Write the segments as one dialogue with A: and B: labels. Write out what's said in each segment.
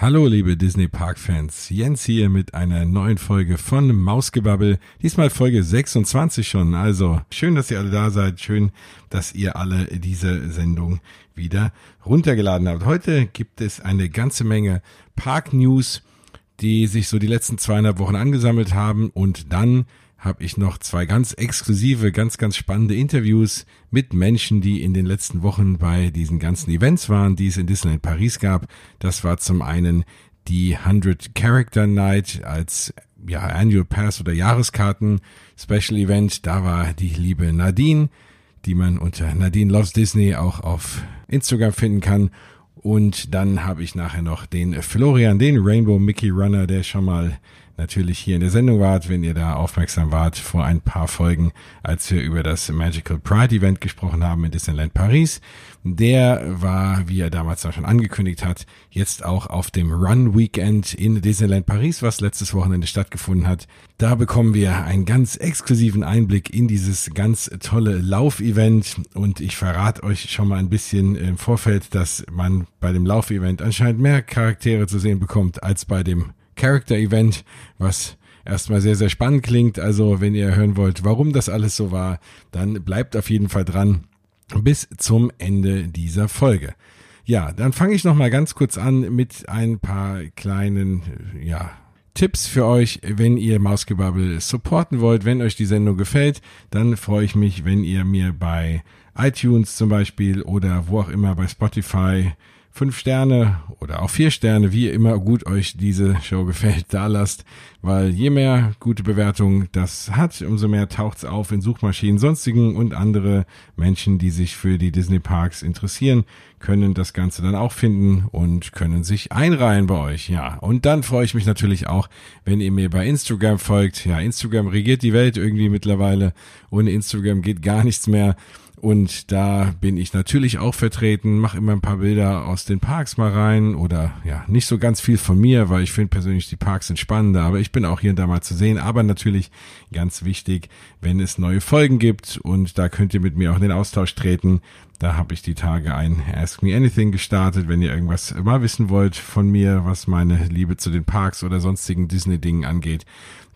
A: Hallo liebe Disney Park Fans, Jens hier mit einer neuen Folge von Mausgebabbel. Diesmal Folge 26 schon, also schön, dass ihr alle da seid, schön, dass ihr alle diese Sendung wieder runtergeladen habt. Heute gibt es eine ganze Menge Park News, die sich so die letzten zweieinhalb Wochen angesammelt haben und dann habe ich noch zwei ganz exklusive, ganz, ganz spannende Interviews mit Menschen, die in den letzten Wochen bei diesen ganzen Events waren, die es in Disneyland Paris gab. Das war zum einen die 100 Character Night als ja, Annual Pass oder Jahreskarten Special Event. Da war die liebe Nadine, die man unter Nadine Loves Disney auch auf Instagram finden kann. Und dann habe ich nachher noch den Florian, den Rainbow Mickey Runner, der schon mal natürlich hier in der Sendung wart, wenn ihr da aufmerksam wart vor ein paar Folgen, als wir über das Magical Pride Event gesprochen haben in Disneyland Paris. Der war, wie er damals schon angekündigt hat, jetzt auch auf dem Run Weekend in Disneyland Paris, was letztes Wochenende stattgefunden hat. Da bekommen wir einen ganz exklusiven Einblick in dieses ganz tolle Laufevent und ich verrate euch schon mal ein bisschen im Vorfeld, dass man bei dem Laufevent anscheinend mehr Charaktere zu sehen bekommt als bei dem Character Event, was erstmal sehr, sehr spannend klingt. Also wenn ihr hören wollt, warum das alles so war, dann bleibt auf jeden Fall dran bis zum Ende dieser Folge. Ja, dann fange ich nochmal ganz kurz an mit ein paar kleinen, ja, Tipps für euch, wenn ihr Mausgebabbel supporten wollt. Wenn euch die Sendung gefällt, dann freue ich mich, wenn ihr mir bei iTunes zum Beispiel oder wo auch immer bei Spotify fünf Sterne oder auch vier Sterne, wie immer gut euch diese Show gefällt, da lasst, weil je mehr gute Bewertungen das hat, umso mehr taucht's auf in Suchmaschinen, sonstigen und andere Menschen, die sich für die Disney Parks interessieren, können das Ganze dann auch finden und können sich einreihen bei euch. Ja, und dann freue ich mich natürlich auch, wenn ihr mir bei Instagram folgt. Ja, Instagram regiert die Welt irgendwie mittlerweile. Ohne Instagram geht gar nichts mehr. Und da bin ich natürlich auch vertreten, mache immer ein paar Bilder aus den Parks mal rein oder ja, nicht so ganz viel von mir, weil ich finde persönlich die Parks sind spannender, aber ich bin auch hier und da mal zu sehen. Aber natürlich ganz wichtig, wenn es neue Folgen gibt und da könnt ihr mit mir auch in den Austausch treten. Da habe ich die Tage ein Ask Me Anything gestartet, wenn ihr irgendwas mal wissen wollt von mir, was meine Liebe zu den Parks oder sonstigen Disney-Dingen angeht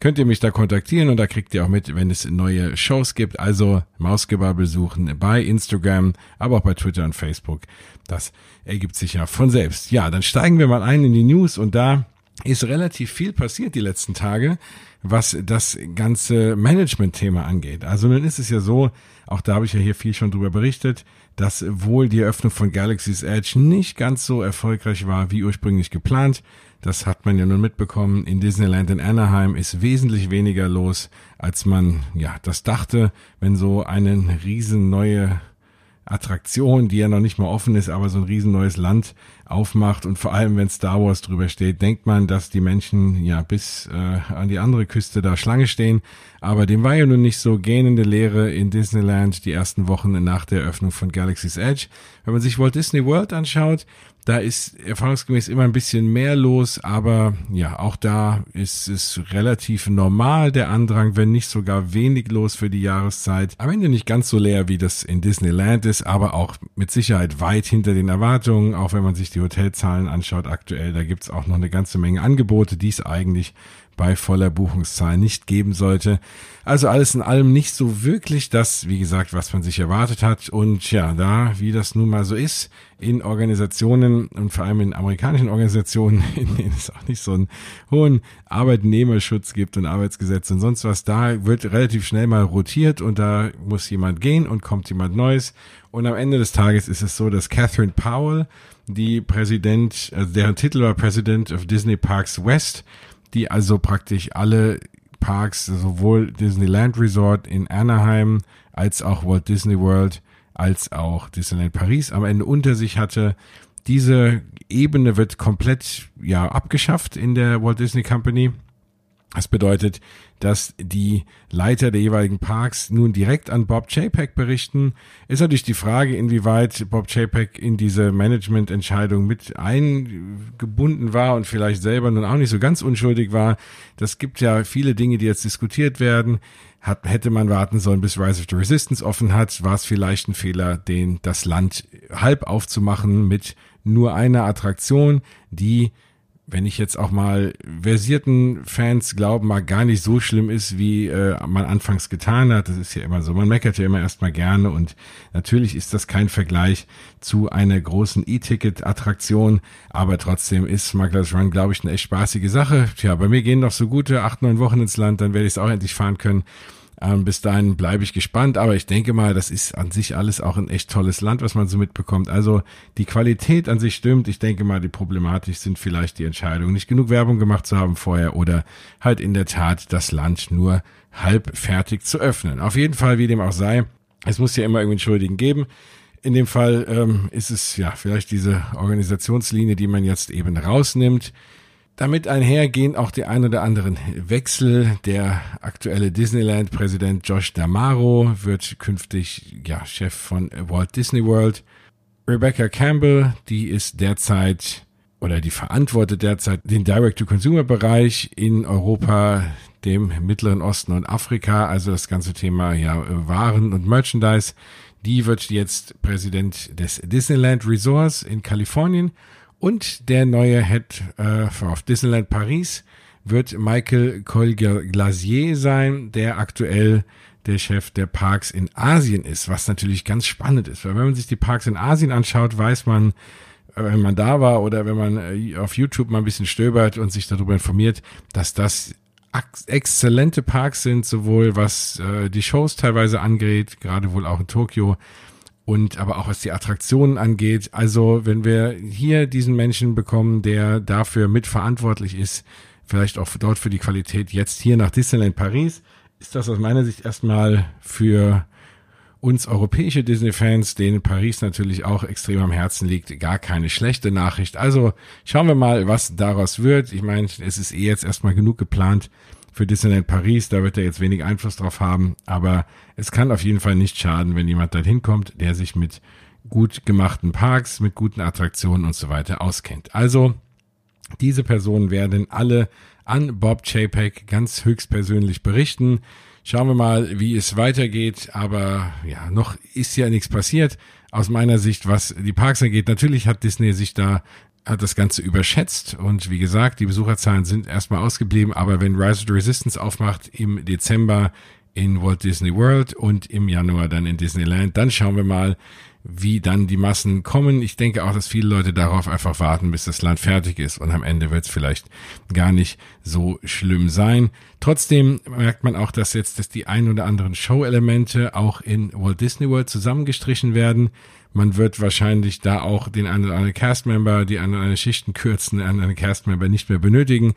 A: könnt ihr mich da kontaktieren und da kriegt ihr auch mit, wenn es neue Shows gibt. Also Mausgebabbel suchen bei Instagram, aber auch bei Twitter und Facebook. Das ergibt sich ja von selbst. Ja, dann steigen wir mal ein in die News und da ist relativ viel passiert die letzten Tage, was das ganze Management-Thema angeht. Also nun ist es ja so, auch da habe ich ja hier viel schon drüber berichtet, dass wohl die Eröffnung von Galaxy's Edge nicht ganz so erfolgreich war wie ursprünglich geplant. Das hat man ja nun mitbekommen. In Disneyland in Anaheim ist wesentlich weniger los, als man ja das dachte, wenn so eine riesen neue Attraktion, die ja noch nicht mal offen ist, aber so ein riesen neues Land aufmacht und vor allem wenn Star Wars drüber steht, denkt man, dass die Menschen ja bis äh, an die andere Küste da Schlange stehen, aber dem war ja nun nicht so gähnende Leere in Disneyland die ersten Wochen nach der Eröffnung von Galaxy's Edge. Wenn man sich Walt Disney World anschaut, da ist erfahrungsgemäß immer ein bisschen mehr los, aber ja, auch da ist es relativ normal, der Andrang, wenn nicht sogar wenig los für die Jahreszeit. Am Ende nicht ganz so leer, wie das in Disneyland ist, aber auch mit Sicherheit weit hinter den Erwartungen, auch wenn man sich die Hotelzahlen anschaut aktuell. Da gibt's auch noch eine ganze Menge Angebote, die es eigentlich bei voller Buchungszahl nicht geben sollte. Also alles in allem nicht so wirklich das, wie gesagt, was man sich erwartet hat. Und ja, da, wie das nun mal so ist, in Organisationen und vor allem in amerikanischen Organisationen, in denen es auch nicht so einen hohen Arbeitnehmerschutz gibt und Arbeitsgesetze und sonst was, da wird relativ schnell mal rotiert und da muss jemand gehen und kommt jemand Neues. Und am Ende des Tages ist es so, dass Catherine Powell, die Präsident, also deren Titel war President of Disney Parks West, die also praktisch alle Parks, sowohl Disneyland Resort in Anaheim als auch Walt Disney World als auch Disneyland Paris am Ende unter sich hatte. Diese Ebene wird komplett ja abgeschafft in der Walt Disney Company. Das bedeutet, dass die Leiter der jeweiligen Parks nun direkt an Bob Chapek berichten. Ist natürlich die Frage, inwieweit Bob Chapek in diese Managemententscheidung mit eingebunden war und vielleicht selber nun auch nicht so ganz unschuldig war. Das gibt ja viele Dinge, die jetzt diskutiert werden. Hat, hätte man warten sollen, bis Rise of the Resistance offen hat, war es vielleicht ein Fehler, den das Land halb aufzumachen mit nur einer Attraktion, die wenn ich jetzt auch mal versierten Fans glauben mag, gar nicht so schlimm ist, wie äh, man anfangs getan hat. Das ist ja immer so. Man meckert ja immer erstmal gerne und natürlich ist das kein Vergleich zu einer großen E-Ticket-Attraktion, aber trotzdem ist Smugglers Run, glaube ich, eine echt spaßige Sache. Tja, bei mir gehen noch so gute acht, neun Wochen ins Land, dann werde ich es auch endlich fahren können. Ähm, bis dahin bleibe ich gespannt, aber ich denke mal, das ist an sich alles auch ein echt tolles Land, was man so mitbekommt. Also die Qualität an sich stimmt. Ich denke mal, die Problematik sind vielleicht die Entscheidungen, nicht genug Werbung gemacht zu haben vorher oder halt in der Tat das Land nur halb fertig zu öffnen. Auf jeden Fall, wie dem auch sei, es muss ja immer irgendwie einen Schuldigen geben. In dem Fall ähm, ist es ja vielleicht diese Organisationslinie, die man jetzt eben rausnimmt. Damit einhergehen auch die ein oder anderen Wechsel. Der aktuelle Disneyland-Präsident Josh Damaro wird künftig ja, Chef von Walt Disney World. Rebecca Campbell, die ist derzeit oder die verantwortet derzeit den Direct-to-Consumer-Bereich in Europa, dem Mittleren Osten und Afrika, also das ganze Thema ja Waren und Merchandise. Die wird jetzt Präsident des Disneyland Resorts in Kalifornien und der neue Head äh, of Disneyland Paris wird Michael Collier-Glasier sein, der aktuell der Chef der Parks in Asien ist, was natürlich ganz spannend ist, weil wenn man sich die Parks in Asien anschaut, weiß man, äh, wenn man da war oder wenn man äh, auf YouTube mal ein bisschen stöbert und sich darüber informiert, dass das exzellente Parks sind, sowohl was äh, die Shows teilweise angeht, gerade wohl auch in Tokio, und aber auch was die Attraktionen angeht. Also wenn wir hier diesen Menschen bekommen, der dafür mitverantwortlich ist, vielleicht auch dort für die Qualität jetzt hier nach Disneyland Paris, ist das aus meiner Sicht erstmal für uns europäische Disney-Fans, denen Paris natürlich auch extrem am Herzen liegt, gar keine schlechte Nachricht. Also schauen wir mal, was daraus wird. Ich meine, es ist eh jetzt erstmal genug geplant für Disneyland Paris. Da wird er jetzt wenig Einfluss drauf haben. Aber es kann auf jeden Fall nicht schaden, wenn jemand dorthin kommt, der sich mit gut gemachten Parks, mit guten Attraktionen und so weiter auskennt. Also, diese Personen werden alle an Bob Chapek ganz höchstpersönlich berichten. Schauen wir mal, wie es weitergeht. Aber ja, noch ist ja nichts passiert. Aus meiner Sicht, was die Parks angeht, natürlich hat Disney sich da hat das Ganze überschätzt und wie gesagt, die Besucherzahlen sind erstmal ausgeblieben, aber wenn Rise of the Resistance aufmacht im Dezember in Walt Disney World und im Januar dann in Disneyland, dann schauen wir mal, wie dann die Massen kommen. Ich denke auch, dass viele Leute darauf einfach warten, bis das Land fertig ist und am Ende wird es vielleicht gar nicht so schlimm sein. Trotzdem merkt man auch, dass jetzt dass die ein oder anderen Show-Elemente auch in Walt Disney World zusammengestrichen werden. Man wird wahrscheinlich da auch den einen oder anderen Castmember, die einen oder anderen Schichten kürzen, oder anderen Castmember nicht mehr benötigen.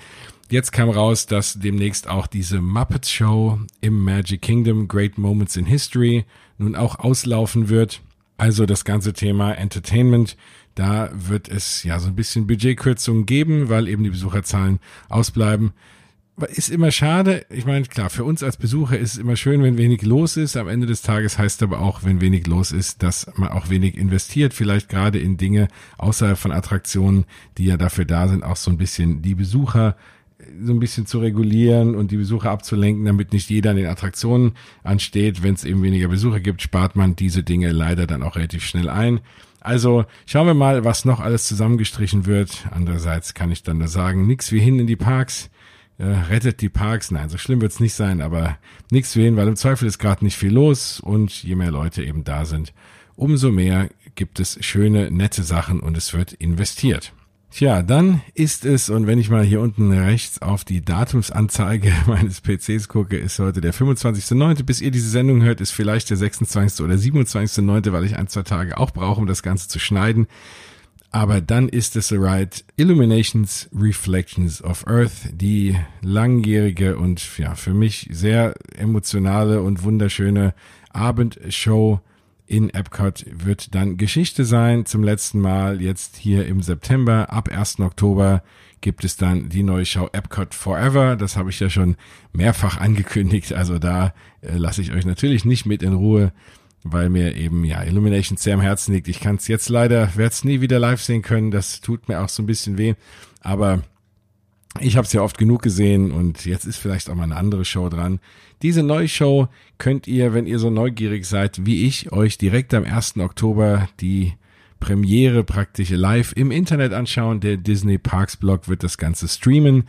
A: Jetzt kam raus, dass demnächst auch diese Muppets Show im Magic Kingdom Great Moments in History nun auch auslaufen wird. Also das ganze Thema Entertainment, da wird es ja so ein bisschen Budgetkürzungen geben, weil eben die Besucherzahlen ausbleiben ist immer schade. Ich meine, klar, für uns als Besucher ist es immer schön, wenn wenig los ist. Am Ende des Tages heißt aber auch, wenn wenig los ist, dass man auch wenig investiert, vielleicht gerade in Dinge außerhalb von Attraktionen, die ja dafür da sind, auch so ein bisschen die Besucher so ein bisschen zu regulieren und die Besucher abzulenken, damit nicht jeder an den Attraktionen ansteht. Wenn es eben weniger Besucher gibt, spart man diese Dinge leider dann auch relativ schnell ein. Also schauen wir mal, was noch alles zusammengestrichen wird. Andererseits kann ich dann nur sagen, nichts wie hin in die Parks äh, rettet die Parks. Nein, so schlimm wird's nicht sein, aber nichts für ihn, weil im Zweifel ist gerade nicht viel los und je mehr Leute eben da sind, umso mehr gibt es schöne, nette Sachen und es wird investiert. Tja, dann ist es, und wenn ich mal hier unten rechts auf die Datumsanzeige meines PCs gucke, ist heute der 25.9. Bis ihr diese Sendung hört, ist vielleicht der 26. oder 27.9., weil ich ein, zwei Tage auch brauche, um das Ganze zu schneiden. Aber dann ist es soweit Illuminations Reflections of Earth, die langjährige und ja, für mich sehr emotionale und wunderschöne Abendshow in Epcot wird dann Geschichte sein. Zum letzten Mal jetzt hier im September. Ab 1. Oktober gibt es dann die neue Show Epcot Forever. Das habe ich ja schon mehrfach angekündigt. Also da äh, lasse ich euch natürlich nicht mit in Ruhe weil mir eben ja Illumination sehr am Herzen liegt. Ich kann es jetzt leider, werde es nie wieder live sehen können. Das tut mir auch so ein bisschen weh. Aber ich habe es ja oft genug gesehen und jetzt ist vielleicht auch mal eine andere Show dran. Diese neue Show könnt ihr, wenn ihr so neugierig seid wie ich, euch direkt am 1. Oktober die Premiere praktisch live im Internet anschauen. Der Disney Parks Blog wird das Ganze streamen.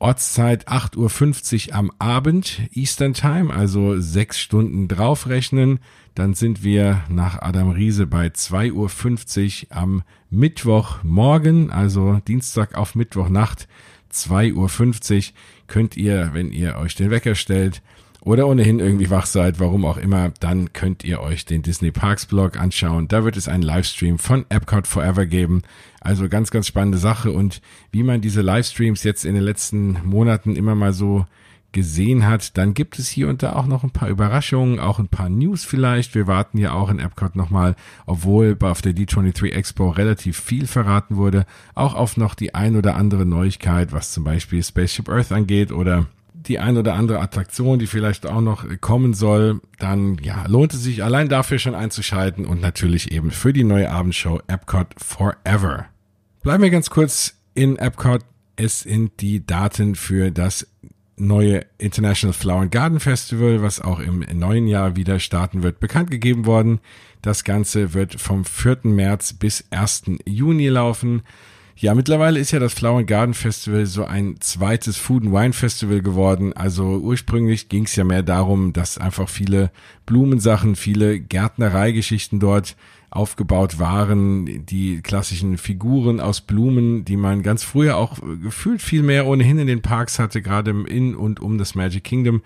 A: Ortszeit 8.50 Uhr am Abend Eastern Time, also sechs Stunden draufrechnen. Dann sind wir nach Adam Riese bei 2.50 Uhr am Mittwochmorgen, also Dienstag auf Mittwochnacht 2.50 Uhr könnt ihr, wenn ihr euch den Wecker stellt, oder ohnehin irgendwie wach seid, warum auch immer, dann könnt ihr euch den Disney Parks Blog anschauen. Da wird es einen Livestream von Epcot Forever geben. Also ganz, ganz spannende Sache. Und wie man diese Livestreams jetzt in den letzten Monaten immer mal so gesehen hat, dann gibt es hier und da auch noch ein paar Überraschungen, auch ein paar News vielleicht. Wir warten ja auch in Epcot nochmal, obwohl auf der D23 Expo relativ viel verraten wurde, auch auf noch die ein oder andere Neuigkeit, was zum Beispiel Spaceship Earth angeht oder die ein oder andere Attraktion, die vielleicht auch noch kommen soll, dann ja, lohnt es sich allein dafür schon einzuschalten und natürlich eben für die neue Abendshow Epcot Forever. Bleiben wir ganz kurz in Epcot. Es sind die Daten für das neue International Flower and Garden Festival, was auch im neuen Jahr wieder starten wird, bekannt gegeben worden. Das Ganze wird vom 4. März bis 1. Juni laufen. Ja, mittlerweile ist ja das Flower and Garden Festival so ein zweites Food and Wine Festival geworden. Also ursprünglich ging es ja mehr darum, dass einfach viele Blumensachen, viele Gärtnereigeschichten dort aufgebaut waren, die klassischen Figuren aus Blumen, die man ganz früher auch gefühlt viel mehr ohnehin in den Parks hatte, gerade in und um das Magic Kingdom,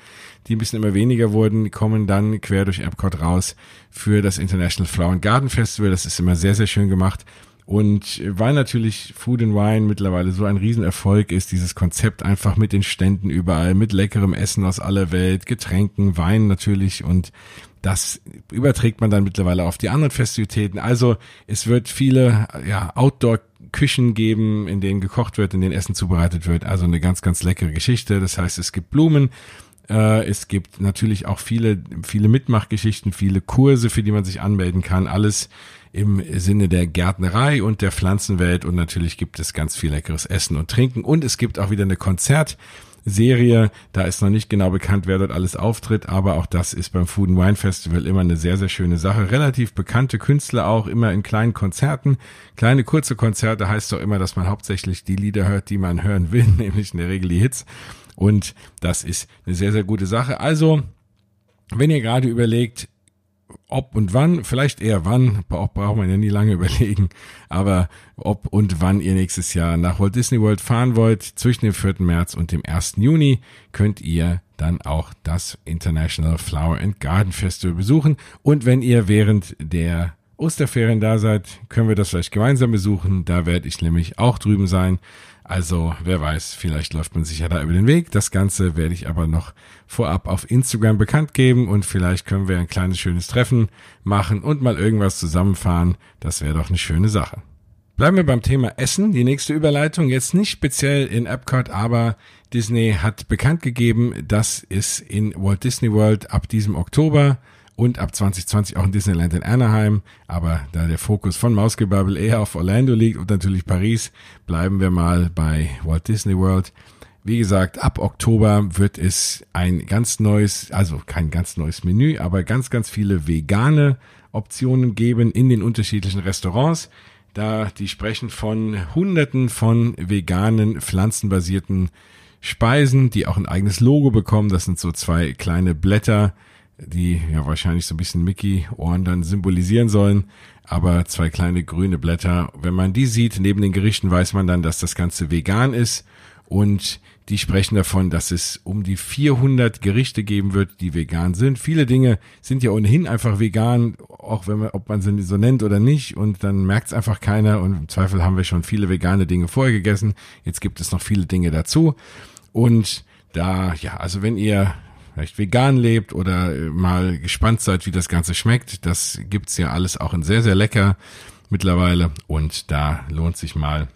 A: die ein bisschen immer weniger wurden, kommen dann quer durch Epcot raus für das International Flower and Garden Festival. Das ist immer sehr, sehr schön gemacht. Und weil natürlich Food and Wine mittlerweile so ein Riesenerfolg ist, dieses Konzept einfach mit den Ständen überall, mit leckerem Essen aus aller Welt, Getränken, Wein natürlich und das überträgt man dann mittlerweile auf die anderen Festivitäten. Also es wird viele ja, Outdoor-Küchen geben, in denen gekocht wird, in denen Essen zubereitet wird. Also eine ganz, ganz leckere Geschichte. Das heißt, es gibt Blumen, äh, es gibt natürlich auch viele, viele Mitmachgeschichten, viele Kurse, für die man sich anmelden kann. Alles im Sinne der Gärtnerei und der Pflanzenwelt. Und natürlich gibt es ganz viel leckeres Essen und Trinken. Und es gibt auch wieder eine Konzertserie. Da ist noch nicht genau bekannt, wer dort alles auftritt, aber auch das ist beim Food and Wine Festival immer eine sehr, sehr schöne Sache. Relativ bekannte Künstler auch immer in kleinen Konzerten. Kleine kurze Konzerte heißt doch immer, dass man hauptsächlich die Lieder hört, die man hören will, nämlich in der Regel die Hits. Und das ist eine sehr, sehr gute Sache. Also, wenn ihr gerade überlegt, ob und wann, vielleicht eher wann, braucht man ja nie lange überlegen, aber ob und wann ihr nächstes Jahr nach Walt Disney World fahren wollt, zwischen dem 4. März und dem 1. Juni, könnt ihr dann auch das International Flower and Garden Festival besuchen. Und wenn ihr während der Osterferien da seid, können wir das vielleicht gemeinsam besuchen. Da werde ich nämlich auch drüben sein. Also wer weiß, vielleicht läuft man sich ja da über den Weg. Das Ganze werde ich aber noch vorab auf Instagram bekannt geben und vielleicht können wir ein kleines schönes Treffen machen und mal irgendwas zusammenfahren. Das wäre doch eine schöne Sache. Bleiben wir beim Thema Essen. Die nächste Überleitung jetzt nicht speziell in Epcot, aber Disney hat bekannt gegeben, dass es in Walt Disney World ab diesem Oktober und ab 2020 auch in Disneyland in Anaheim. Aber da der Fokus von Mausgebabbel eher auf Orlando liegt und natürlich Paris, bleiben wir mal bei Walt Disney World. Wie gesagt, ab Oktober wird es ein ganz neues, also kein ganz neues Menü, aber ganz, ganz viele vegane Optionen geben in den unterschiedlichen Restaurants. Da die sprechen von Hunderten von veganen, pflanzenbasierten Speisen, die auch ein eigenes Logo bekommen. Das sind so zwei kleine Blätter, die ja wahrscheinlich so ein bisschen Mickey-Ohren dann symbolisieren sollen. Aber zwei kleine grüne Blätter. Wenn man die sieht neben den Gerichten, weiß man dann, dass das Ganze vegan ist. Und die sprechen davon, dass es um die 400 Gerichte geben wird, die vegan sind. Viele Dinge sind ja ohnehin einfach vegan, auch wenn man, ob man sie so nennt oder nicht. Und dann merkt es einfach keiner. Und im Zweifel haben wir schon viele vegane Dinge vorher gegessen. Jetzt gibt es noch viele Dinge dazu. Und da, ja, also wenn ihr vielleicht vegan lebt oder äh, mal gespannt seid, wie das Ganze schmeckt. Das gibt's ja alles auch in sehr, sehr lecker mittlerweile. Und da lohnt sich mal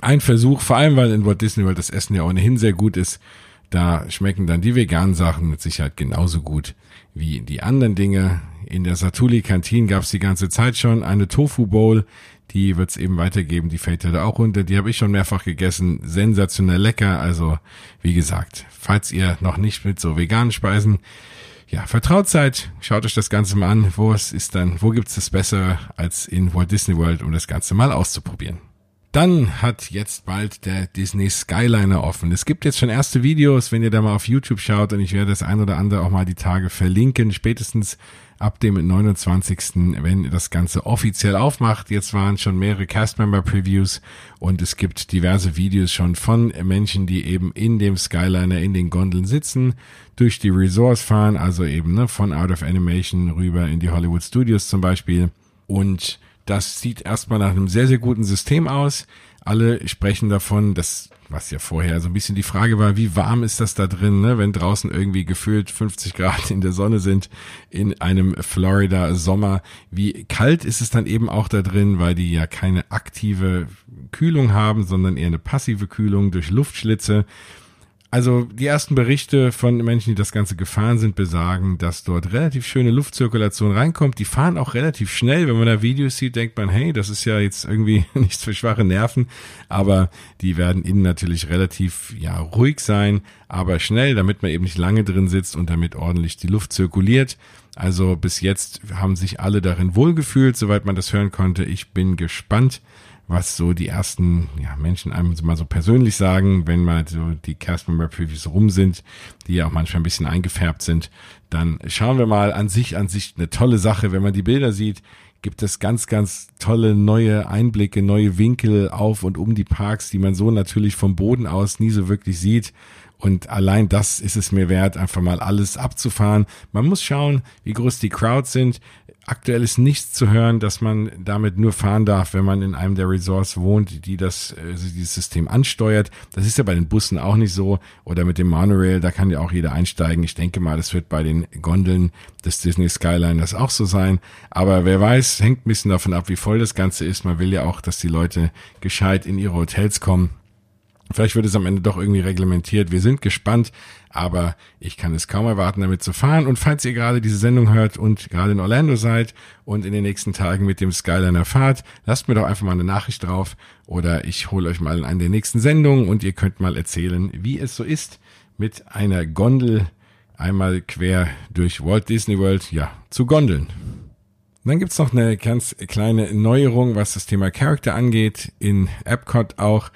A: ein Versuch, vor allem weil in Walt Disney World das Essen ja ohnehin sehr gut ist. Da schmecken dann die veganen Sachen mit Sicherheit genauso gut wie die anderen Dinge. In der Satuli Kantine gab's die ganze Zeit schon eine Tofu Bowl, die wird es eben weitergeben. Die fällt da auch runter. Die habe ich schon mehrfach gegessen. Sensationell lecker. Also, wie gesagt, falls ihr noch nicht mit so veganen Speisen ja, vertraut seid, schaut euch das Ganze mal an. Wo es ist dann, wo gibt's es besser als in Walt Disney World, um das Ganze mal auszuprobieren? Dann hat jetzt bald der Disney Skyliner offen. Es gibt jetzt schon erste Videos, wenn ihr da mal auf YouTube schaut und ich werde das ein oder andere auch mal die Tage verlinken. Spätestens ab dem 29., wenn das Ganze offiziell aufmacht. Jetzt waren schon mehrere Castmember-Previews und es gibt diverse Videos schon von Menschen, die eben in dem Skyliner in den Gondeln sitzen, durch die Resorts fahren, also eben ne, von Out of Animation rüber in die Hollywood Studios zum Beispiel. Und das sieht erstmal nach einem sehr, sehr guten System aus. Alle sprechen davon, dass, was ja vorher so ein bisschen die Frage war, wie warm ist das da drin, ne? wenn draußen irgendwie gefühlt 50 Grad in der Sonne sind in einem Florida Sommer. Wie kalt ist es dann eben auch da drin, weil die ja keine aktive Kühlung haben, sondern eher eine passive Kühlung durch Luftschlitze. Also die ersten Berichte von Menschen, die das Ganze gefahren sind, besagen, dass dort relativ schöne Luftzirkulation reinkommt. Die fahren auch relativ schnell. Wenn man da Videos sieht, denkt man, hey, das ist ja jetzt irgendwie nichts für schwache Nerven. Aber die werden innen natürlich relativ ja ruhig sein, aber schnell, damit man eben nicht lange drin sitzt und damit ordentlich die Luft zirkuliert. Also bis jetzt haben sich alle darin wohlgefühlt, soweit man das hören konnte. Ich bin gespannt was so die ersten ja, Menschen einem mal so persönlich sagen, wenn mal so die Castmember Previews rum sind, die ja auch manchmal ein bisschen eingefärbt sind, dann schauen wir mal an sich, an sich eine tolle Sache. Wenn man die Bilder sieht, gibt es ganz, ganz tolle neue Einblicke, neue Winkel auf und um die Parks, die man so natürlich vom Boden aus nie so wirklich sieht. Und allein das ist es mir wert, einfach mal alles abzufahren. Man muss schauen, wie groß die Crowds sind. Aktuell ist nichts zu hören, dass man damit nur fahren darf, wenn man in einem der Resorts wohnt, die das also dieses System ansteuert. Das ist ja bei den Bussen auch nicht so. Oder mit dem Monorail, da kann ja auch jeder einsteigen. Ich denke mal, das wird bei den Gondeln des Disney Skyliners auch so sein. Aber wer weiß, hängt ein bisschen davon ab, wie voll das Ganze ist. Man will ja auch, dass die Leute gescheit in ihre Hotels kommen. Vielleicht wird es am Ende doch irgendwie reglementiert. Wir sind gespannt, aber ich kann es kaum erwarten, damit zu fahren. Und falls ihr gerade diese Sendung hört und gerade in Orlando seid und in den nächsten Tagen mit dem Skyliner fahrt, lasst mir doch einfach mal eine Nachricht drauf oder ich hole euch mal in eine der nächsten Sendungen und ihr könnt mal erzählen, wie es so ist, mit einer Gondel einmal quer durch Walt Disney World, ja, zu gondeln. Dann gibt's noch eine ganz kleine Neuerung, was das Thema Character angeht, in Epcot auch.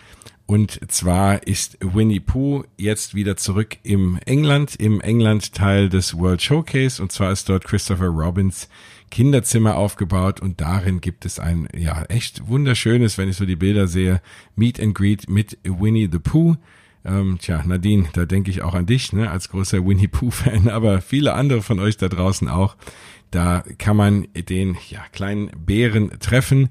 A: Und zwar ist Winnie Pooh jetzt wieder zurück im England, im England-Teil des World Showcase. Und zwar ist dort Christopher Robins Kinderzimmer aufgebaut und darin gibt es ein, ja, echt wunderschönes, wenn ich so die Bilder sehe, Meet and Greet mit Winnie the Pooh. Ähm, tja, Nadine, da denke ich auch an dich, ne, als großer Winnie Pooh-Fan, aber viele andere von euch da draußen auch. Da kann man den, ja, kleinen Bären treffen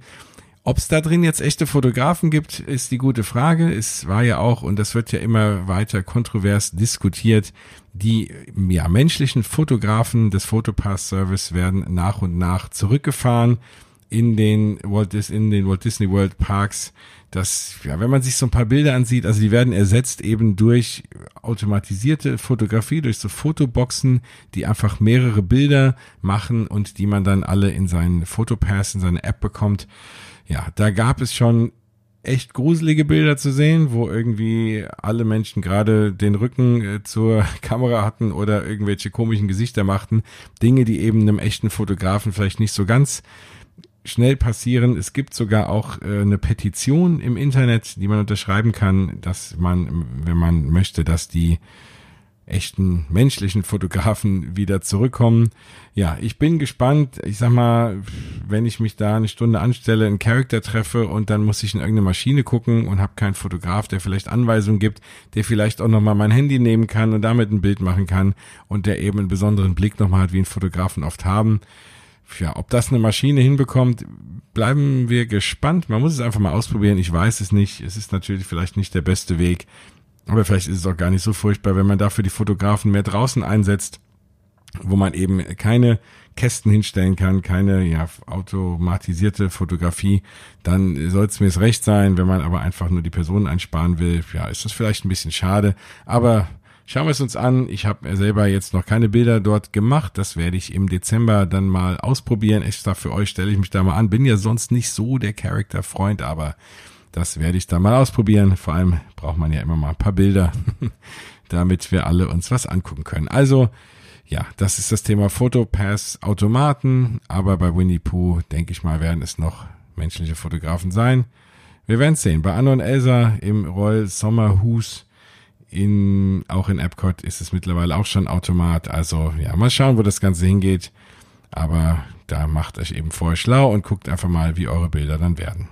A: ob es da drin jetzt echte Fotografen gibt, ist die gute Frage. Es war ja auch, und das wird ja immer weiter kontrovers diskutiert, die ja, menschlichen Fotografen des Photopass Service werden nach und nach zurückgefahren in den Walt, in den Walt Disney World Parks. Das, ja, wenn man sich so ein paar Bilder ansieht, also die werden ersetzt eben durch automatisierte Fotografie, durch so Fotoboxen, die einfach mehrere Bilder machen und die man dann alle in seinen Fotopass, in seine App bekommt ja, da gab es schon echt gruselige Bilder zu sehen, wo irgendwie alle Menschen gerade den Rücken äh, zur Kamera hatten oder irgendwelche komischen Gesichter machten. Dinge, die eben einem echten Fotografen vielleicht nicht so ganz schnell passieren. Es gibt sogar auch äh, eine Petition im Internet, die man unterschreiben kann, dass man, wenn man möchte, dass die echten menschlichen Fotografen wieder zurückkommen. Ja, ich bin gespannt. Ich sag mal, wenn ich mich da eine Stunde anstelle, einen Charakter treffe und dann muss ich in irgendeine Maschine gucken und habe keinen Fotograf, der vielleicht Anweisungen gibt, der vielleicht auch nochmal mein Handy nehmen kann und damit ein Bild machen kann und der eben einen besonderen Blick nochmal hat, wie ein Fotografen oft haben. Ja, ob das eine Maschine hinbekommt, bleiben wir gespannt. Man muss es einfach mal ausprobieren. Ich weiß es nicht. Es ist natürlich vielleicht nicht der beste Weg. Aber vielleicht ist es auch gar nicht so furchtbar, wenn man dafür die Fotografen mehr draußen einsetzt, wo man eben keine Kästen hinstellen kann, keine ja, automatisierte Fotografie, dann soll es mir es recht sein. Wenn man aber einfach nur die Personen einsparen will, ja, ist das vielleicht ein bisschen schade. Aber schauen wir es uns an. Ich habe selber jetzt noch keine Bilder dort gemacht. Das werde ich im Dezember dann mal ausprobieren. Extra für euch stelle ich mich da mal an. Bin ja sonst nicht so der Charakter-Freund, aber das werde ich da mal ausprobieren. Vor allem braucht man ja immer mal ein paar Bilder, damit wir alle uns was angucken können. Also, ja, das ist das Thema Fotopass Automaten, aber bei Winnie Pooh, denke ich mal, werden es noch menschliche Fotografen sein. Wir werden sehen. Bei Anno und Elsa im Royal Sommerhus in, auch in Epcot ist es mittlerweile auch schon Automat. Also ja, mal schauen, wo das Ganze hingeht. Aber da macht euch eben vorher schlau und guckt einfach mal, wie eure Bilder dann werden.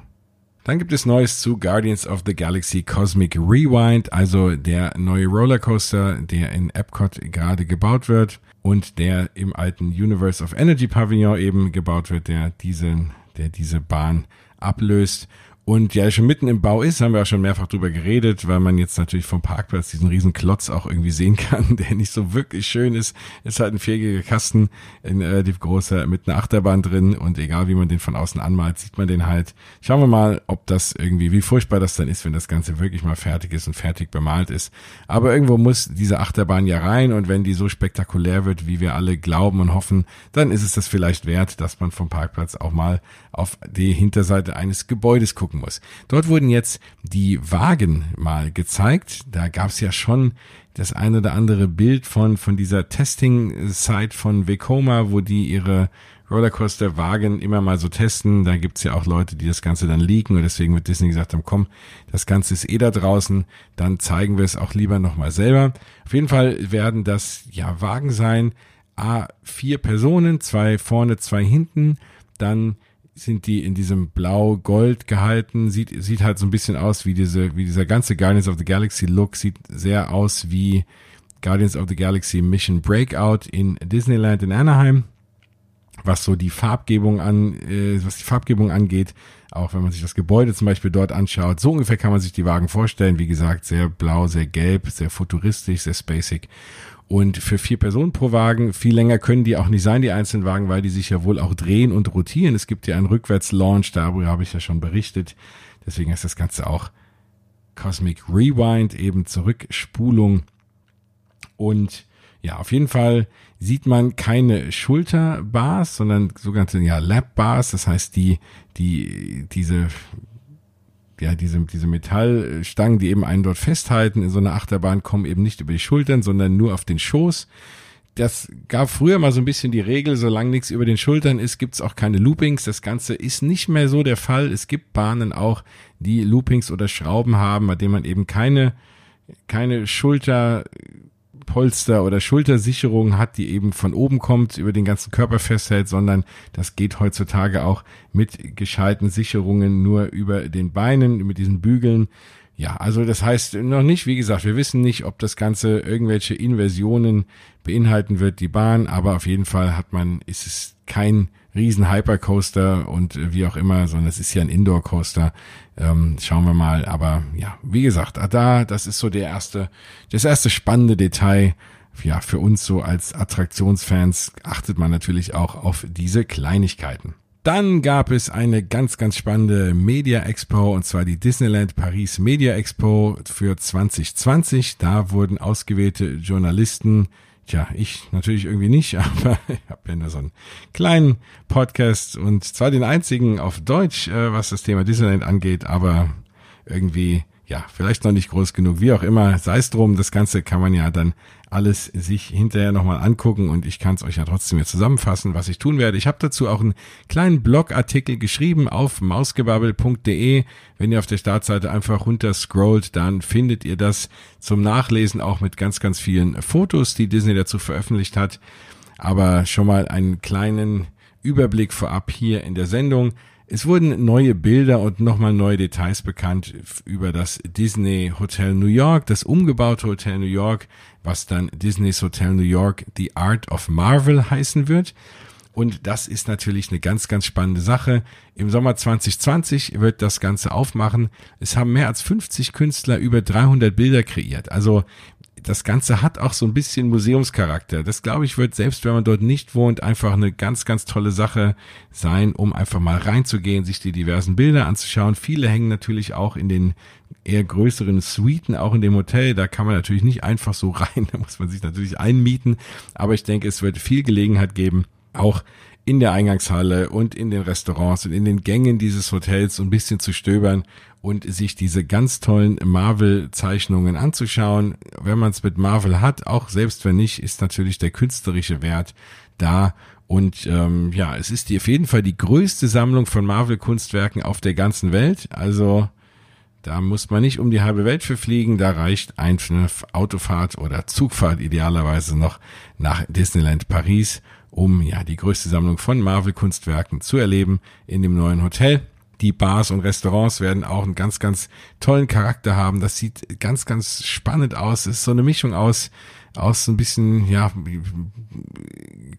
A: Dann gibt es Neues zu Guardians of the Galaxy Cosmic Rewind, also der neue Rollercoaster, der in Epcot gerade gebaut wird und der im alten Universe of Energy Pavillon eben gebaut wird, der diese, der diese Bahn ablöst und ja, schon mitten im Bau ist, haben wir auch schon mehrfach drüber geredet, weil man jetzt natürlich vom Parkplatz diesen riesen Klotz auch irgendwie sehen kann, der nicht so wirklich schön ist. Ist halt ein viereckiger Kasten, ein relativ großer, mit einer Achterbahn drin und egal wie man den von außen anmalt, sieht man den halt. Schauen wir mal, ob das irgendwie, wie furchtbar das dann ist, wenn das Ganze wirklich mal fertig ist und fertig bemalt ist. Aber irgendwo muss diese Achterbahn ja rein und wenn die so spektakulär wird, wie wir alle glauben und hoffen, dann ist es das vielleicht wert, dass man vom Parkplatz auch mal auf die Hinterseite eines Gebäudes gucken muss. Dort wurden jetzt die Wagen mal gezeigt. Da gab es ja schon das ein oder andere Bild von, von dieser Testing-Site von Vekoma, wo die ihre Rollercoaster-Wagen immer mal so testen. Da gibt's ja auch Leute, die das Ganze dann leaken und deswegen wird Disney gesagt haben, komm, das Ganze ist eh da draußen, dann zeigen wir es auch lieber nochmal selber. Auf jeden Fall werden das ja Wagen sein, A, vier Personen, zwei vorne, zwei hinten, dann sind die in diesem Blau-Gold gehalten. Sieht, sieht halt so ein bisschen aus wie diese, wie dieser ganze Guardians of the Galaxy Look. Sieht sehr aus wie Guardians of the Galaxy Mission Breakout in Disneyland in Anaheim. Was so die Farbgebung an, äh, was die Farbgebung angeht. Auch wenn man sich das Gebäude zum Beispiel dort anschaut. So ungefähr kann man sich die Wagen vorstellen. Wie gesagt, sehr blau, sehr gelb, sehr futuristisch, sehr spacig. Und für vier Personen pro Wagen, viel länger können die auch nicht sein, die einzelnen Wagen, weil die sich ja wohl auch drehen und rotieren. Es gibt ja einen Rückwärtslaunch, darüber habe ich ja schon berichtet. Deswegen ist das Ganze auch Cosmic Rewind, eben Zurückspulung. Und ja, auf jeden Fall sieht man keine Schulterbars, sondern sogenannte ja, Lap-Bars. Das heißt, die, die, diese ja, diese, diese Metallstangen, die eben einen dort festhalten in so einer Achterbahn, kommen eben nicht über die Schultern, sondern nur auf den Schoß. Das gab früher mal so ein bisschen die Regel, solange nichts über den Schultern ist, gibt's auch keine Loopings. Das Ganze ist nicht mehr so der Fall. Es gibt Bahnen auch, die Loopings oder Schrauben haben, bei denen man eben keine, keine Schulter Polster oder Schultersicherung hat, die eben von oben kommt, über den ganzen Körper festhält, sondern das geht heutzutage auch mit gescheiten Sicherungen nur über den Beinen, mit diesen Bügeln. Ja, also das heißt noch nicht, wie gesagt, wir wissen nicht, ob das Ganze irgendwelche Inversionen beinhalten wird, die Bahn, aber auf jeden Fall hat man, ist es kein riesen Hypercoaster und wie auch immer, sondern es ist ja ein Indoor-Coaster. Ähm, schauen wir mal. Aber ja, wie gesagt, da, das ist so der erste, das erste spannende Detail. Ja, für uns so als Attraktionsfans achtet man natürlich auch auf diese Kleinigkeiten. Dann gab es eine ganz, ganz spannende Media Expo und zwar die Disneyland Paris Media Expo für 2020. Da wurden ausgewählte Journalisten Tja, ich natürlich irgendwie nicht, aber ich habe ja nur so einen kleinen Podcast und zwar den einzigen auf Deutsch, äh, was das Thema Disneyland angeht, aber irgendwie ja, vielleicht noch nicht groß genug, wie auch immer, sei es drum, das Ganze kann man ja dann alles sich hinterher nochmal angucken und ich kann es euch ja trotzdem jetzt zusammenfassen, was ich tun werde. Ich habe dazu auch einen kleinen Blogartikel geschrieben auf mausgebabbel.de. Wenn ihr auf der Startseite einfach runter scrollt, dann findet ihr das zum Nachlesen auch mit ganz, ganz vielen Fotos, die Disney dazu veröffentlicht hat. Aber schon mal einen kleinen Überblick vorab hier in der Sendung. Es wurden neue Bilder und nochmal neue Details bekannt über das Disney Hotel New York, das umgebaute Hotel New York, was dann Disney's Hotel New York The Art of Marvel heißen wird. Und das ist natürlich eine ganz, ganz spannende Sache. Im Sommer 2020 wird das Ganze aufmachen. Es haben mehr als 50 Künstler über 300 Bilder kreiert. Also das Ganze hat auch so ein bisschen Museumscharakter. Das glaube ich wird, selbst wenn man dort nicht wohnt, einfach eine ganz, ganz tolle Sache sein, um einfach mal reinzugehen, sich die diversen Bilder anzuschauen. Viele hängen natürlich auch in den eher größeren Suiten, auch in dem Hotel. Da kann man natürlich nicht einfach so rein. Da muss man sich natürlich einmieten. Aber ich denke, es wird viel Gelegenheit geben, auch in der Eingangshalle und in den Restaurants und in den Gängen dieses Hotels ein bisschen zu stöbern und sich diese ganz tollen Marvel-Zeichnungen anzuschauen. Wenn man es mit Marvel hat, auch selbst wenn nicht, ist natürlich der künstlerische Wert da. Und ähm, ja, es ist auf jeden Fall die größte Sammlung von Marvel-Kunstwerken auf der ganzen Welt. Also da muss man nicht um die halbe Welt für fliegen, da reicht eine Autofahrt oder Zugfahrt idealerweise noch nach Disneyland Paris, um ja die größte Sammlung von Marvel-Kunstwerken zu erleben in dem neuen Hotel. Die Bars und Restaurants werden auch einen ganz, ganz tollen Charakter haben. Das sieht ganz, ganz spannend aus. Es ist so eine Mischung aus, aus so ein bisschen, ja,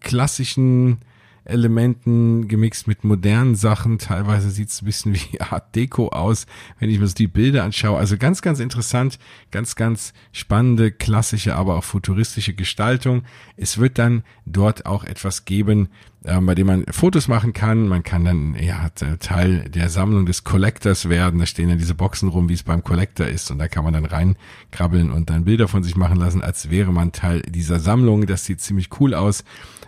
A: klassischen Elementen gemixt mit modernen Sachen. Teilweise sieht es ein bisschen wie Art Deco aus, wenn ich mir so die Bilder anschaue. Also ganz, ganz interessant, ganz, ganz spannende, klassische, aber auch futuristische Gestaltung. Es wird dann dort auch etwas geben, äh, bei dem man Fotos machen kann. Man kann dann ja Teil der Sammlung des Collectors werden. Da stehen dann diese Boxen rum, wie es beim Collector ist. Und da kann man dann reinkrabbeln und dann Bilder von sich machen lassen, als wäre man Teil dieser Sammlung. Das sieht ziemlich cool aus.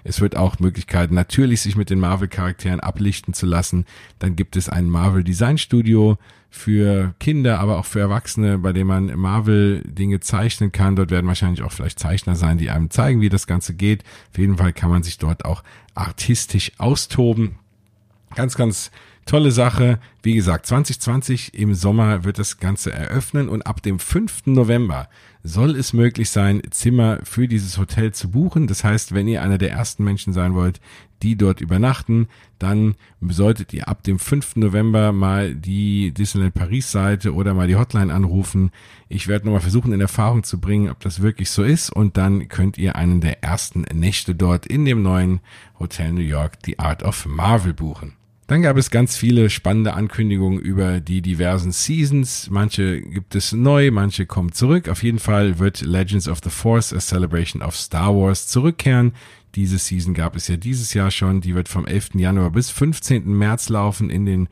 A: Es wird auch Möglichkeiten natürlich sich mit den Marvel-Charakteren ablichten zu lassen. Dann gibt es ein Marvel Design Studio für Kinder, aber auch für Erwachsene, bei dem man Marvel-Dinge zeichnen kann. Dort werden wahrscheinlich auch vielleicht Zeichner sein, die einem zeigen, wie das Ganze geht. Auf jeden Fall kann man sich dort auch artistisch austoben. Ganz, ganz tolle Sache. Wie gesagt, 2020 im Sommer wird das Ganze eröffnen und ab dem 5. November soll es möglich sein, Zimmer für dieses Hotel zu buchen. Das heißt, wenn ihr einer der ersten Menschen sein wollt, die dort übernachten, dann solltet ihr ab dem 5. November mal die Disneyland Paris Seite oder mal die Hotline anrufen. Ich werde nochmal versuchen, in Erfahrung zu bringen, ob das wirklich so ist. Und dann könnt ihr einen der ersten Nächte dort in dem neuen Hotel New York, The Art of Marvel, buchen. Dann gab es ganz viele spannende Ankündigungen über die diversen Seasons. Manche gibt es neu, manche kommen zurück. Auf jeden Fall wird Legends of the Force, a Celebration of Star Wars zurückkehren. Diese Season gab es ja dieses Jahr schon. Die wird vom 11. Januar bis 15. März laufen in den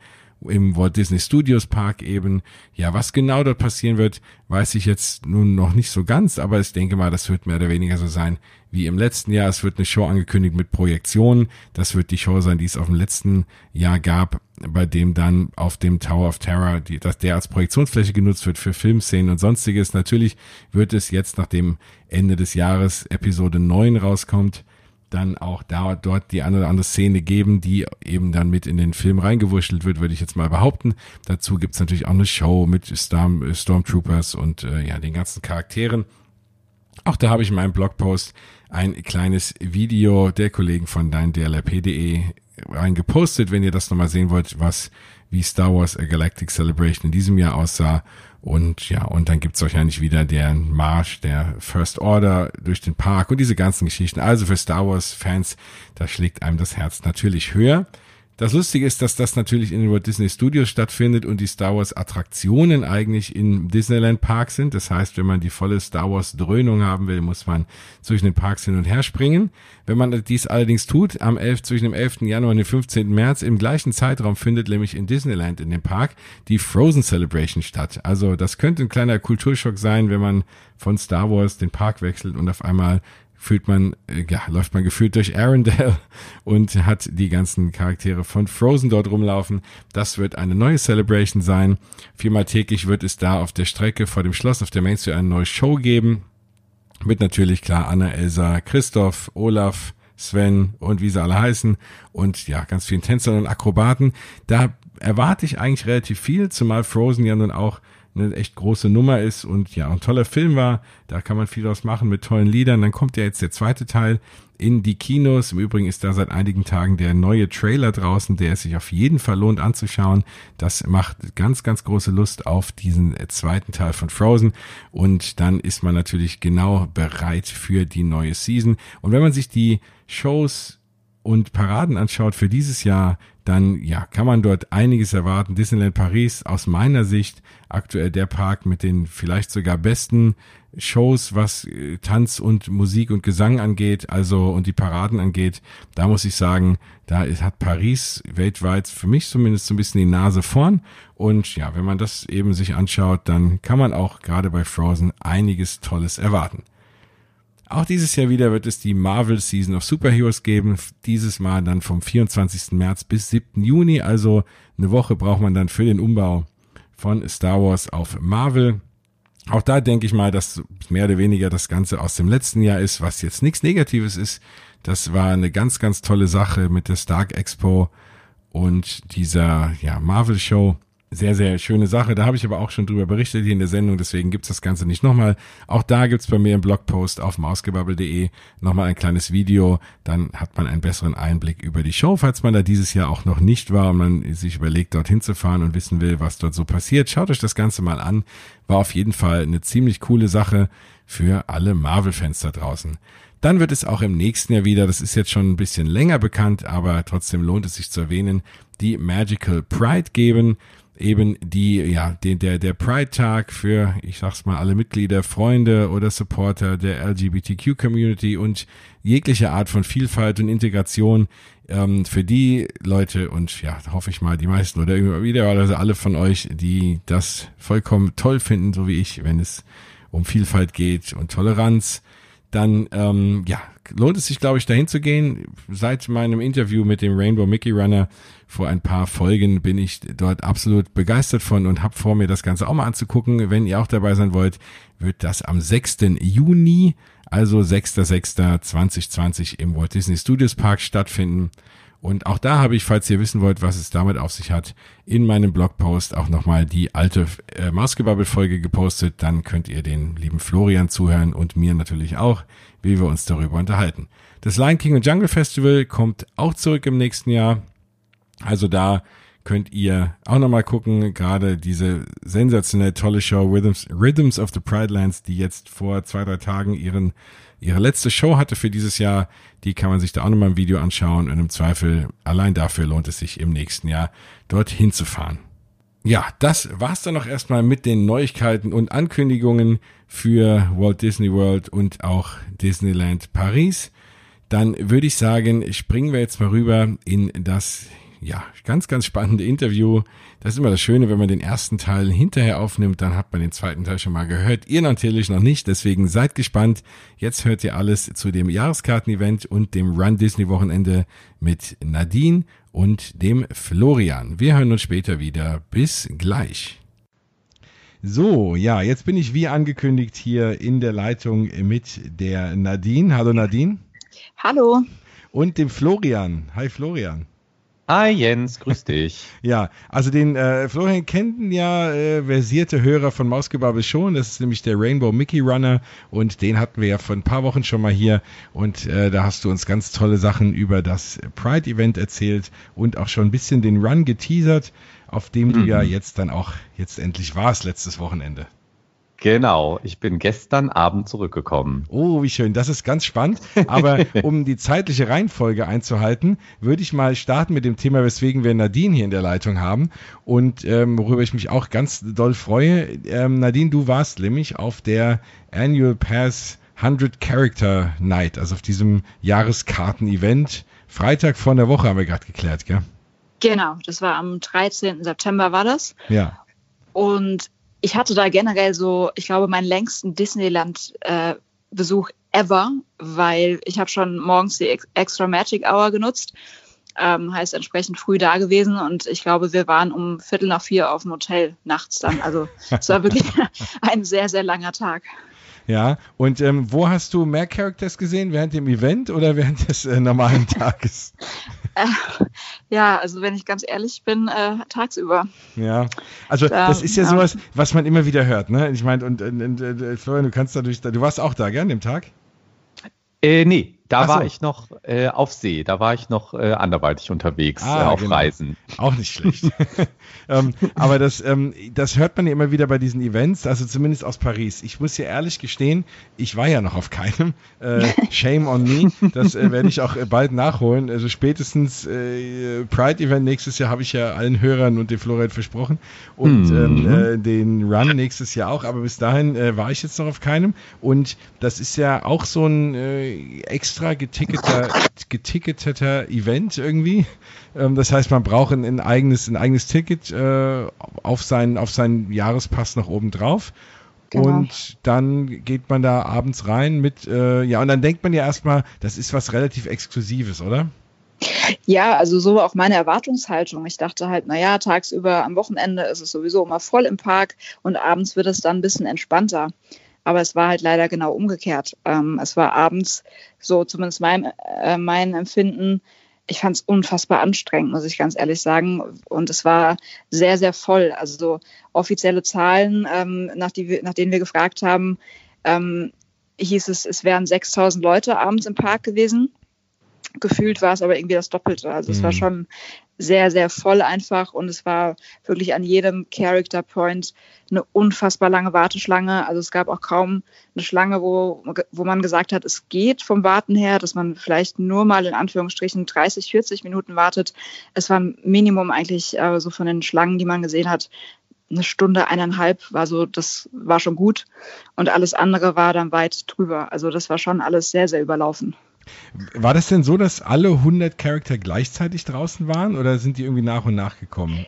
A: im Walt Disney Studios Park eben. Ja, was genau dort passieren wird, weiß ich jetzt nun noch nicht so ganz, aber ich denke mal, das wird mehr oder weniger so sein wie im letzten Jahr. Es wird eine Show angekündigt mit Projektionen. Das wird die Show sein, die es auf dem letzten Jahr gab, bei dem dann auf dem Tower of Terror, die, dass der als Projektionsfläche genutzt wird für Filmszenen und sonstiges. Natürlich wird es jetzt, nach dem Ende des Jahres Episode 9 rauskommt, dann auch da dort die eine oder andere Szene geben, die eben dann mit in den Film reingewurschtelt wird, würde ich jetzt mal behaupten. Dazu gibt's natürlich auch eine Show mit Storm, Stormtroopers und äh, ja den ganzen Charakteren. Auch da habe ich in meinem Blogpost ein kleines Video der Kollegen von deindlrp.de reingepostet, wenn ihr das nochmal sehen wollt, was wie Star Wars A Galactic Celebration in diesem Jahr aussah und ja, und dann gibt's wahrscheinlich wieder den Marsch der First Order durch den Park und diese ganzen Geschichten. Also für Star Wars-Fans, da schlägt einem das Herz natürlich höher. Das Lustige ist, dass das natürlich in den Walt Disney Studios stattfindet und die Star Wars Attraktionen eigentlich in Disneyland Park sind. Das heißt, wenn man die volle Star Wars Dröhnung haben will, muss man zwischen den Parks hin und her springen. Wenn man dies allerdings tut, am 11, zwischen dem 11. Januar und dem 15. März, im gleichen Zeitraum findet nämlich in Disneyland in dem Park die Frozen Celebration statt. Also das könnte ein kleiner Kulturschock sein, wenn man von Star Wars den Park wechselt und auf einmal fühlt man, äh, ja, läuft man gefühlt durch Arendelle und hat die ganzen Charaktere von Frozen dort rumlaufen. Das wird eine neue Celebration sein. Viermal täglich wird es da auf der Strecke vor dem Schloss auf der Main Street eine neue Show geben. Mit natürlich klar Anna, Elsa, Christoph, Olaf, Sven und wie sie alle heißen und ja, ganz vielen Tänzern und Akrobaten. Da erwarte ich eigentlich relativ viel, zumal Frozen ja nun auch eine echt große Nummer ist und ja, ein toller Film war. Da kann man viel draus machen mit tollen Liedern. Dann kommt ja jetzt der zweite Teil in die Kinos. Im Übrigen ist da seit einigen Tagen der neue Trailer draußen, der es sich auf jeden Fall lohnt anzuschauen. Das macht ganz, ganz große Lust auf diesen zweiten Teil von Frozen. Und dann ist man natürlich genau bereit für die neue Season. Und wenn man sich die Shows und Paraden anschaut für dieses Jahr, dann ja, kann man dort einiges erwarten. Disneyland Paris aus meiner Sicht aktuell der Park mit den vielleicht sogar besten Shows, was äh, Tanz und Musik und Gesang angeht, also und die Paraden angeht. Da muss ich sagen, da hat Paris weltweit für mich zumindest so ein bisschen die Nase vorn. Und ja, wenn man das eben sich anschaut, dann kann man auch gerade bei Frozen einiges Tolles erwarten. Auch dieses Jahr wieder wird es die Marvel Season of Superheroes geben. Dieses Mal dann vom 24. März bis 7. Juni. Also eine Woche braucht man dann für den Umbau von Star Wars auf Marvel. Auch da denke ich mal, dass mehr oder weniger das Ganze aus dem letzten Jahr ist, was jetzt nichts Negatives ist. Das war eine ganz, ganz tolle Sache mit der Stark Expo und dieser ja, Marvel Show sehr, sehr schöne Sache. Da habe ich aber auch schon drüber berichtet hier in der Sendung, deswegen gibt's das Ganze nicht nochmal. Auch da gibt's bei mir im Blogpost auf mausgebabbel.de nochmal ein kleines Video. Dann hat man einen besseren Einblick über die Show, falls man da dieses Jahr auch noch nicht war und man sich überlegt, dorthin zu fahren und wissen will, was dort so passiert. Schaut euch das Ganze mal an. War auf jeden Fall eine ziemlich coole Sache für alle Marvel-Fans da draußen. Dann wird es auch im nächsten Jahr wieder, das ist jetzt schon ein bisschen länger bekannt, aber trotzdem lohnt es sich zu erwähnen, die Magical Pride geben eben die, ja, den, der, der Pride-Tag für, ich sag's mal, alle Mitglieder, Freunde oder Supporter der LGBTQ-Community und jegliche Art von Vielfalt und Integration ähm, für die Leute und ja, hoffe ich mal, die meisten oder also alle von euch, die das vollkommen toll finden, so wie ich, wenn es um Vielfalt geht und Toleranz, dann ähm, ja, lohnt es sich, glaube ich, dahin zu gehen. Seit meinem Interview mit dem Rainbow Mickey Runner vor ein paar Folgen bin ich dort absolut begeistert von und habe vor mir das Ganze auch mal anzugucken. Wenn ihr auch dabei sein wollt, wird das am 6. Juni, also 6.6.2020 im Walt Disney Studios Park stattfinden. Und auch da habe ich, falls ihr wissen wollt, was es damit auf sich hat, in meinem Blogpost auch nochmal die alte äh, Mausgebabbel-Folge gepostet. Dann könnt ihr den lieben Florian zuhören und mir natürlich auch, wie wir uns darüber unterhalten. Das Lion King und Jungle Festival kommt auch zurück im nächsten Jahr. Also da könnt ihr auch nochmal gucken, gerade diese sensationell tolle Show Rhythms, Rhythms of the Pride Lands, die jetzt vor zwei, drei Tagen ihren, ihre letzte Show hatte für dieses Jahr. Die kann man sich da auch nochmal im Video anschauen und im Zweifel allein dafür lohnt es sich im nächsten Jahr dorthin zu fahren. Ja, das war's dann noch erstmal mit den Neuigkeiten und Ankündigungen für Walt Disney World und auch Disneyland Paris. Dann würde ich sagen, springen wir jetzt mal rüber in das ja, ganz, ganz spannende Interview. Das ist immer das Schöne, wenn man den ersten Teil hinterher aufnimmt, dann hat man den zweiten Teil schon mal gehört. Ihr natürlich noch nicht, deswegen seid gespannt. Jetzt hört ihr alles zu dem Jahreskarten-Event und dem Run Disney Wochenende mit Nadine und dem Florian. Wir hören uns später wieder. Bis gleich. So, ja, jetzt bin ich wie angekündigt hier in der Leitung mit der Nadine. Hallo Nadine.
B: Hallo.
A: Und dem Florian. Hi Florian.
C: Hi Jens, grüß dich.
A: ja, also den äh, Florian kennen ja äh, versierte Hörer von Mausgebabbel schon. Das ist nämlich der Rainbow Mickey Runner und den hatten wir ja vor ein paar Wochen schon mal hier und äh, da hast du uns ganz tolle Sachen über das Pride Event erzählt und auch schon ein bisschen den Run geteasert, auf dem mhm. du ja jetzt dann auch jetzt endlich warst letztes Wochenende.
C: Genau, ich bin gestern Abend zurückgekommen.
A: Oh, wie schön, das ist ganz spannend. Aber um die zeitliche Reihenfolge einzuhalten, würde ich mal starten mit dem Thema, weswegen wir Nadine hier in der Leitung haben und ähm, worüber ich mich auch ganz doll freue. Ähm, Nadine, du warst nämlich auf der Annual Pass 100 Character Night, also auf diesem Jahreskarten-Event. Freitag vor der Woche haben wir gerade geklärt, gell?
B: Genau, das war am 13. September war das.
A: Ja.
B: Und ich hatte da generell so, ich glaube, meinen längsten Disneyland-Besuch äh, ever, weil ich habe schon morgens die Extra Magic Hour genutzt, ähm, heißt entsprechend früh da gewesen und ich glaube, wir waren um Viertel nach vier auf dem Hotel nachts dann. Also es war wirklich ein sehr, sehr langer Tag.
A: Ja, und ähm, wo hast du mehr Characters gesehen? Während dem Event oder während des äh, normalen Tages?
B: Äh, ja, also wenn ich ganz ehrlich bin, äh, tagsüber.
A: Ja, also da, das ist ja, ja, sowas, was man immer wieder hört, ne? Ich meine, und, und, und, und Florian, du kannst dadurch, du warst auch da, gell, an dem Tag?
C: Äh, nee, da Ach war so. ich noch äh, auf See, da war ich noch äh, anderweitig unterwegs ah, äh, auf genau. Reisen.
A: Auch nicht schlecht. ähm, aber das, ähm, das hört man ja immer wieder bei diesen Events, also zumindest aus Paris. Ich muss ja ehrlich gestehen, ich war ja noch auf keinem. Äh, shame on me. Das äh, werde ich auch äh, bald nachholen. Also spätestens Pride Event nächstes Jahr habe ich ja allen Hörern und dem Florent versprochen. Und mhm. ähm, äh, den Run nächstes Jahr auch. Aber bis dahin war ich jetzt noch auf keinem. Und das ist ja auch so ein extra extra geticketer, geticketeter Event irgendwie. Ähm, das heißt, man braucht ein, ein, eigenes, ein eigenes Ticket äh, auf, seinen, auf seinen Jahrespass noch oben drauf. Genau. Und dann geht man da abends rein mit, äh, ja, und dann denkt man ja erstmal, das ist was relativ Exklusives, oder?
B: Ja, also so auch meine Erwartungshaltung. Ich dachte halt, naja, tagsüber am Wochenende ist es sowieso immer voll im Park und abends wird es dann ein bisschen entspannter. Aber es war halt leider genau umgekehrt. Ähm, es war abends, so zumindest mein, äh, mein Empfinden, ich fand es unfassbar anstrengend, muss ich ganz ehrlich sagen. Und es war sehr, sehr voll. Also so offizielle Zahlen, ähm, nach, die, nach denen wir gefragt haben, ähm, hieß es, es wären 6000 Leute abends im Park gewesen. Gefühlt war es aber irgendwie das Doppelte. Also mhm. es war mhm. schon sehr, sehr voll einfach und es war wirklich an jedem Character Point eine unfassbar lange Warteschlange. Also es gab auch kaum eine Schlange, wo, wo man gesagt hat, es geht vom Warten her, dass man vielleicht nur mal in Anführungsstrichen 30, 40 Minuten wartet. Es war ein Minimum eigentlich äh, so von den Schlangen, die man gesehen hat, eine Stunde, eineinhalb war so, das war schon gut. Und alles andere war dann weit drüber. Also das war schon alles sehr, sehr überlaufen.
A: War das denn so, dass alle 100 Charakter gleichzeitig draußen waren oder sind die irgendwie nach und nach gekommen?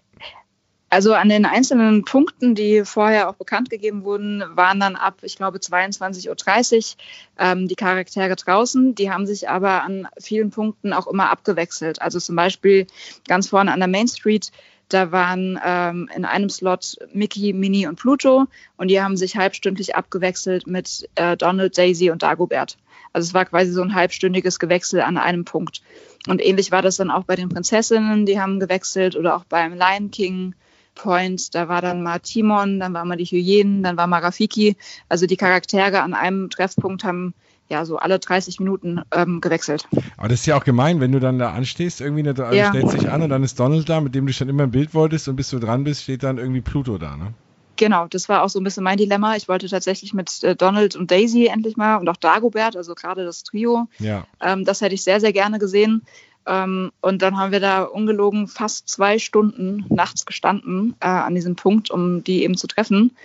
B: Also an den einzelnen Punkten, die vorher auch bekannt gegeben wurden, waren dann ab, ich glaube, 22.30 Uhr ähm, die Charaktere draußen. Die haben sich aber an vielen Punkten auch immer abgewechselt. Also zum Beispiel ganz vorne an der Main Street, da waren ähm, in einem Slot Mickey, Minnie und Pluto und die haben sich halbstündlich abgewechselt mit äh, Donald, Daisy und Dagobert. Also es war quasi so ein halbstündiges Gewechsel an einem Punkt. Und ähnlich war das dann auch bei den Prinzessinnen, die haben gewechselt oder auch beim Lion King Point, da war dann mal Timon, dann war mal die Hyänen, dann war mal Rafiki. Also die Charaktere an einem Treffpunkt haben ja so alle 30 Minuten ähm, gewechselt.
A: Aber das ist ja auch gemein, wenn du dann da anstehst, irgendwie ne, ja. stellst dich an und dann ist Donald da, mit dem du schon immer ein Bild wolltest und bis du dran bist, steht dann irgendwie Pluto da, ne?
B: Genau, das war auch so ein bisschen mein Dilemma. Ich wollte tatsächlich mit äh, Donald und Daisy endlich mal und auch Dagobert, also gerade das Trio. Ja. Ähm, das hätte ich sehr, sehr gerne gesehen. Ähm, und dann haben wir da ungelogen fast zwei Stunden nachts gestanden äh, an diesem Punkt, um die eben zu treffen.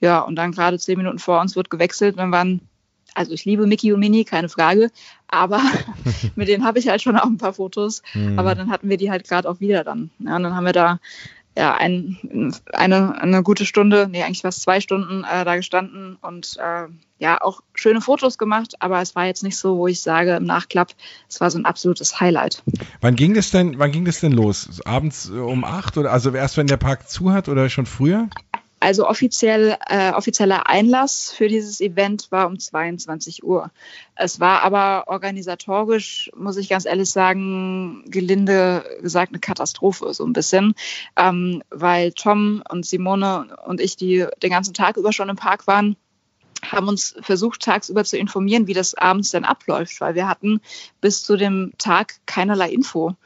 B: Ja, und dann gerade zehn Minuten vor uns wird gewechselt. Dann waren, also ich liebe Mickey und Minnie, keine Frage, aber mit denen habe ich halt schon auch ein paar Fotos. Mhm. Aber dann hatten wir die halt gerade auch wieder dann. Ja, und dann haben wir da ja, ein, eine, eine gute Stunde, nee, eigentlich fast zwei Stunden äh, da gestanden und äh, ja, auch schöne Fotos gemacht, aber es war jetzt nicht so, wo ich sage im Nachklapp, es war so ein absolutes Highlight.
A: Wann ging das denn, wann ging das denn los? Abends um acht oder also erst wenn der Park zu hat oder schon früher?
B: Also offiziell, äh, offizieller Einlass für dieses Event war um 22 Uhr. Es war aber organisatorisch, muss ich ganz ehrlich sagen, gelinde gesagt eine Katastrophe so ein bisschen, ähm, weil Tom und Simone und ich, die den ganzen Tag über schon im Park waren, haben uns versucht, tagsüber zu informieren, wie das abends denn abläuft, weil wir hatten bis zu dem Tag keinerlei Info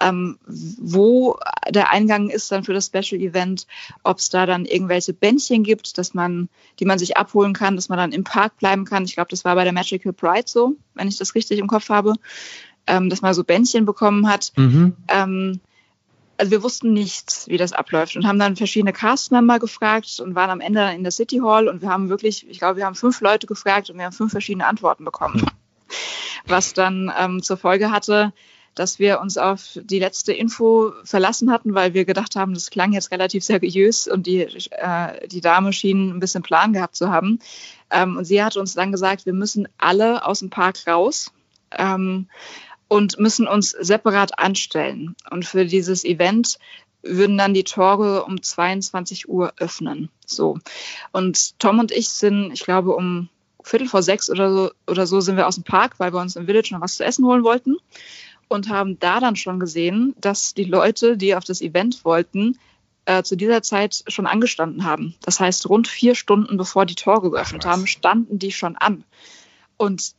B: ähm, wo der Eingang ist dann für das Special Event, ob es da dann irgendwelche Bändchen gibt, dass man, die man sich abholen kann, dass man dann im Park bleiben kann. Ich glaube, das war bei der Magical Pride so, wenn ich das richtig im Kopf habe, ähm, dass man so Bändchen bekommen hat. Mhm. Ähm, also wir wussten nichts, wie das abläuft und haben dann verschiedene Cast-Member gefragt und waren am Ende in der City Hall und wir haben wirklich, ich glaube, wir haben fünf Leute gefragt und wir haben fünf verschiedene Antworten bekommen. Was dann ähm, zur Folge hatte, dass wir uns auf die letzte Info verlassen hatten, weil wir gedacht haben, das klang jetzt relativ seriös und die, äh, die Dame schien ein bisschen Plan gehabt zu haben. Ähm, und sie hat uns dann gesagt, wir müssen alle aus dem Park raus. Ähm, und müssen uns separat anstellen. Und für dieses Event würden dann die Tore um 22 Uhr öffnen. So. Und Tom und ich sind, ich glaube, um Viertel vor sechs oder so, oder so sind wir aus dem Park, weil wir uns im Village noch was zu essen holen wollten und haben da dann schon gesehen, dass die Leute, die auf das Event wollten, äh, zu dieser Zeit schon angestanden haben. Das heißt, rund vier Stunden bevor die Tore geöffnet haben, standen die schon an. Und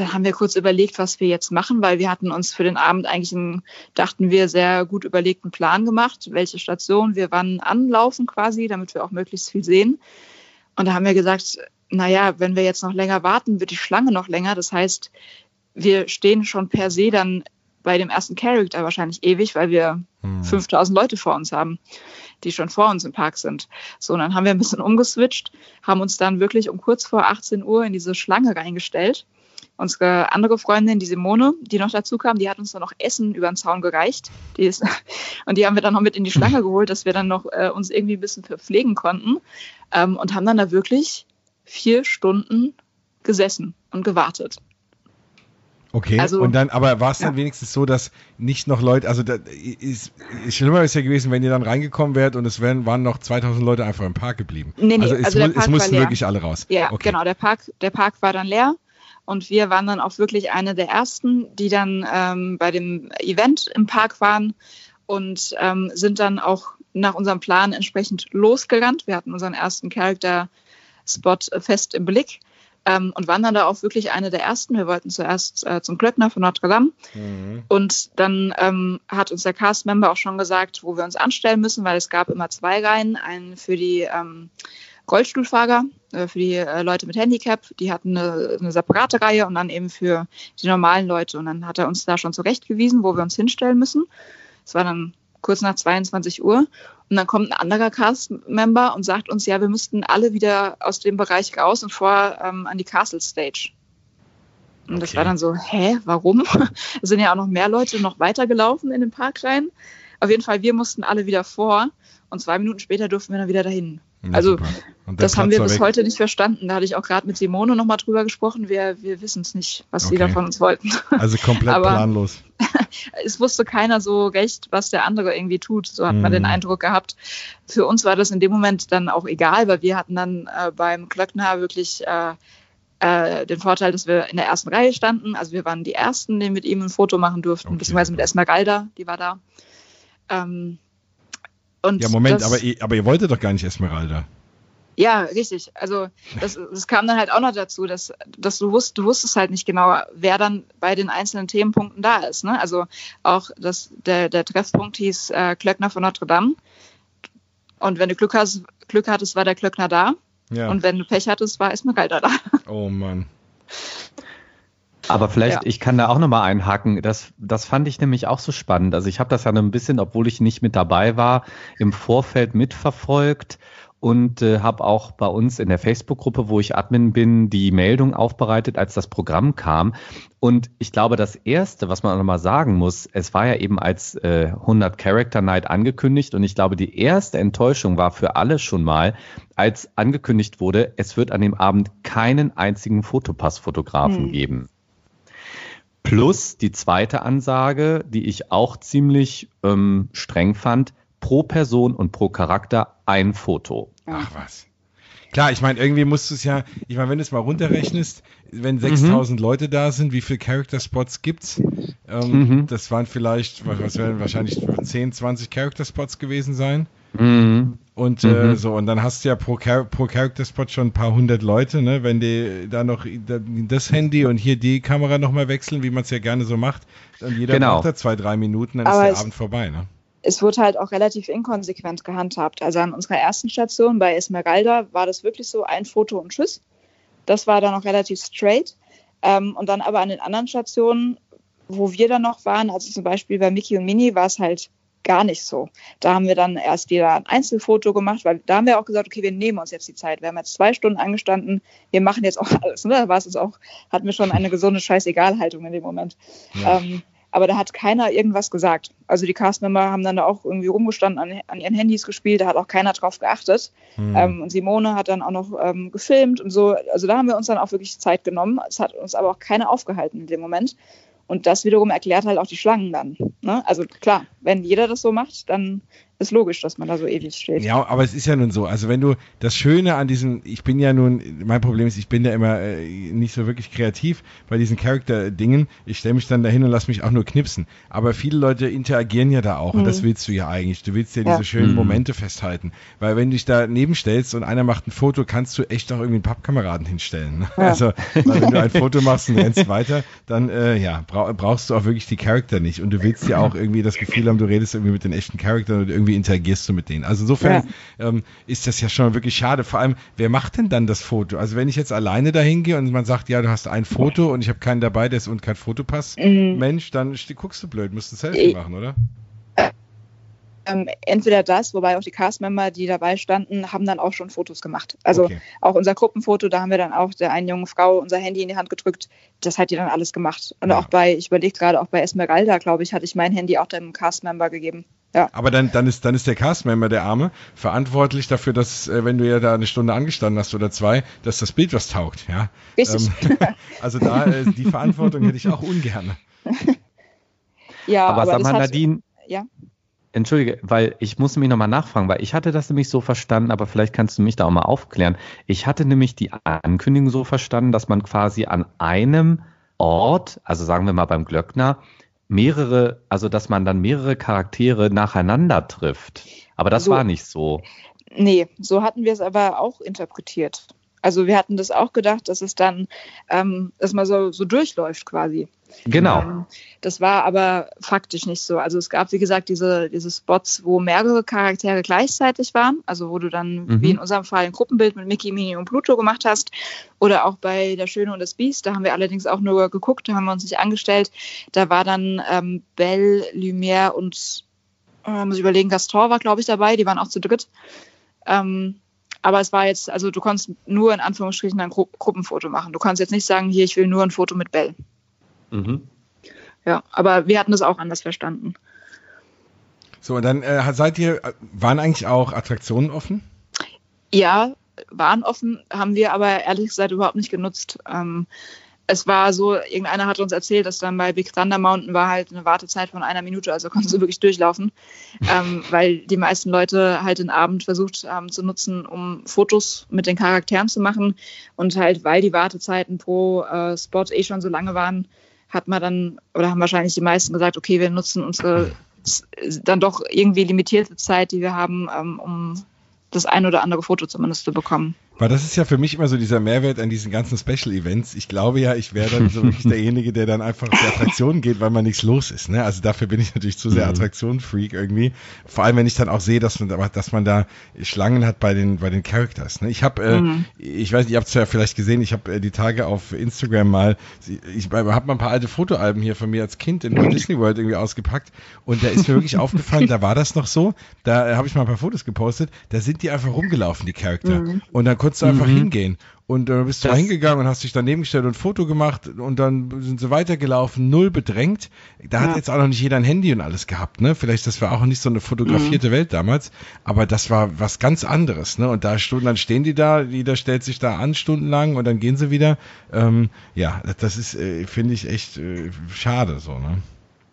B: dann haben wir kurz überlegt, was wir jetzt machen, weil wir hatten uns für den Abend eigentlich einen, dachten wir, sehr gut überlegten Plan gemacht, welche Station wir wann anlaufen quasi, damit wir auch möglichst viel sehen. Und da haben wir gesagt, naja, wenn wir jetzt noch länger warten, wird die Schlange noch länger. Das heißt, wir stehen schon per se dann bei dem ersten Character wahrscheinlich ewig, weil wir hm. 5000 Leute vor uns haben, die schon vor uns im Park sind. So, und dann haben wir ein bisschen umgeswitcht, haben uns dann wirklich um kurz vor 18 Uhr in diese Schlange reingestellt. Unsere andere Freundin, die Simone, die noch dazu kam, die hat uns dann noch Essen über den Zaun gereicht. Die ist, und die haben wir dann noch mit in die Schlange geholt, dass wir dann noch äh, uns irgendwie ein bisschen verpflegen konnten. Ähm, und haben dann da wirklich vier Stunden gesessen und gewartet.
A: Okay, also, und dann, aber war es dann ja. wenigstens so, dass nicht noch Leute, also da ist, schlimmer ist ja gewesen, wenn ihr dann reingekommen wärt und es wären, waren noch 2000 Leute einfach im Park geblieben.
B: Nee, nee, also, es, also
A: es mussten wirklich alle raus.
B: Ja, okay. genau, der Park, der Park war dann leer und wir waren dann auch wirklich eine der ersten, die dann ähm, bei dem Event im Park waren und ähm, sind dann auch nach unserem Plan entsprechend losgerannt. Wir hatten unseren ersten Charakter-Spot fest im Blick ähm, und waren dann da auch wirklich eine der ersten. Wir wollten zuerst äh, zum Glöckner von Notre Dame mhm. und dann ähm, hat uns der Cast-Member auch schon gesagt, wo wir uns anstellen müssen, weil es gab immer zwei Reihen, einen für die ähm, Rollstuhlfahrer, äh, für die äh, Leute mit Handicap, die hatten eine, eine separate Reihe und dann eben für die normalen Leute. Und dann hat er uns da schon zurechtgewiesen, wo wir uns hinstellen müssen. Es war dann kurz nach 22 Uhr. Und dann kommt ein anderer Cast-Member und sagt uns, ja, wir müssten alle wieder aus dem Bereich raus und vor ähm, an die Castle Stage. Und okay. das war dann so, hä, warum? es sind ja auch noch mehr Leute noch weitergelaufen in den Park rein. Auf jeden Fall, wir mussten alle wieder vor und zwei Minuten später durften wir dann wieder dahin. Ja, also das haben wir bis weg. heute nicht verstanden. Da hatte ich auch gerade mit Simone nochmal drüber gesprochen. Wir, wir wissen es nicht, was okay. die da von uns wollten.
A: Also komplett Aber planlos.
B: es wusste keiner so recht, was der andere irgendwie tut. So hat mhm. man den mhm. Eindruck gehabt. Für uns war das in dem Moment dann auch egal, weil wir hatten dann äh, beim Klöckner wirklich äh, äh, den Vorteil, dass wir in der ersten Reihe standen. Also wir waren die Ersten, die mit ihm ein Foto machen durften, okay. beziehungsweise mit Esmeralda, die war da. Ähm,
A: und ja, Moment, das, aber, ihr, aber ihr wolltet doch gar nicht Esmeralda.
B: Ja, richtig. Also das, das kam dann halt auch noch dazu, dass, dass du, wusst, du wusstest halt nicht genau, wer dann bei den einzelnen Themenpunkten da ist. Ne? Also auch das, der, der Treffpunkt hieß äh, Klöckner von Notre Dame. Und wenn du Glück, hast, Glück hattest, war der Klöckner da. Ja. Und wenn du Pech hattest, war Esmeralda da.
A: Oh Mann.
C: Aber vielleicht, ja. ich kann da auch nochmal einhaken. Das, das fand ich nämlich auch so spannend. Also ich habe das ja ein bisschen, obwohl ich nicht mit dabei war, im Vorfeld mitverfolgt und äh, habe auch bei uns in der Facebook-Gruppe, wo ich Admin bin, die Meldung aufbereitet, als das Programm kam. Und ich glaube, das Erste, was man nochmal sagen muss, es war ja eben als äh, 100 Character Night angekündigt und ich glaube, die erste Enttäuschung war für alle schon mal, als angekündigt wurde, es wird an dem Abend keinen einzigen Fotopass-Fotografen hm. geben. Plus die zweite Ansage, die ich auch ziemlich ähm, streng fand, pro Person und pro Charakter ein Foto.
A: Ach was. Klar, ich meine, irgendwie musst du es ja, ich meine, wenn du es mal runterrechnest, wenn 6000 mhm. Leute da sind, wie viele Character Spots gibt's? Ähm, mhm. Das waren vielleicht, was werden wahrscheinlich 10, 20 Character Spots gewesen sein. Mhm. Und äh, mhm. so, und dann hast du ja pro, Char pro Character Spot schon ein paar hundert Leute, ne? Wenn die da noch das Handy und hier die Kamera nochmal wechseln, wie man es ja gerne so macht, und jeder genau. braucht da zwei, drei Minuten, dann Aber ist der Abend vorbei, ne?
B: Es wurde halt auch relativ inkonsequent gehandhabt. Also an unserer ersten Station bei Esmeralda war das wirklich so ein Foto und Tschüss. Das war dann auch relativ straight. Ähm, und dann aber an den anderen Stationen, wo wir dann noch waren, also zum Beispiel bei Mickey und Mini, war es halt gar nicht so. Da haben wir dann erst jeder ein Einzelfoto gemacht, weil da haben wir auch gesagt, okay, wir nehmen uns jetzt die Zeit. Wir haben jetzt zwei Stunden angestanden, wir machen jetzt auch alles. Ne? Da war es uns auch, hatten wir schon eine gesunde Scheißegalhaltung in dem Moment. Ja. Ähm, aber da hat keiner irgendwas gesagt. Also die Castmember haben dann da auch irgendwie rumgestanden, an, an ihren Handys gespielt, da hat auch keiner drauf geachtet. Mhm. Ähm, und Simone hat dann auch noch ähm, gefilmt und so. Also da haben wir uns dann auch wirklich Zeit genommen. Es hat uns aber auch keiner aufgehalten in dem Moment. Und das wiederum erklärt halt auch die Schlangen dann. Ne? Also klar, wenn jeder das so macht, dann ist logisch, dass man da so ewig steht.
A: Ja, aber es ist ja nun so. Also wenn du das Schöne an diesem, ich bin ja nun, mein Problem ist, ich bin ja immer äh, nicht so wirklich kreativ bei diesen Charakter-Dingen. Ich stelle mich dann dahin und lasse mich auch nur knipsen. Aber viele Leute interagieren ja da auch mhm. und das mhm. willst du ja eigentlich. Du willst ja, ja. diese schönen mhm. Momente festhalten. Weil wenn du dich da nebenstellst und einer macht ein Foto, kannst du echt auch irgendwie einen Pappkameraden hinstellen. Ja. Also wenn du ein Foto machst und rennst weiter, dann äh, ja, brauchst du auch wirklich die Charakter nicht. Und du willst ja auch irgendwie das Gefühl haben, du redest irgendwie mit den echten Charakteren und irgendwie irgendwie interagierst du mit denen. Also insofern ja. ähm, ist das ja schon wirklich schade. Vor allem, wer macht denn dann das Foto? Also wenn ich jetzt alleine dahin gehe und man sagt, ja, du hast ein Foto und ich habe keinen dabei, der ist und kein Fotopass, mhm. Mensch, dann guckst du blöd, musst ein Selfie machen, oder?
B: Ähm, entweder das, wobei auch die Castmember, die dabei standen, haben dann auch schon Fotos gemacht. Also okay. auch unser Gruppenfoto, da haben wir dann auch der einen jungen Frau unser Handy in die Hand gedrückt. Das hat die dann alles gemacht. Und ja. auch bei, ich überlege gerade, auch bei Esmeralda, glaube ich, hatte ich mein Handy auch dem Castmember gegeben.
A: Ja. Aber dann, dann ist, dann ist der Castmember, der Arme, verantwortlich dafür, dass, äh, wenn du ja da eine Stunde angestanden hast oder zwei, dass das Bild was taugt, ja.
B: Richtig.
A: Ähm, also da, äh, die Verantwortung hätte ich auch ungern.
C: ja, aber, aber sag mal, Nadine. Ja. Entschuldige, weil ich muss mich nochmal nachfragen, weil ich hatte das nämlich so verstanden, aber vielleicht kannst du mich da auch mal aufklären. Ich hatte nämlich die Ankündigung so verstanden, dass man quasi an einem Ort, also sagen wir mal beim Glöckner, mehrere, also dass man dann mehrere Charaktere nacheinander trifft. Aber das so, war nicht so.
B: Nee, so hatten wir es aber auch interpretiert. Also wir hatten das auch gedacht, dass es dann, ähm, man so, so durchläuft quasi.
C: Genau. Ähm,
B: das war aber faktisch nicht so. Also es gab, wie gesagt, diese, diese Spots, wo mehrere Charaktere gleichzeitig waren. Also wo du dann, mhm. wie in unserem Fall, ein Gruppenbild mit Mickey, Minnie und Pluto gemacht hast. Oder auch bei Der Schöne und das Biest. Da haben wir allerdings auch nur geguckt, da haben wir uns nicht angestellt. Da war dann ähm, Belle, Lumière und, äh, muss ich überlegen, Gaston war, glaube ich, dabei. Die waren auch zu dritt. Ähm, aber es war jetzt, also du konntest nur in Anführungsstrichen ein Gru Gruppenfoto machen. Du kannst jetzt nicht sagen, hier, ich will nur ein Foto mit Bell. Mhm. Ja, aber wir hatten das auch anders verstanden.
A: So, und dann äh, seid ihr, waren eigentlich auch Attraktionen offen?
B: Ja, waren offen, haben wir aber ehrlich gesagt überhaupt nicht genutzt. Ähm, es war so, irgendeiner hat uns erzählt, dass dann bei Big Thunder Mountain war halt eine Wartezeit von einer Minute, also konntest du wirklich durchlaufen, ähm, weil die meisten Leute halt den Abend versucht haben zu nutzen, um Fotos mit den Charakteren zu machen und halt, weil die Wartezeiten pro äh, Spot eh schon so lange waren, hat man dann, oder haben wahrscheinlich die meisten gesagt, okay, wir nutzen unsere dann doch irgendwie limitierte Zeit, die wir haben, ähm, um das ein oder andere Foto zumindest zu bekommen.
A: Weil das ist ja für mich immer so dieser Mehrwert an diesen ganzen Special Events. Ich glaube ja, ich wäre dann so wirklich derjenige, der dann einfach auf die Attraktion geht, weil man nichts los ist. Ne? Also dafür bin ich natürlich zu sehr mhm. Attraktion-Freak irgendwie. Vor allem, wenn ich dann auch sehe, dass man, dass man da Schlangen hat bei den, bei den Characters. Ne? Ich habe, äh, mhm. ich weiß, ihr habt es ja vielleicht gesehen, ich habe äh, die Tage auf Instagram mal, ich habe mal ein paar alte Fotoalben hier von mir als Kind in Walt Disney World irgendwie ausgepackt und da ist mir wirklich aufgefallen, da war das noch so, da äh, habe ich mal ein paar Fotos gepostet, da sind die einfach rumgelaufen, die Charakter. Mhm. Und dann konntest du einfach mhm. hingehen. Und äh, bist du hingegangen und hast dich daneben gestellt und ein Foto gemacht und dann sind sie weitergelaufen, null bedrängt. Da ja. hat jetzt auch noch nicht jeder ein Handy und alles gehabt, ne? Vielleicht, das war auch nicht so eine fotografierte mhm. Welt damals, aber das war was ganz anderes, ne? Und da Stunden, dann stehen die da, jeder stellt sich da an stundenlang und dann gehen sie wieder. Ähm, ja, das ist, äh, finde ich echt äh, schade so, ne?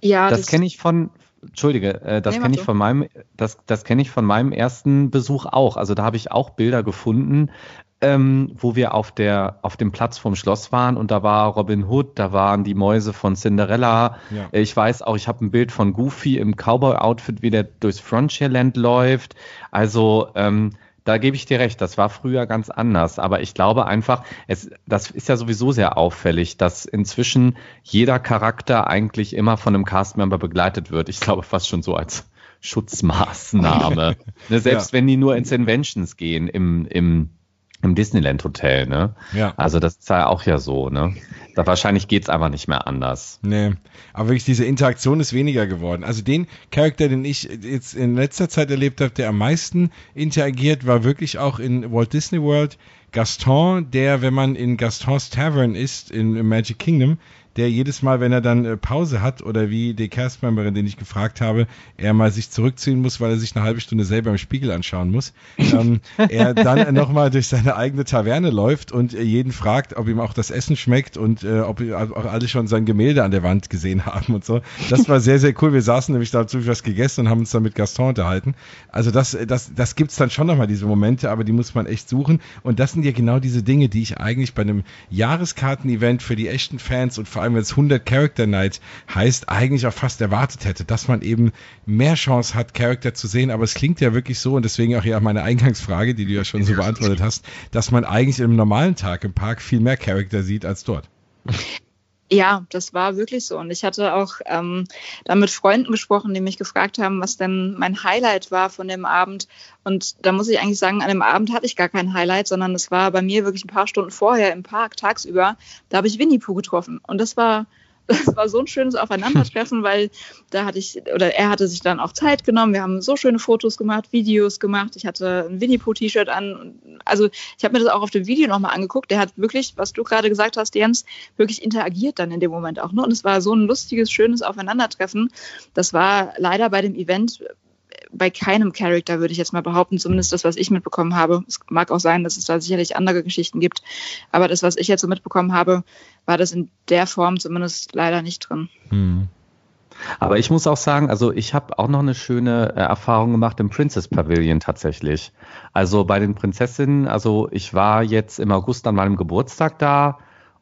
C: Ja, das, das kenne ich von, Entschuldige, äh, das nee, kenne ich von meinem, das, das kenne ich von meinem ersten Besuch auch. Also da habe ich auch Bilder gefunden, ähm, wo wir auf der auf dem Platz vom Schloss waren und da war Robin Hood, da waren die Mäuse von Cinderella. Ja. Ich weiß auch, ich habe ein Bild von Goofy im Cowboy-Outfit, wie der durchs Frontierland läuft. Also ähm, da gebe ich dir recht, das war früher ganz anders. Aber ich glaube einfach, es, das ist ja sowieso sehr auffällig, dass inzwischen jeder Charakter eigentlich immer von einem Castmember begleitet wird. Ich glaube fast schon so als Schutzmaßnahme. ne, selbst ja. wenn die nur ins Inventions gehen im, im im Disneyland Hotel, ne? Ja. Also das ist ja auch ja so, ne? Da wahrscheinlich geht's einfach nicht mehr anders.
A: Nee, aber wirklich diese Interaktion ist weniger geworden. Also den Charakter, den ich jetzt in letzter Zeit erlebt habe, der am meisten interagiert, war wirklich auch in Walt Disney World Gaston, der, wenn man in Gastons Tavern ist, in Magic Kingdom, der jedes Mal, wenn er dann äh, Pause hat oder wie die Castmemberin, den ich gefragt habe, er mal sich zurückziehen muss, weil er sich eine halbe Stunde selber im Spiegel anschauen muss, ähm, er dann nochmal durch seine eigene Taverne läuft und äh, jeden fragt, ob ihm auch das Essen schmeckt und äh, ob auch alle schon sein Gemälde an der Wand gesehen haben und so. Das war sehr, sehr cool. Wir saßen nämlich dazu was gegessen und haben uns dann mit Gaston unterhalten. Also das, das, das gibt's dann schon nochmal, diese Momente, aber die muss man echt suchen. Und das sind ja genau diese Dinge, die ich eigentlich bei einem Jahreskarten-Event für die echten Fans und vor allem allem wenn es 100 Character Nights heißt, eigentlich auch fast erwartet hätte, dass man eben mehr Chance hat, Charakter zu sehen. Aber es klingt ja wirklich so und deswegen auch ja meine Eingangsfrage, die du ja schon so beantwortet hast, dass man eigentlich im normalen Tag im Park viel mehr Charakter sieht als dort.
B: Ja, das war wirklich so. Und ich hatte auch ähm, da mit Freunden gesprochen, die mich gefragt haben, was denn mein Highlight war von dem Abend. Und da muss ich eigentlich sagen, an dem Abend hatte ich gar kein Highlight, sondern es war bei mir wirklich ein paar Stunden vorher im Park tagsüber. Da habe ich Winnie Pooh getroffen. Und das war das war so ein schönes Aufeinandertreffen, weil da hatte ich, oder er hatte sich dann auch Zeit genommen. Wir haben so schöne Fotos gemacht, Videos gemacht. Ich hatte ein Winnie Pooh-T-Shirt an. Also ich habe mir das auch auf dem Video nochmal angeguckt. Der hat wirklich, was du gerade gesagt hast, Jens, wirklich interagiert dann in dem Moment auch. Ne? Und es war so ein lustiges, schönes Aufeinandertreffen. Das war leider bei dem Event bei keinem Charakter, würde ich jetzt mal behaupten, zumindest das, was ich mitbekommen habe. Es mag auch sein, dass es da sicherlich andere Geschichten gibt, aber das, was ich jetzt so mitbekommen habe, war das in der Form zumindest leider nicht drin. Hm.
C: Aber ich muss auch sagen, also ich habe auch noch eine schöne äh, Erfahrung gemacht im Princess Pavilion tatsächlich. Also bei den Prinzessinnen, also ich war jetzt im August an meinem Geburtstag da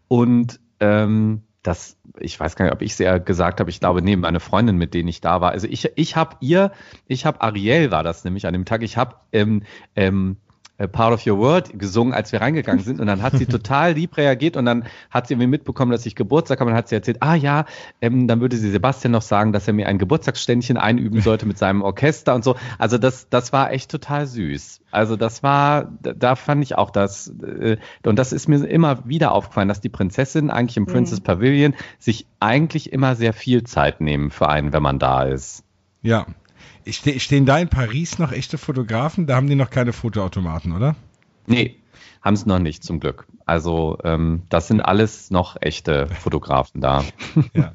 C: und ähm, das, ich weiß gar nicht, ob ich es ja gesagt habe, ich glaube, neben meine Freundin, mit denen ich da war. Also ich, ich habe ihr, ich habe Ariel war das nämlich an dem Tag, ich habe ähm, ähm, äh, Part of Your World gesungen, als wir reingegangen sind. Und dann hat sie total lieb reagiert und dann hat sie irgendwie mitbekommen, dass ich Geburtstag habe und dann hat sie erzählt, ah ja, ähm, dann würde sie Sebastian noch sagen, dass er mir ein Geburtstagsständchen einüben sollte mit seinem Orchester und so. Also das, das war echt total süß. Also das war, da fand ich auch das, äh, und das ist mir immer wieder aufgefallen, dass die Prinzessin eigentlich im Princess mhm. Pavilion sich eigentlich immer sehr viel Zeit nehmen für einen, wenn man da ist.
A: Ja, Ste stehen da in Paris noch echte Fotografen? Da haben die noch keine Fotoautomaten, oder?
C: Nee, haben sie noch nicht, zum Glück. Also ähm, das sind alles noch echte Fotografen da. Ja.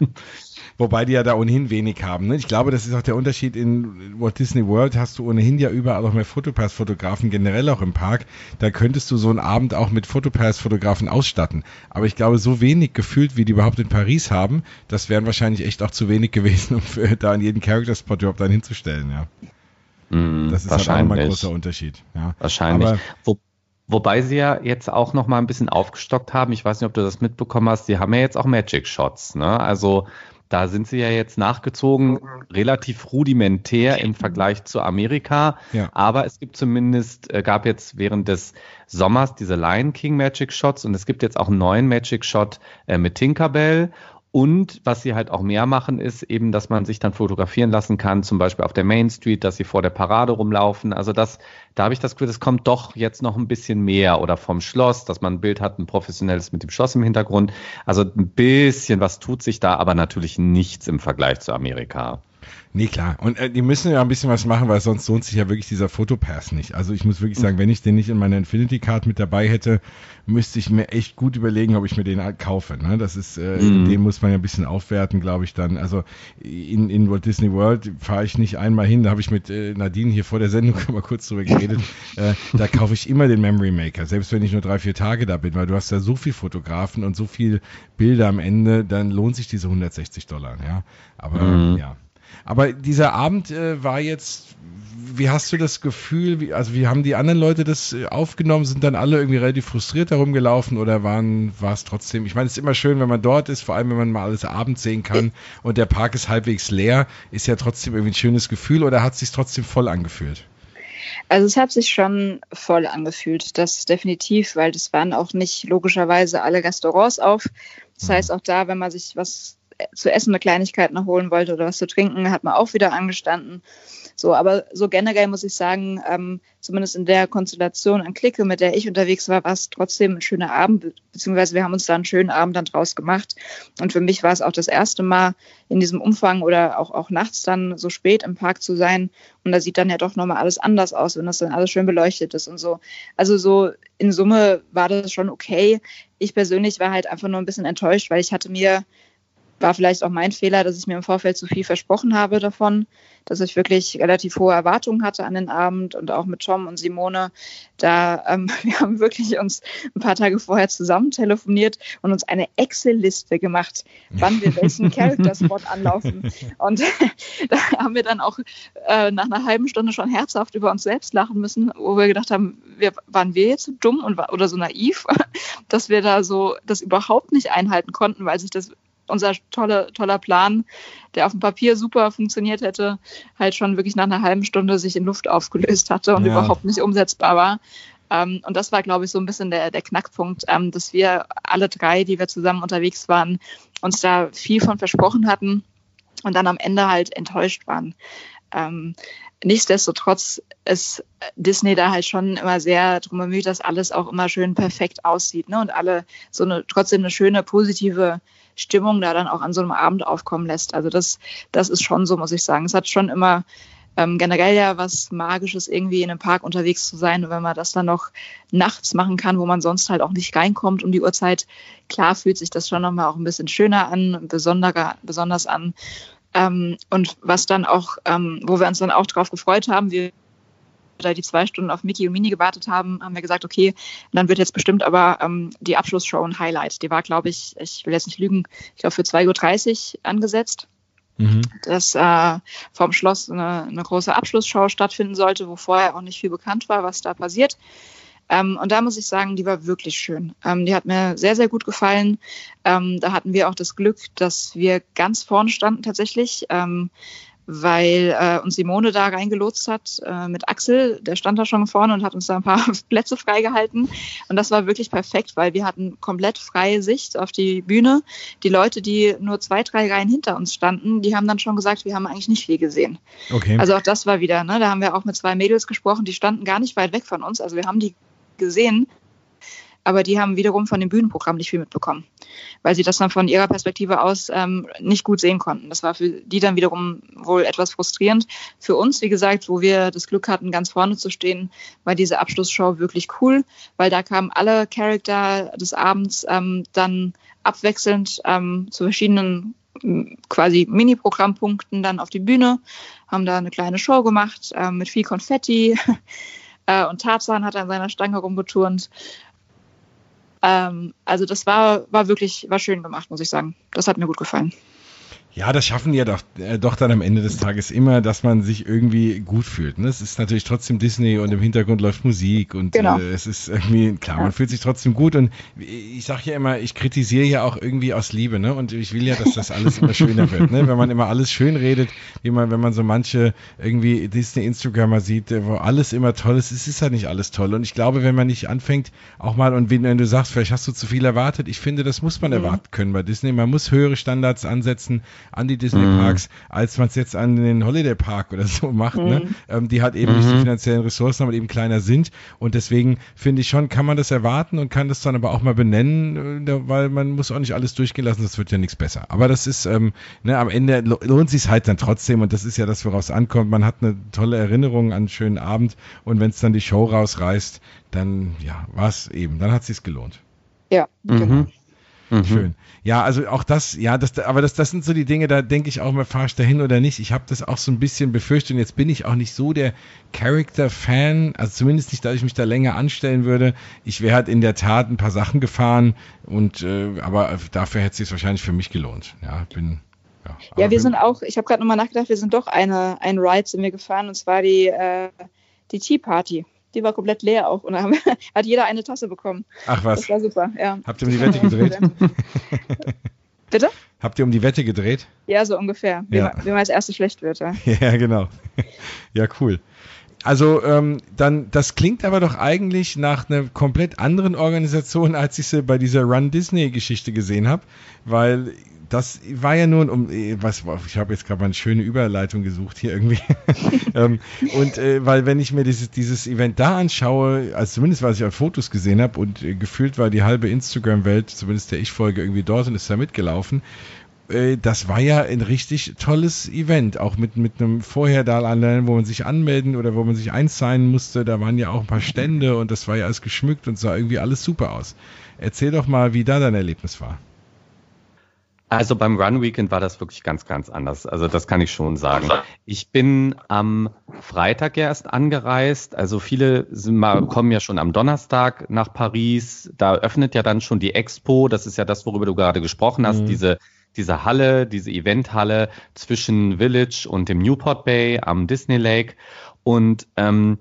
A: Wobei die ja da ohnehin wenig haben. Ne? Ich glaube, das ist auch der Unterschied. In Walt Disney World hast du ohnehin ja überall auch mehr Fotopass-Fotografen, generell auch im Park. Da könntest du so einen Abend auch mit Fotopass-Fotografen ausstatten. Aber ich glaube, so wenig gefühlt, wie die überhaupt in Paris haben, das wären wahrscheinlich echt auch zu wenig gewesen, um für, da an jeden Character-Spot überhaupt dann hinzustellen. Ja.
C: Mm, das ist halt auch nochmal ein großer Unterschied. Ja. Wahrscheinlich. Aber, Wo, Wobei sie ja jetzt auch noch mal ein bisschen aufgestockt haben. Ich weiß nicht, ob du das mitbekommen hast. Sie haben ja jetzt auch Magic Shots. Ne? Also da sind sie ja jetzt nachgezogen, relativ rudimentär im Vergleich zu Amerika. Ja. Aber es gibt zumindest, äh, gab jetzt während des Sommers diese Lion King Magic Shots und es gibt jetzt auch einen neuen Magic Shot äh, mit Tinkerbell. Und was sie halt auch mehr machen, ist eben, dass man sich dann fotografieren lassen kann, zum Beispiel auf der Main Street, dass sie vor der Parade rumlaufen. Also das, da habe ich das Gefühl, es kommt doch jetzt noch ein bisschen mehr oder vom Schloss, dass man ein Bild hat, ein professionelles mit dem Schloss im Hintergrund. Also ein bisschen was tut sich da, aber natürlich nichts im Vergleich zu Amerika.
A: Nee, klar. Und äh, die müssen ja ein bisschen was machen, weil sonst lohnt sich ja wirklich dieser Fotopass nicht. Also ich muss wirklich sagen, wenn ich den nicht in meiner Infinity Card mit dabei hätte, müsste ich mir echt gut überlegen, ob ich mir den halt kaufe. Ne? Das ist, äh, mhm. den muss man ja ein bisschen aufwerten, glaube ich dann. Also in, in Walt Disney World fahre ich nicht einmal hin. Da habe ich mit äh, Nadine hier vor der Sendung mal kurz drüber geredet. äh, da kaufe ich immer den Memory Maker, selbst wenn ich nur drei, vier Tage da bin, weil du hast da so viel Fotografen und so viel Bilder am Ende, dann lohnt sich diese 160 Dollar. Ja, aber mhm. ja. Aber dieser Abend äh, war jetzt, wie hast du das Gefühl, wie, also wie haben die anderen Leute das äh, aufgenommen? Sind dann alle irgendwie relativ frustriert herumgelaufen oder waren, war es trotzdem, ich meine, es ist immer schön, wenn man dort ist, vor allem wenn man mal alles abends sehen kann und der Park ist halbwegs leer, ist ja trotzdem irgendwie ein schönes Gefühl oder hat es sich trotzdem voll angefühlt?
B: Also es hat sich schon voll angefühlt, das definitiv, weil das waren auch nicht logischerweise alle Restaurants auf. Das mhm. heißt auch da, wenn man sich was zu essen eine Kleinigkeit noch holen wollte oder was zu trinken, hat man auch wieder angestanden. So, aber so generell muss ich sagen, ähm, zumindest in der Konstellation an Clique, mit der ich unterwegs war, war es trotzdem ein schöner Abend, beziehungsweise wir haben uns da einen schönen Abend dann draus gemacht. Und für mich war es auch das erste Mal in diesem Umfang oder auch, auch nachts dann so spät im Park zu sein. Und da sieht dann ja doch nochmal alles anders aus, wenn das dann alles schön beleuchtet ist und so. Also so in Summe war das schon okay. Ich persönlich war halt einfach nur ein bisschen enttäuscht, weil ich hatte mir war vielleicht auch mein Fehler, dass ich mir im Vorfeld zu viel versprochen habe davon, dass ich wirklich relativ hohe Erwartungen hatte an den Abend und auch mit Tom und Simone. Da ähm, wir haben wirklich uns ein paar Tage vorher zusammen telefoniert und uns eine Excel-Liste gemacht, wann wir welchen Character-Spot anlaufen. Und da haben wir dann auch äh, nach einer halben Stunde schon herzhaft über uns selbst lachen müssen, wo wir gedacht haben, wir, waren wir jetzt so dumm und, oder so naiv, dass wir da so das überhaupt nicht einhalten konnten, weil sich das unser tolle, toller Plan, der auf dem Papier super funktioniert hätte, halt schon wirklich nach einer halben Stunde sich in Luft aufgelöst hatte und ja. überhaupt nicht umsetzbar war. Ähm, und das war, glaube ich, so ein bisschen der, der Knackpunkt, ähm, dass wir alle drei, die wir zusammen unterwegs waren, uns da viel von versprochen hatten und dann am Ende halt enttäuscht waren. Ähm, nichtsdestotrotz ist Disney da halt schon immer sehr drum bemüht, dass alles auch immer schön perfekt aussieht ne? und alle so eine trotzdem eine schöne positive Stimmung da dann auch an so einem Abend aufkommen lässt. Also das, das ist schon so, muss ich sagen. Es hat schon immer ähm, generell ja was Magisches, irgendwie in einem Park unterwegs zu sein. Und wenn man das dann noch nachts machen kann, wo man sonst halt auch nicht reinkommt um die Uhrzeit, klar fühlt sich das schon nochmal auch ein bisschen schöner an, besonderer, besonders an. Ähm, und was dann auch, ähm, wo wir uns dann auch drauf gefreut haben, wir da die zwei Stunden auf Mickey und Mini gewartet haben, haben wir gesagt, okay, dann wird jetzt bestimmt aber ähm, die Abschlussshow ein Highlight. Die war, glaube ich, ich will jetzt nicht lügen, ich glaube für 2.30 Uhr angesetzt. Mhm. Dass äh, vom Schloss eine, eine große Abschlussshow stattfinden sollte, wo vorher auch nicht viel bekannt war, was da passiert. Ähm, und da muss ich sagen, die war wirklich schön. Ähm, die hat mir sehr, sehr gut gefallen. Ähm, da hatten wir auch das Glück, dass wir ganz vorne standen tatsächlich. Weil äh, uns Simone da reingelotst hat äh, mit Axel. Der stand da schon vorne und hat uns da ein paar Plätze freigehalten. Und das war wirklich perfekt, weil wir hatten komplett freie Sicht auf die Bühne. Die Leute, die nur zwei, drei Reihen hinter uns standen, die haben dann schon gesagt, wir haben eigentlich nicht viel gesehen. Okay. Also auch das war wieder, ne? da haben wir auch mit zwei Mädels gesprochen, die standen gar nicht weit weg von uns. Also wir haben die gesehen, aber die haben wiederum von dem Bühnenprogramm nicht viel mitbekommen, weil sie das dann von ihrer Perspektive aus ähm, nicht gut sehen konnten. Das war für die dann wiederum wohl etwas frustrierend. Für uns, wie gesagt, wo wir das Glück hatten, ganz vorne zu stehen, war diese Abschlussshow wirklich cool, weil da kamen alle Charakter des Abends ähm, dann abwechselnd ähm, zu verschiedenen quasi Mini-Programmpunkten dann auf die Bühne, haben da eine kleine Show gemacht äh, mit viel Konfetti äh, und Tarzan hat an seiner Stange rumgeturnt. Ähm, also das war, war wirklich, war schön gemacht, muss ich sagen. Das hat mir gut gefallen.
A: Ja, das schaffen die ja doch, äh, doch dann am Ende des Tages immer, dass man sich irgendwie gut fühlt. Ne? Es ist natürlich trotzdem Disney und im Hintergrund läuft Musik und genau. äh, es ist irgendwie, klar, man fühlt sich trotzdem gut und ich sage ja immer, ich kritisiere ja auch irgendwie aus Liebe ne? und ich will ja, dass das alles immer schöner wird. Ne? Wenn man immer alles schön redet, wie man, wenn man so manche irgendwie Disney-Instagrammer sieht, wo alles immer toll ist, es ist ja nicht alles toll und ich glaube, wenn man nicht anfängt, auch mal und wenn, wenn du sagst, vielleicht hast du zu viel erwartet, ich finde, das muss man mhm. erwarten können bei Disney. Man muss höhere Standards ansetzen an die Disney-Parks, mhm. als man es jetzt an den Holiday Park oder so macht. Ne? Mhm. Ne? Ähm, die hat eben mhm. nicht die mhm. finanziellen Ressourcen, aber eben kleiner sind. Und deswegen finde ich schon, kann man das erwarten und kann das dann aber auch mal benennen, äh, weil man muss auch nicht alles durchgehen lassen, das wird ja nichts besser. Aber das ist, ähm, ne, am Ende lohnt sich halt dann trotzdem und das ist ja das, woraus ankommt. Man hat eine tolle Erinnerung an einen schönen Abend und wenn es dann die Show rausreißt, dann ja, war es eben, dann hat es sich gelohnt.
B: Ja, genau.
A: Mhm. Mhm. Schön. Ja, also auch das, ja, das, aber das, das sind so die Dinge, da denke ich auch mal, fahr ich dahin oder nicht. Ich habe das auch so ein bisschen befürchtet und jetzt bin ich auch nicht so der Character-Fan, also zumindest nicht, dass ich mich da länger anstellen würde. Ich wäre halt in der Tat ein paar Sachen gefahren und, äh, aber dafür hätte es sich wahrscheinlich für mich gelohnt. Ja, bin,
B: ja, ja wir sind auch, ich habe gerade nochmal nachgedacht, wir sind doch eine, ein Ride sind wir gefahren und zwar die, äh, die Tea Party die war komplett leer auch. Und da haben, hat jeder eine Tasse bekommen.
A: Ach was.
B: Das war super, ja.
A: Habt ihr um die Wette gedreht?
B: Bitte?
A: Habt ihr um die Wette gedreht?
B: Ja, so ungefähr. Wie, ja. man als erstes schlecht wird, ja.
A: Ja, genau. Ja, cool. Also ähm, dann, das klingt aber doch eigentlich nach einer komplett anderen Organisation, als ich sie bei dieser Run Disney Geschichte gesehen habe, weil das war ja nun um, äh, was, ich habe jetzt gerade mal eine schöne Überleitung gesucht hier irgendwie. ähm, und äh, weil wenn ich mir dieses, dieses Event da anschaue, also zumindest was ich auf Fotos gesehen habe und äh, gefühlt war die halbe Instagram-Welt, zumindest der Ich-Folge irgendwie dort und ist da mitgelaufen, äh, das war ja ein richtig tolles Event, auch mit, mit einem vorher da allein, wo man sich anmelden oder wo man sich einsignen musste, da waren ja auch ein paar Stände und das war ja alles geschmückt und sah irgendwie alles super aus. Erzähl doch mal, wie da dein Erlebnis war.
C: Also beim Run Weekend war das wirklich ganz, ganz anders. Also das kann ich schon sagen. Ich bin am Freitag erst angereist. Also viele mal, kommen ja schon am Donnerstag nach Paris. Da öffnet ja dann schon die Expo. Das ist ja das, worüber du gerade gesprochen hast. Mhm. Diese, diese Halle, diese Eventhalle zwischen Village und dem Newport Bay am Disney Lake. Und ähm,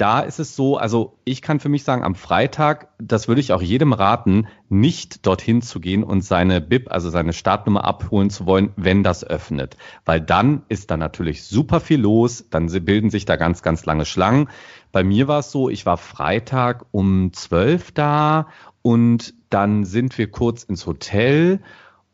C: da ist es so, also ich kann für mich sagen, am Freitag, das würde ich auch jedem raten, nicht dorthin zu gehen und seine BIP, also seine Startnummer abholen zu wollen, wenn das öffnet. Weil dann ist da natürlich super viel los, dann bilden sich da ganz, ganz lange Schlangen. Bei mir war es so, ich war Freitag um zwölf da und dann sind wir kurz ins Hotel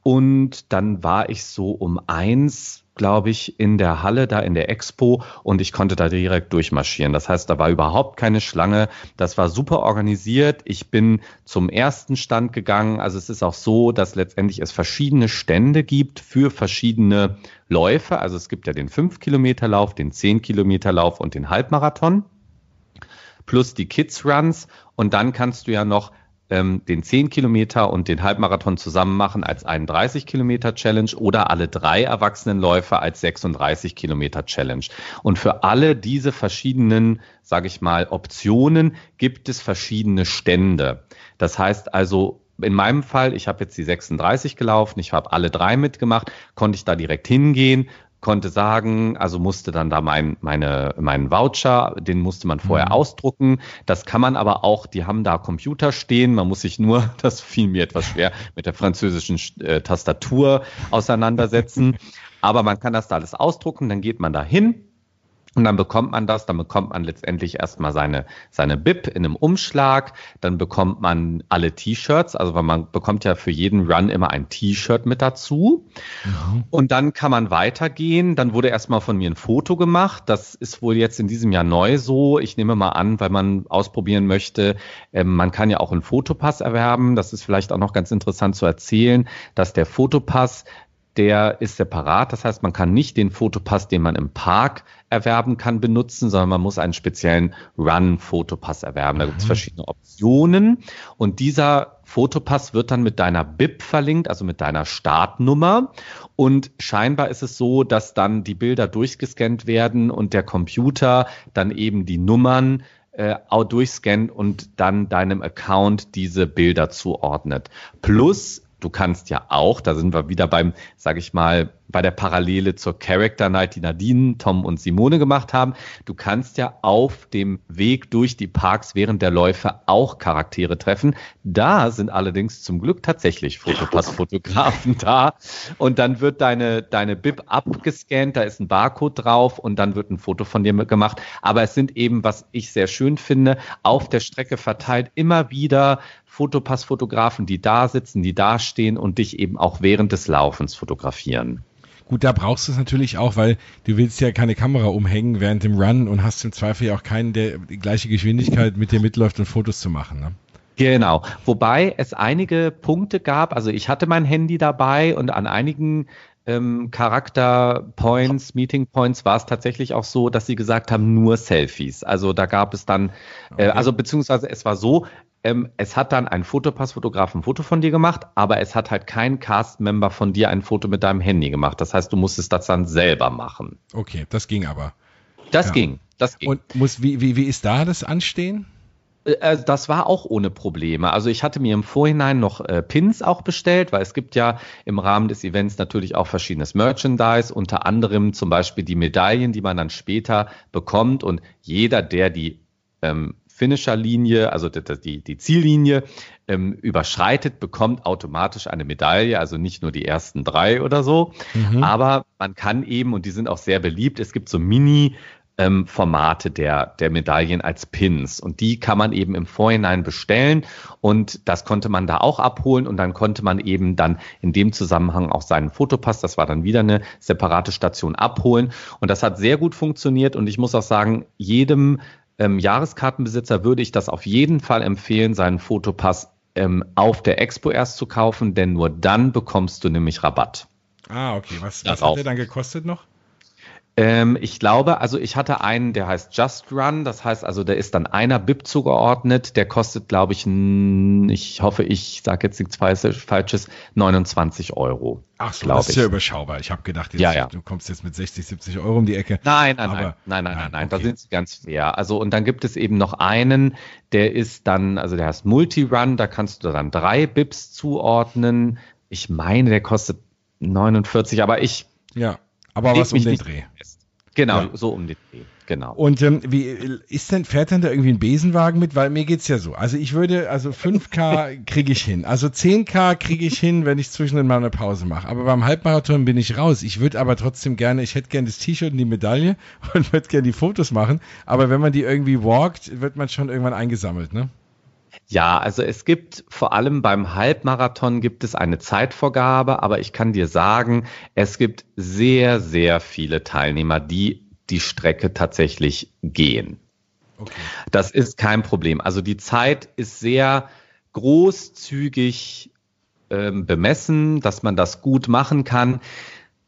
C: und dann war ich so um eins glaube ich, in der Halle, da in der Expo und ich konnte da direkt durchmarschieren. Das heißt, da war überhaupt keine Schlange. Das war super organisiert. Ich bin zum ersten Stand gegangen. Also es ist auch so, dass letztendlich es verschiedene Stände gibt für verschiedene Läufe. Also es gibt ja den 5-Kilometer-Lauf, den 10-Kilometer-Lauf und den Halbmarathon plus die Kids Runs und dann kannst du ja noch ähm, den 10 Kilometer und den Halbmarathon zusammen machen als 31 Kilometer Challenge oder alle drei Erwachsenenläufer als 36 Kilometer Challenge. Und für alle diese verschiedenen, sage ich mal, Optionen gibt es verschiedene Stände. Das heißt also, in meinem Fall, ich habe jetzt die 36 gelaufen, ich habe alle drei mitgemacht, konnte ich da direkt hingehen, konnte sagen, also musste dann da mein, meine, meinen Voucher, den musste man vorher mhm. ausdrucken. Das kann man aber auch, die haben da Computer stehen, man muss sich nur, das fiel mir etwas schwer, mit der französischen äh, Tastatur auseinandersetzen. aber man kann das da alles ausdrucken, dann geht man da hin, und dann bekommt man das, dann bekommt man letztendlich erstmal seine, seine BIP in einem Umschlag, dann bekommt man alle T-Shirts, also weil man bekommt ja für jeden Run immer ein T-Shirt mit dazu. Mhm. Und dann kann man weitergehen. Dann wurde erstmal von mir ein Foto gemacht. Das ist wohl jetzt in diesem Jahr neu so. Ich nehme mal an, weil man ausprobieren möchte, äh, man kann ja auch einen Fotopass erwerben. Das ist vielleicht auch noch ganz interessant zu erzählen, dass der Fotopass der ist separat. Das heißt, man kann nicht den Fotopass, den man im Park erwerben kann, benutzen, sondern man muss einen speziellen Run-Fotopass erwerben. Da gibt es mhm. verschiedene Optionen. Und dieser Fotopass wird dann mit deiner BIP verlinkt, also mit deiner Startnummer. Und scheinbar ist es so, dass dann die Bilder durchgescannt werden und der Computer dann eben die Nummern äh, durchscannt und dann deinem Account diese Bilder zuordnet. Plus du kannst ja auch, da sind wir wieder beim, sag ich mal, bei der Parallele zur Character Night, die Nadine, Tom und Simone gemacht haben. Du kannst ja auf dem Weg durch die Parks während der Läufe auch Charaktere treffen. Da sind allerdings zum Glück tatsächlich Fotopass-Fotografen da. Und dann wird deine, deine Bib abgescannt, da ist ein Barcode drauf und dann wird ein Foto von dir gemacht. Aber es sind eben, was ich sehr schön finde, auf der Strecke verteilt immer wieder Fotopass-Fotografen, die da sitzen, die da stehen und dich eben auch während des Laufens fotografieren.
A: Gut, da brauchst du es natürlich auch, weil du willst ja keine Kamera umhängen während dem Run und hast im Zweifel ja auch keinen, der die gleiche Geschwindigkeit mit dir mitläuft, um Fotos zu machen. Ne?
C: Genau. Wobei es einige Punkte gab. Also ich hatte mein Handy dabei und an einigen ähm, Charakter Points, Meeting Points war es tatsächlich auch so, dass sie gesagt haben, nur Selfies. Also da gab es dann, äh, okay. also beziehungsweise es war so, ähm, es hat dann ein Fotopassfotograf ein Foto von dir gemacht, aber es hat halt kein Cast-Member von dir ein Foto mit deinem Handy gemacht. Das heißt, du musstest das dann selber machen.
A: Okay, das ging aber.
C: Das ja. ging, das ging.
A: Und muss, wie, wie, wie ist da das Anstehen?
C: Äh, äh, das war auch ohne Probleme. Also ich hatte mir im Vorhinein noch äh, Pins auch bestellt, weil es gibt ja im Rahmen des Events natürlich auch verschiedenes Merchandise, unter anderem zum Beispiel die Medaillen, die man dann später bekommt. Und jeder, der die ähm, Finisher-Linie, also die, die Ziellinie ähm, überschreitet, bekommt automatisch eine Medaille, also nicht nur die ersten drei oder so. Mhm. Aber man kann eben, und die sind auch sehr beliebt, es gibt so Mini- ähm, Formate der, der Medaillen als Pins. Und die kann man eben im Vorhinein bestellen. Und das konnte man da auch abholen. Und dann konnte man eben dann in dem Zusammenhang auch seinen Fotopass, das war dann wieder eine separate Station, abholen. Und das hat sehr gut funktioniert. Und ich muss auch sagen, jedem ähm, Jahreskartenbesitzer würde ich das auf jeden Fall empfehlen, seinen Fotopass ähm, auf der Expo erst zu kaufen, denn nur dann bekommst du nämlich Rabatt.
A: Ah, okay. Was, was hat der dann gekostet noch?
C: Ähm, ich glaube, also ich hatte einen, der heißt Just Run, das heißt also, der ist dann einer BIP zugeordnet, der kostet, glaube ich, ich hoffe, ich sage jetzt nichts Falsches, 29 Euro.
A: Ach so, das ist ja überschaubar. Ich habe gedacht, jetzt,
C: ja, ja.
A: du kommst jetzt mit 60, 70 Euro um die Ecke.
C: Nein, nein, nein, nein, nein, nein, nein, okay. da sind sie ganz fair. Also und dann gibt es eben noch einen, der ist dann, also der heißt Multi-Run, da kannst du dann drei BIPs zuordnen. Ich meine, der kostet 49, aber ich
A: ja. Aber was um den Dreh.
C: Genau, ja. so um den Dreh. Genau.
A: Und ähm, wie ist denn, fährt denn da irgendwie ein Besenwagen mit? Weil mir geht's ja so. Also ich würde, also 5K kriege ich hin. Also 10K kriege ich hin, wenn ich zwischendrin mal eine Pause mache. Aber beim Halbmarathon bin ich raus. Ich würde aber trotzdem gerne, ich hätte gerne das T-Shirt und die Medaille und würde gerne die Fotos machen. Aber wenn man die irgendwie walkt, wird man schon irgendwann eingesammelt, ne?
C: Ja, also es gibt vor allem beim Halbmarathon gibt es eine Zeitvorgabe, aber ich kann dir sagen, es gibt sehr, sehr viele Teilnehmer, die die Strecke tatsächlich gehen. Okay. Das ist kein Problem. Also die Zeit ist sehr großzügig ähm, bemessen, dass man das gut machen kann.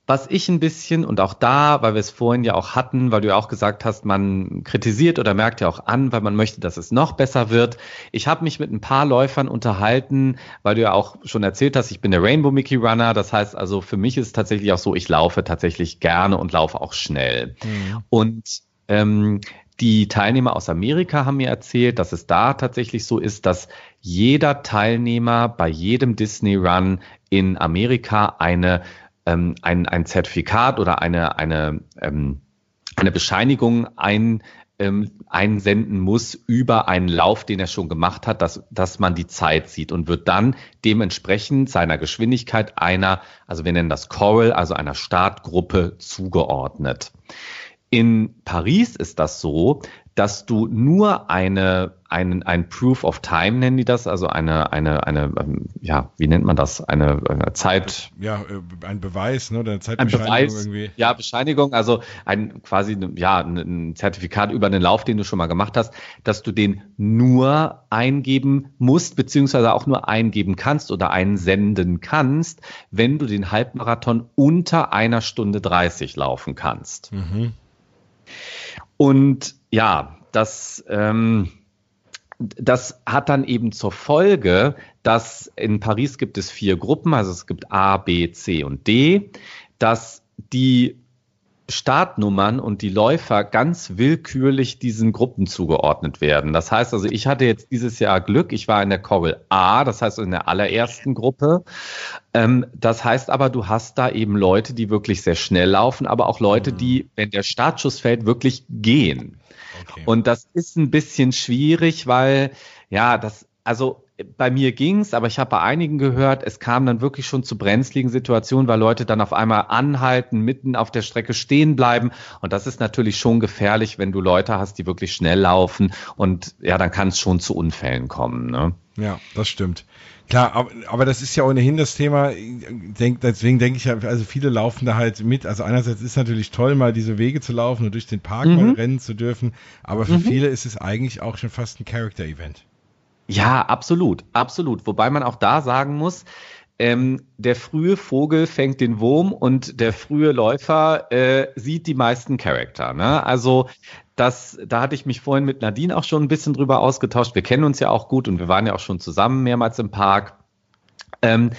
C: Was ich ein bisschen und auch da, weil wir es vorhin ja auch hatten, weil du ja auch gesagt hast, man kritisiert oder merkt ja auch an, weil man möchte, dass es noch besser wird. Ich habe mich mit ein paar Läufern unterhalten, weil du ja auch schon erzählt hast, ich bin der Rainbow Mickey Runner. Das heißt also, für mich ist es tatsächlich auch so, ich laufe tatsächlich gerne und laufe auch schnell. Mhm. Und ähm, die Teilnehmer aus Amerika haben mir erzählt, dass es da tatsächlich so ist, dass jeder Teilnehmer bei jedem Disney Run in Amerika eine ähm, ein, ein Zertifikat oder eine, eine, ähm, eine Bescheinigung ein, ähm, einsenden muss über einen Lauf, den er schon gemacht hat, dass, dass man die Zeit sieht und wird dann dementsprechend seiner Geschwindigkeit einer, also wir nennen das Coral, also einer Startgruppe zugeordnet. In Paris ist das so, dass du nur eine, einen, ein Proof of Time nennen die das, also eine, eine, eine, ähm, ja, wie nennt man das? Eine, eine Zeit.
A: Ja, äh, ein Beweis, ne? Eine
C: Zeitbescheinigung ein Beweis, irgendwie. Ja, Bescheinigung, also ein quasi, ja, ein Zertifikat über einen Lauf, den du schon mal gemacht hast, dass du den nur eingeben musst, beziehungsweise auch nur eingeben kannst oder einsenden kannst, wenn du den Halbmarathon unter einer Stunde 30 laufen kannst. Mhm. Und ja, das, ähm, das hat dann eben zur Folge, dass in Paris gibt es vier Gruppen, also es gibt A, B, C und D, dass die Startnummern und die Läufer ganz willkürlich diesen Gruppen zugeordnet werden. Das heißt also, ich hatte jetzt dieses Jahr Glück, ich war in der Choral A, das heißt in der allerersten Gruppe. Ähm, das heißt aber, du hast da eben Leute, die wirklich sehr schnell laufen, aber auch Leute, die, mhm. wenn der Startschuss fällt, wirklich gehen. Okay. Und das ist ein bisschen schwierig, weil ja, das, also bei mir ging's, aber ich habe bei einigen gehört, es kam dann wirklich schon zu brenzligen Situationen, weil Leute dann auf einmal anhalten, mitten auf der Strecke stehen bleiben. Und das ist natürlich schon gefährlich, wenn du Leute hast, die wirklich schnell laufen. Und ja, dann kann es schon zu Unfällen kommen. Ne?
A: Ja, das stimmt. Klar, aber, aber das ist ja ohnehin das Thema. Denk, deswegen denke ich ja, also viele laufen da halt mit. Also einerseits ist natürlich toll, mal diese Wege zu laufen und durch den Park mhm. mal rennen zu dürfen. Aber für mhm. viele ist es eigentlich auch schon fast ein Character-Event.
C: Ja, absolut, absolut. Wobei man auch da sagen muss, ähm, der frühe Vogel fängt den Wurm und der frühe Läufer äh, sieht die meisten Charakter. Ne? Also das, da hatte ich mich vorhin mit Nadine auch schon ein bisschen drüber ausgetauscht. Wir kennen uns ja auch gut und wir waren ja auch schon zusammen mehrmals im Park. Ähm,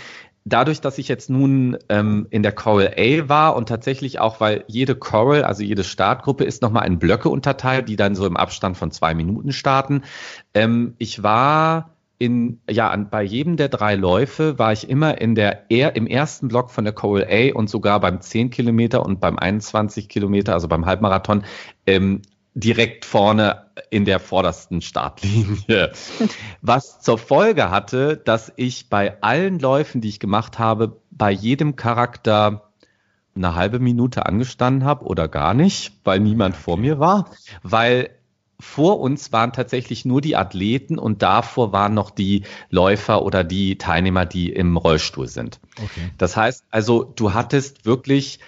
C: dadurch, dass ich jetzt nun ähm, in der Coral A war und tatsächlich auch, weil jede Coral, also jede Startgruppe ist nochmal in Blöcke unterteilt, die dann so im Abstand von zwei Minuten starten. Ähm, ich war in, ja, an, bei jedem der drei Läufe war ich immer in der, eher im ersten Block von der Coral A und sogar beim 10 Kilometer und beim 21 Kilometer, also beim Halbmarathon, ähm, direkt vorne in der vordersten Startlinie. Was zur Folge hatte, dass ich bei allen Läufen, die ich gemacht habe, bei jedem Charakter eine halbe Minute angestanden habe oder gar nicht, weil niemand vor mir war, weil vor uns waren tatsächlich nur die Athleten und davor waren noch die Läufer oder die Teilnehmer, die im Rollstuhl sind. Okay. Das heißt also, du hattest wirklich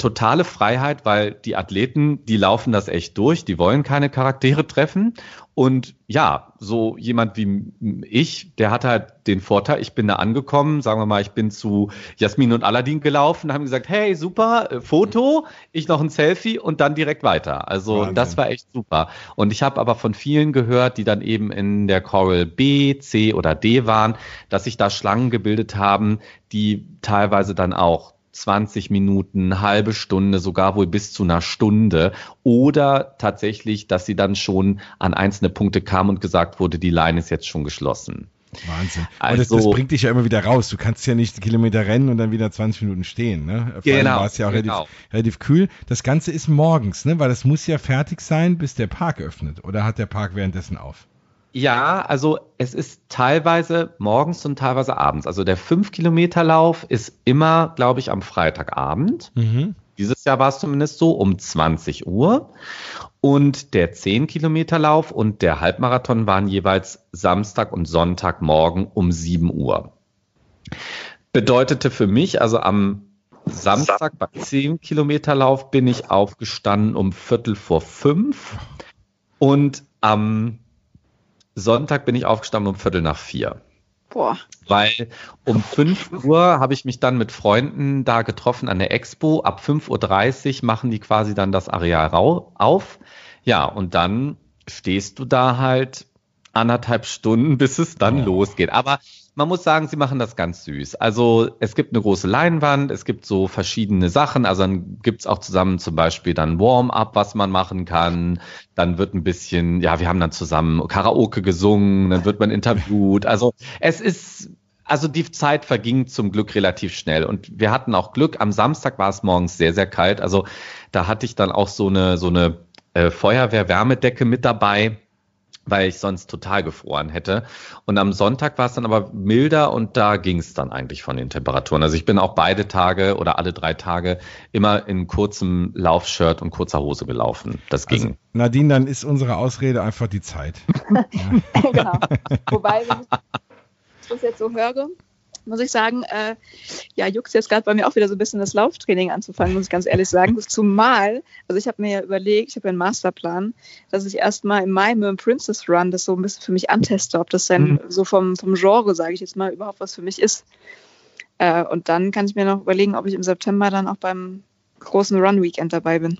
C: totale Freiheit, weil die Athleten, die laufen das echt durch, die wollen keine Charaktere treffen. Und ja, so jemand wie ich, der hat halt den Vorteil, ich bin da angekommen, sagen wir mal, ich bin zu Jasmin und Aladdin gelaufen, haben gesagt, hey, super, äh, Foto, ich noch ein Selfie und dann direkt weiter. Also Wahnsinn. das war echt super. Und ich habe aber von vielen gehört, die dann eben in der Coral B, C oder D waren, dass sich da Schlangen gebildet haben, die teilweise dann auch 20 Minuten, halbe Stunde, sogar wohl bis zu einer Stunde. Oder tatsächlich, dass sie dann schon an einzelne Punkte kam und gesagt wurde, die Line ist jetzt schon geschlossen.
A: Wahnsinn. Also, das, das, also bringt dich ja immer wieder raus. Du kannst ja nicht Kilometer rennen und dann wieder 20 Minuten stehen. Ne? Vor genau. war es ja auch genau. relativ, relativ kühl. Das Ganze ist morgens, ne? weil das muss ja fertig sein, bis der Park öffnet. Oder hat der Park währenddessen auf?
C: Ja, also es ist teilweise morgens und teilweise abends. Also der 5-Kilometer-Lauf ist immer, glaube ich, am Freitagabend. Mhm. Dieses Jahr war es zumindest so um 20 Uhr. Und der 10-Kilometer-Lauf und der Halbmarathon waren jeweils Samstag und Sonntagmorgen um 7 Uhr. Bedeutete für mich, also am Samstag beim 10-Kilometer-Lauf bin ich aufgestanden um Viertel vor fünf und am Sonntag bin ich aufgestanden um Viertel nach vier. Boah. Weil um 5 Uhr habe ich mich dann mit Freunden da getroffen an der Expo. Ab 5.30 Uhr machen die quasi dann das Areal auf. Ja, und dann stehst du da halt anderthalb Stunden, bis es dann oh. losgeht. Aber man muss sagen, sie machen das ganz süß. Also es gibt eine große Leinwand, es gibt so verschiedene Sachen. Also dann gibt's auch zusammen zum Beispiel dann Warm-up, was man machen kann. Dann wird ein bisschen, ja, wir haben dann zusammen Karaoke gesungen, dann wird man interviewt. Also es ist also die Zeit verging zum Glück relativ schnell und wir hatten auch Glück. Am Samstag war es morgens sehr, sehr kalt. Also da hatte ich dann auch so eine, so eine äh, Feuerwehr-Wärmedecke mit dabei weil ich sonst total gefroren hätte. Und am Sonntag war es dann aber milder und da ging es dann eigentlich von den Temperaturen. Also ich bin auch beide Tage oder alle drei Tage immer in kurzem Laufshirt und kurzer Hose gelaufen. Das ging. Also,
A: Nadine, dann ist unsere Ausrede einfach die Zeit.
B: genau. Wobei, wenn ich das jetzt so höre, muss ich sagen, äh, ja, juckt jetzt gerade bei mir auch wieder so ein bisschen das Lauftraining anzufangen, muss ich ganz ehrlich sagen. Zumal, also ich habe mir ja überlegt, ich habe ja einen Masterplan, dass ich erstmal im Mai mit dem Princess Run das so ein bisschen für mich anteste, ob das dann mhm. so vom, vom Genre, sage ich jetzt mal, überhaupt was für mich ist. Äh, und dann kann ich mir noch überlegen, ob ich im September dann auch beim großen Run Weekend dabei bin.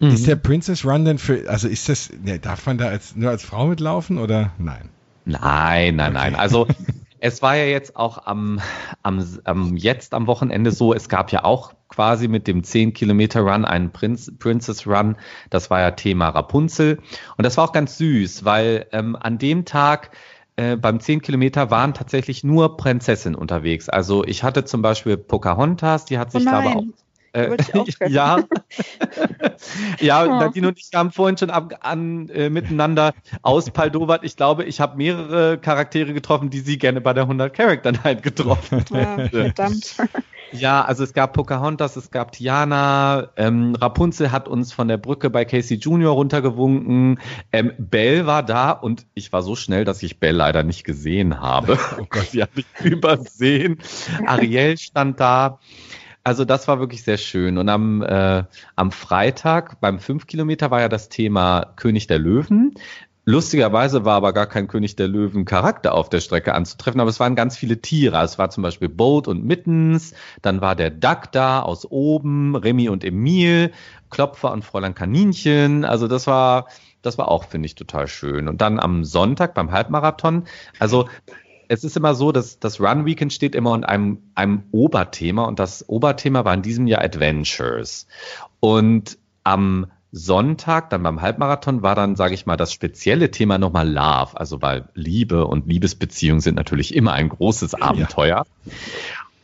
A: Mhm. Ist der Princess Run denn für, also ist das, ne, darf man da als, nur als Frau mitlaufen oder nein?
C: Nein, nein, okay. nein. Also Es war ja jetzt auch am, am, am, jetzt am Wochenende so, es gab ja auch quasi mit dem 10 Kilometer Run einen Prinz, Princess Run. Das war ja Thema Rapunzel. Und das war auch ganz süß, weil ähm, an dem Tag äh, beim 10 Kilometer waren tatsächlich nur Prinzessinnen unterwegs. Also ich hatte zum Beispiel Pocahontas, die hat sich, oh glaube auch äh, ja. ja, oh. Nadine und ich haben vorhin schon ab, an, äh, miteinander auspaldowert. Ich glaube, ich habe mehrere Charaktere getroffen, die sie gerne bei der 100 Character Night getroffen ja, Verdammt. Ja, also es gab Pocahontas, es gab Tiana, ähm, Rapunzel hat uns von der Brücke bei Casey Junior runtergewunken, ähm, Belle war da und ich war so schnell, dass ich Belle leider nicht gesehen habe. Oh Gott, die habe ich übersehen. Ariel stand da. Also das war wirklich sehr schön. Und am, äh, am Freitag beim 5 Kilometer war ja das Thema König der Löwen. Lustigerweise war aber gar kein König der Löwen Charakter auf der Strecke anzutreffen, aber es waren ganz viele Tiere. Es war zum Beispiel Boat und Mittens, dann war der Duck da aus oben, Remy und Emil, Klopfer und Fräulein Kaninchen. Also das war, das war auch, finde ich, total schön. Und dann am Sonntag beim Halbmarathon, also es ist immer so, dass das Run Weekend steht immer unter einem, einem Oberthema und das Oberthema war in diesem Jahr Adventures. Und am Sonntag, dann beim Halbmarathon, war dann, sage ich mal, das spezielle Thema nochmal Love. Also weil Liebe und Liebesbeziehungen sind natürlich immer ein großes Abenteuer. Ja.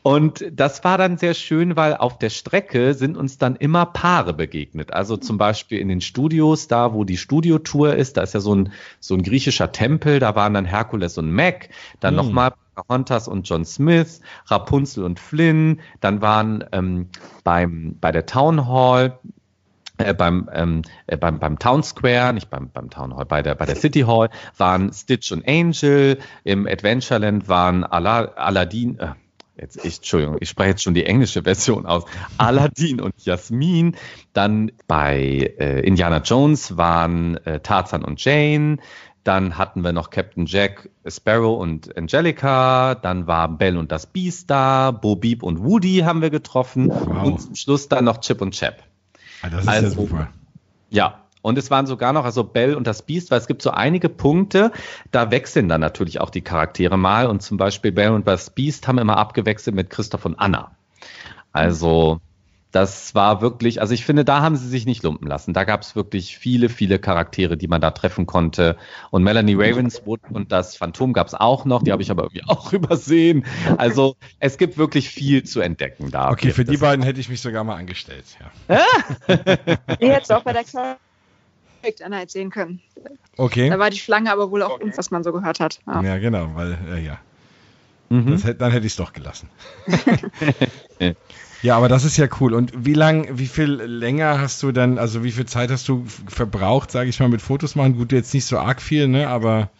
C: Und das war dann sehr schön, weil auf der Strecke sind uns dann immer Paare begegnet. Also zum Beispiel in den Studios, da wo die Studiotour ist, da ist ja so ein, so ein griechischer Tempel, da waren dann Herkules und Mac, dann mhm. nochmal Pocahontas und John Smith, Rapunzel und Flynn, dann waren ähm, beim, bei der Town Hall äh, beim, ähm, äh, beim, beim Town Square, nicht beim, beim Town Hall, bei der, bei der City Hall waren Stitch und Angel, im Adventureland waren Aladdin, äh, jetzt ich, Entschuldigung, ich spreche jetzt schon die englische Version aus, Aladdin und Jasmin. Dann bei äh, Indiana Jones waren äh, Tarzan und Jane. Dann hatten wir noch Captain Jack, Sparrow und Angelica. Dann war Belle und das Beast da. Bo Beep und Woody haben wir getroffen. Wow. Und zum Schluss dann noch Chip und Chap.
A: Ah, das ist also, ja super.
C: Ja, und es waren sogar noch, also Bell und das Beast, weil es gibt so einige Punkte, da wechseln dann natürlich auch die Charaktere mal. Und zum Beispiel Bell und das Beast haben immer abgewechselt mit Christoph und Anna. Also das war wirklich, also ich finde, da haben sie sich nicht lumpen lassen. Da gab es wirklich viele, viele Charaktere, die man da treffen konnte. Und Melanie Ravenswood und das Phantom gab es auch noch, die habe ich aber irgendwie auch übersehen. Also es gibt wirklich viel zu entdecken da.
A: Okay, für die beiden hätte ich mich sogar mal angestellt. Ja.
B: Jetzt auch bei der Klar Einheit sehen können.
A: Okay.
B: Da war die Schlange aber wohl auch okay. uns, was man so gehört hat.
A: Ja, ja genau, weil, äh, ja. Mhm. Das, dann hätte ich es doch gelassen. ja, aber das ist ja cool. Und wie lang, wie viel länger hast du dann, also wie viel Zeit hast du verbraucht, sage ich mal, mit Fotos machen? Gut, jetzt nicht so arg viel, ne? Aber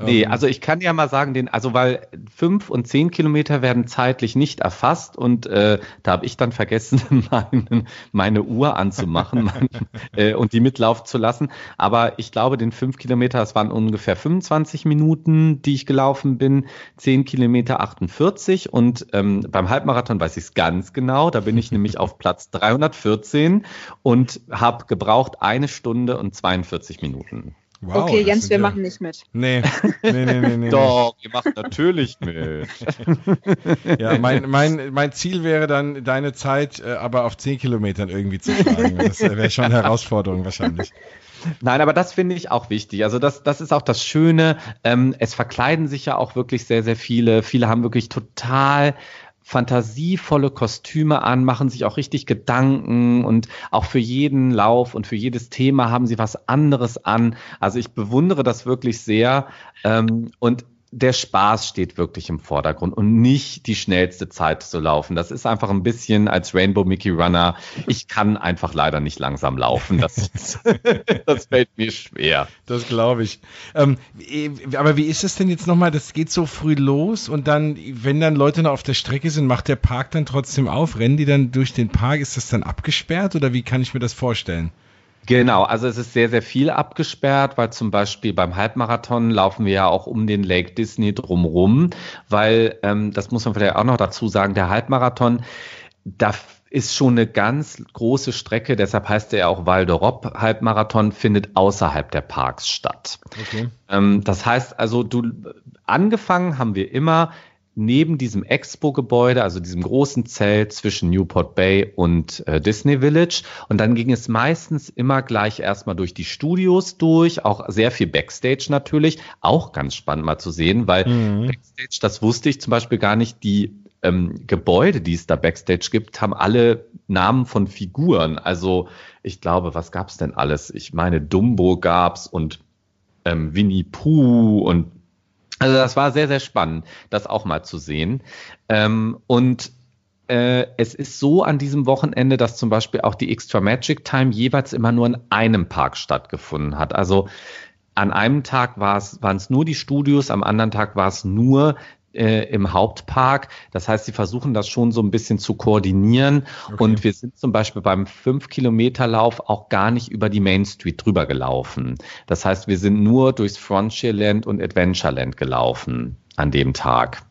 C: Nee, ähm, also ich kann ja mal sagen, den, also weil fünf und zehn Kilometer werden zeitlich nicht erfasst und äh, da habe ich dann vergessen, meine, meine Uhr anzumachen mein, äh, und die mitlaufen zu lassen. Aber ich glaube, den fünf Kilometer, das waren ungefähr 25 Minuten, die ich gelaufen bin, zehn Kilometer 48 und ähm, beim Halbmarathon weiß ich es ganz genau. Da bin ich nämlich auf Platz 314 und habe gebraucht eine Stunde und 42 Minuten.
B: Wow, okay, Jens, wir ja... machen nicht mit.
A: Nee, nee, nee, nee. nee
C: Doch, ihr macht natürlich mit.
A: ja, mein, mein, mein Ziel wäre dann, deine Zeit äh, aber auf 10 Kilometern irgendwie zu schlagen. Das wäre schon eine Herausforderung wahrscheinlich.
C: Nein, aber das finde ich auch wichtig. Also das, das ist auch das Schöne. Ähm, es verkleiden sich ja auch wirklich sehr, sehr viele. Viele haben wirklich total fantasievolle Kostüme an, machen sich auch richtig Gedanken und auch für jeden Lauf und für jedes Thema haben sie was anderes an. Also ich bewundere das wirklich sehr. Ähm, und der Spaß steht wirklich im Vordergrund und nicht die schnellste Zeit zu laufen. Das ist einfach ein bisschen als Rainbow Mickey Runner. Ich kann einfach leider nicht langsam laufen. Das, das fällt mir schwer.
A: Das glaube ich. Ähm, aber wie ist es denn jetzt nochmal? Das geht so früh los und dann, wenn dann Leute noch auf der Strecke sind, macht der Park dann trotzdem auf? Rennen die dann durch den Park? Ist das dann abgesperrt oder wie kann ich mir das vorstellen?
C: Genau, also es ist sehr, sehr viel abgesperrt, weil zum Beispiel beim Halbmarathon laufen wir ja auch um den Lake Disney drumrum, weil, ähm, das muss man vielleicht auch noch dazu sagen, der Halbmarathon, da ist schon eine ganz große Strecke, deshalb heißt er auch Val d'Europe Halbmarathon, findet außerhalb der Parks statt. Okay. Ähm, das heißt also, du angefangen haben wir immer neben diesem Expo-Gebäude, also diesem großen Zelt zwischen Newport Bay und äh, Disney Village. Und dann ging es meistens immer gleich erstmal durch die Studios durch, auch sehr viel Backstage natürlich. Auch ganz spannend mal zu sehen, weil mhm. Backstage, das wusste ich zum Beispiel gar nicht, die ähm, Gebäude, die es da Backstage gibt, haben alle Namen von Figuren. Also ich glaube, was gab's denn alles? Ich meine, Dumbo gab's und ähm, Winnie Pooh und also das war sehr, sehr spannend, das auch mal zu sehen. Ähm, und äh, es ist so an diesem Wochenende, dass zum Beispiel auch die Extra Magic Time jeweils immer nur in einem Park stattgefunden hat. Also an einem Tag waren es nur die Studios, am anderen Tag war es nur äh, im Hauptpark. Das heißt, sie versuchen das schon so ein bisschen zu koordinieren. Okay. Und wir sind zum Beispiel beim 5-Kilometer-Lauf auch gar nicht über die Main Street drüber gelaufen. Das heißt, wir sind nur durchs Frontierland und Adventureland gelaufen an dem Tag.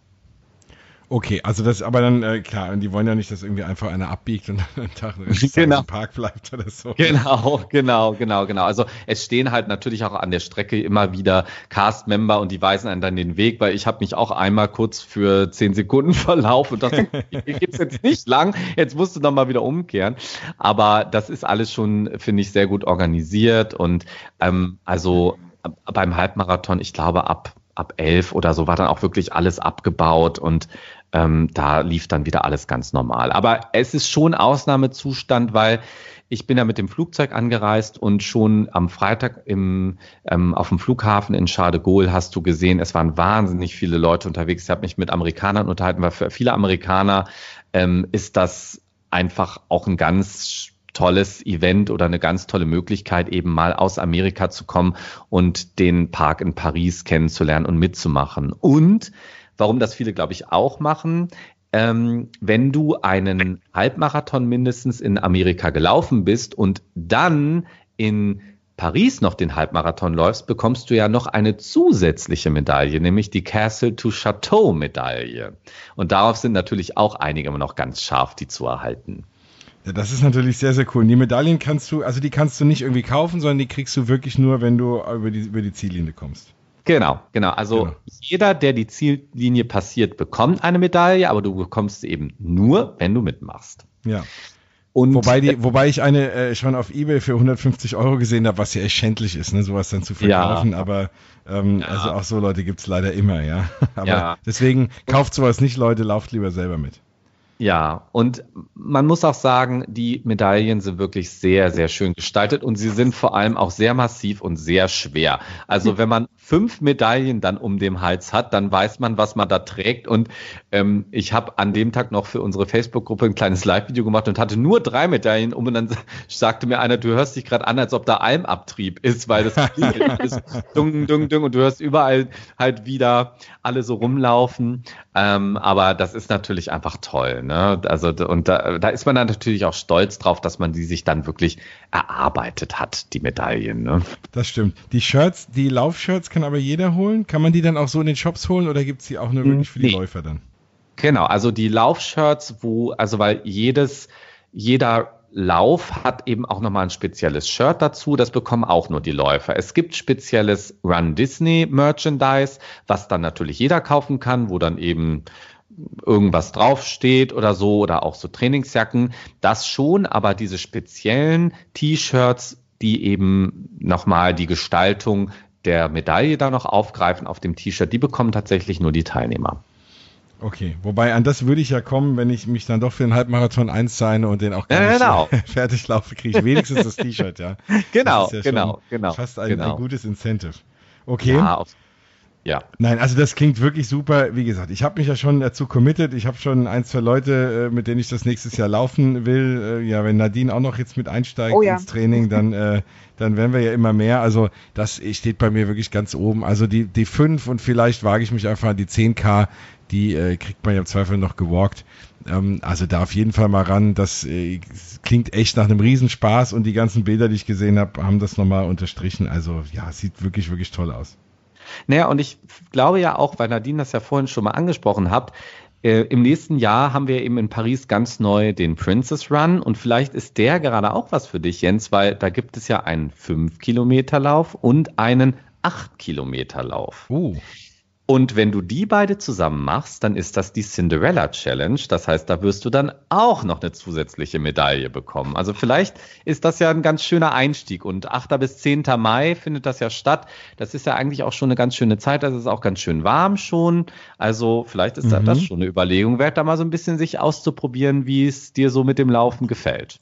A: Okay, also das, aber dann, äh, klar, die wollen ja nicht, dass irgendwie einfach einer abbiegt und einen Tag
C: genau.
A: im Park bleibt oder so.
C: Genau, genau, genau, genau. Also es stehen halt natürlich auch an der Strecke immer wieder Cast-Member und die weisen einen dann den Weg, weil ich habe mich auch einmal kurz für zehn Sekunden verlaufen und dachte, hier geht's jetzt nicht lang, jetzt musst du noch mal wieder umkehren. Aber das ist alles schon, finde ich, sehr gut organisiert und ähm, also beim Halbmarathon, ich glaube, ab ab elf oder so war dann auch wirklich alles abgebaut und ähm, da lief dann wieder alles ganz normal. Aber es ist schon Ausnahmezustand, weil ich bin ja mit dem Flugzeug angereist und schon am Freitag im, ähm, auf dem Flughafen in Charles hast du gesehen, es waren wahnsinnig viele Leute unterwegs. Ich habe mich mit Amerikanern unterhalten, weil für viele Amerikaner ähm, ist das einfach auch ein ganz tolles Event oder eine ganz tolle Möglichkeit, eben mal aus Amerika zu kommen und den Park in Paris kennenzulernen und mitzumachen. Und warum das viele, glaube ich, auch machen. Ähm, wenn du einen Halbmarathon mindestens in Amerika gelaufen bist und dann in Paris noch den Halbmarathon läufst, bekommst du ja noch eine zusätzliche Medaille, nämlich die Castle to Chateau Medaille. Und darauf sind natürlich auch einige immer noch ganz scharf, die zu erhalten.
A: Ja, das ist natürlich sehr, sehr cool. Und die Medaillen kannst du, also die kannst du nicht irgendwie kaufen, sondern die kriegst du wirklich nur, wenn du über die, über die Ziellinie kommst.
C: Genau, genau. Also genau. jeder, der die Ziellinie passiert, bekommt eine Medaille, aber du bekommst sie eben nur, wenn du mitmachst.
A: Ja. Und wobei, die, wobei ich eine äh, schon auf Ebay für 150 Euro gesehen habe, was ja echt schändlich ist, ne, sowas dann zu verkaufen. Ja. Aber ähm, ja. also auch so Leute gibt's leider immer, ja. Aber ja. deswegen kauft sowas nicht, Leute, lauft lieber selber mit.
C: Ja, und man muss auch sagen, die Medaillen sind wirklich sehr, sehr schön gestaltet und sie sind vor allem auch sehr massiv und sehr schwer. Also wenn man fünf Medaillen dann um den Hals hat, dann weiß man, was man da trägt. Und ähm, ich habe an dem Tag noch für unsere Facebook-Gruppe ein kleines Live-Video gemacht und hatte nur drei Medaillen um und dann sagte mir einer, du hörst dich gerade an, als ob da Almabtrieb ist, weil das ist dung, dung, dung und du hörst überall halt wieder alle so rumlaufen. Ähm, aber das ist natürlich einfach toll. Ne? Also und da, da ist man dann natürlich auch stolz drauf, dass man die sich dann wirklich erarbeitet hat, die Medaillen. Ne?
A: Das stimmt. Die Shirts, die Laufshirts kann aber jeder holen. Kann man die dann auch so in den Shops holen oder gibt es die auch nur wirklich für die nee. Läufer dann?
C: Genau, also die Laufshirts, wo, also weil jedes, jeder Lauf hat eben auch nochmal ein spezielles Shirt dazu. Das bekommen auch nur die Läufer. Es gibt spezielles Run Disney Merchandise, was dann natürlich jeder kaufen kann, wo dann eben irgendwas draufsteht oder so oder auch so Trainingsjacken. Das schon, aber diese speziellen T-Shirts, die eben nochmal die Gestaltung der Medaille da noch aufgreifen auf dem T-Shirt, die bekommen tatsächlich nur die Teilnehmer.
A: Okay, wobei an das würde ich ja kommen, wenn ich mich dann doch für den Halbmarathon einseine und den auch gar ja, genau. fertig laufe, kriege ich wenigstens das T-Shirt, ja.
C: Genau, ja genau, genau.
A: Fast ein,
C: genau.
A: ein, gutes Incentive. Okay. Ja, auf,
C: ja.
A: Nein, also das klingt wirklich super. Wie gesagt, ich habe mich ja schon dazu committed. Ich habe schon ein, zwei Leute, äh, mit denen ich das nächstes Jahr laufen will. Äh, ja, wenn Nadine auch noch jetzt mit einsteigt oh, ja. ins Training, dann, äh, dann werden wir ja immer mehr. Also das steht bei mir wirklich ganz oben. Also die, die 5 und vielleicht wage ich mich einfach an die 10K, die äh, kriegt man ja im Zweifel noch gewalkt. Ähm, also da auf jeden Fall mal ran. Das äh, klingt echt nach einem Riesenspaß und die ganzen Bilder, die ich gesehen habe, haben das nochmal unterstrichen. Also ja, sieht wirklich, wirklich toll aus.
C: Naja, und ich glaube ja auch, weil Nadine das ja vorhin schon mal angesprochen hat, äh, im nächsten Jahr haben wir eben in Paris ganz neu den Princess Run und vielleicht ist der gerade auch was für dich, Jens, weil da gibt es ja einen 5-Kilometer-Lauf und einen 8-Kilometer-Lauf. Uh. Und wenn du die beide zusammen machst, dann ist das die Cinderella Challenge. Das heißt, da wirst du dann auch noch eine zusätzliche Medaille bekommen. Also vielleicht ist das ja ein ganz schöner Einstieg. Und 8. bis 10. Mai findet das ja statt. Das ist ja eigentlich auch schon eine ganz schöne Zeit. Das ist auch ganz schön warm schon. Also vielleicht ist mhm. das schon eine Überlegung wert, da mal so ein bisschen sich auszuprobieren, wie es dir so mit dem Laufen gefällt.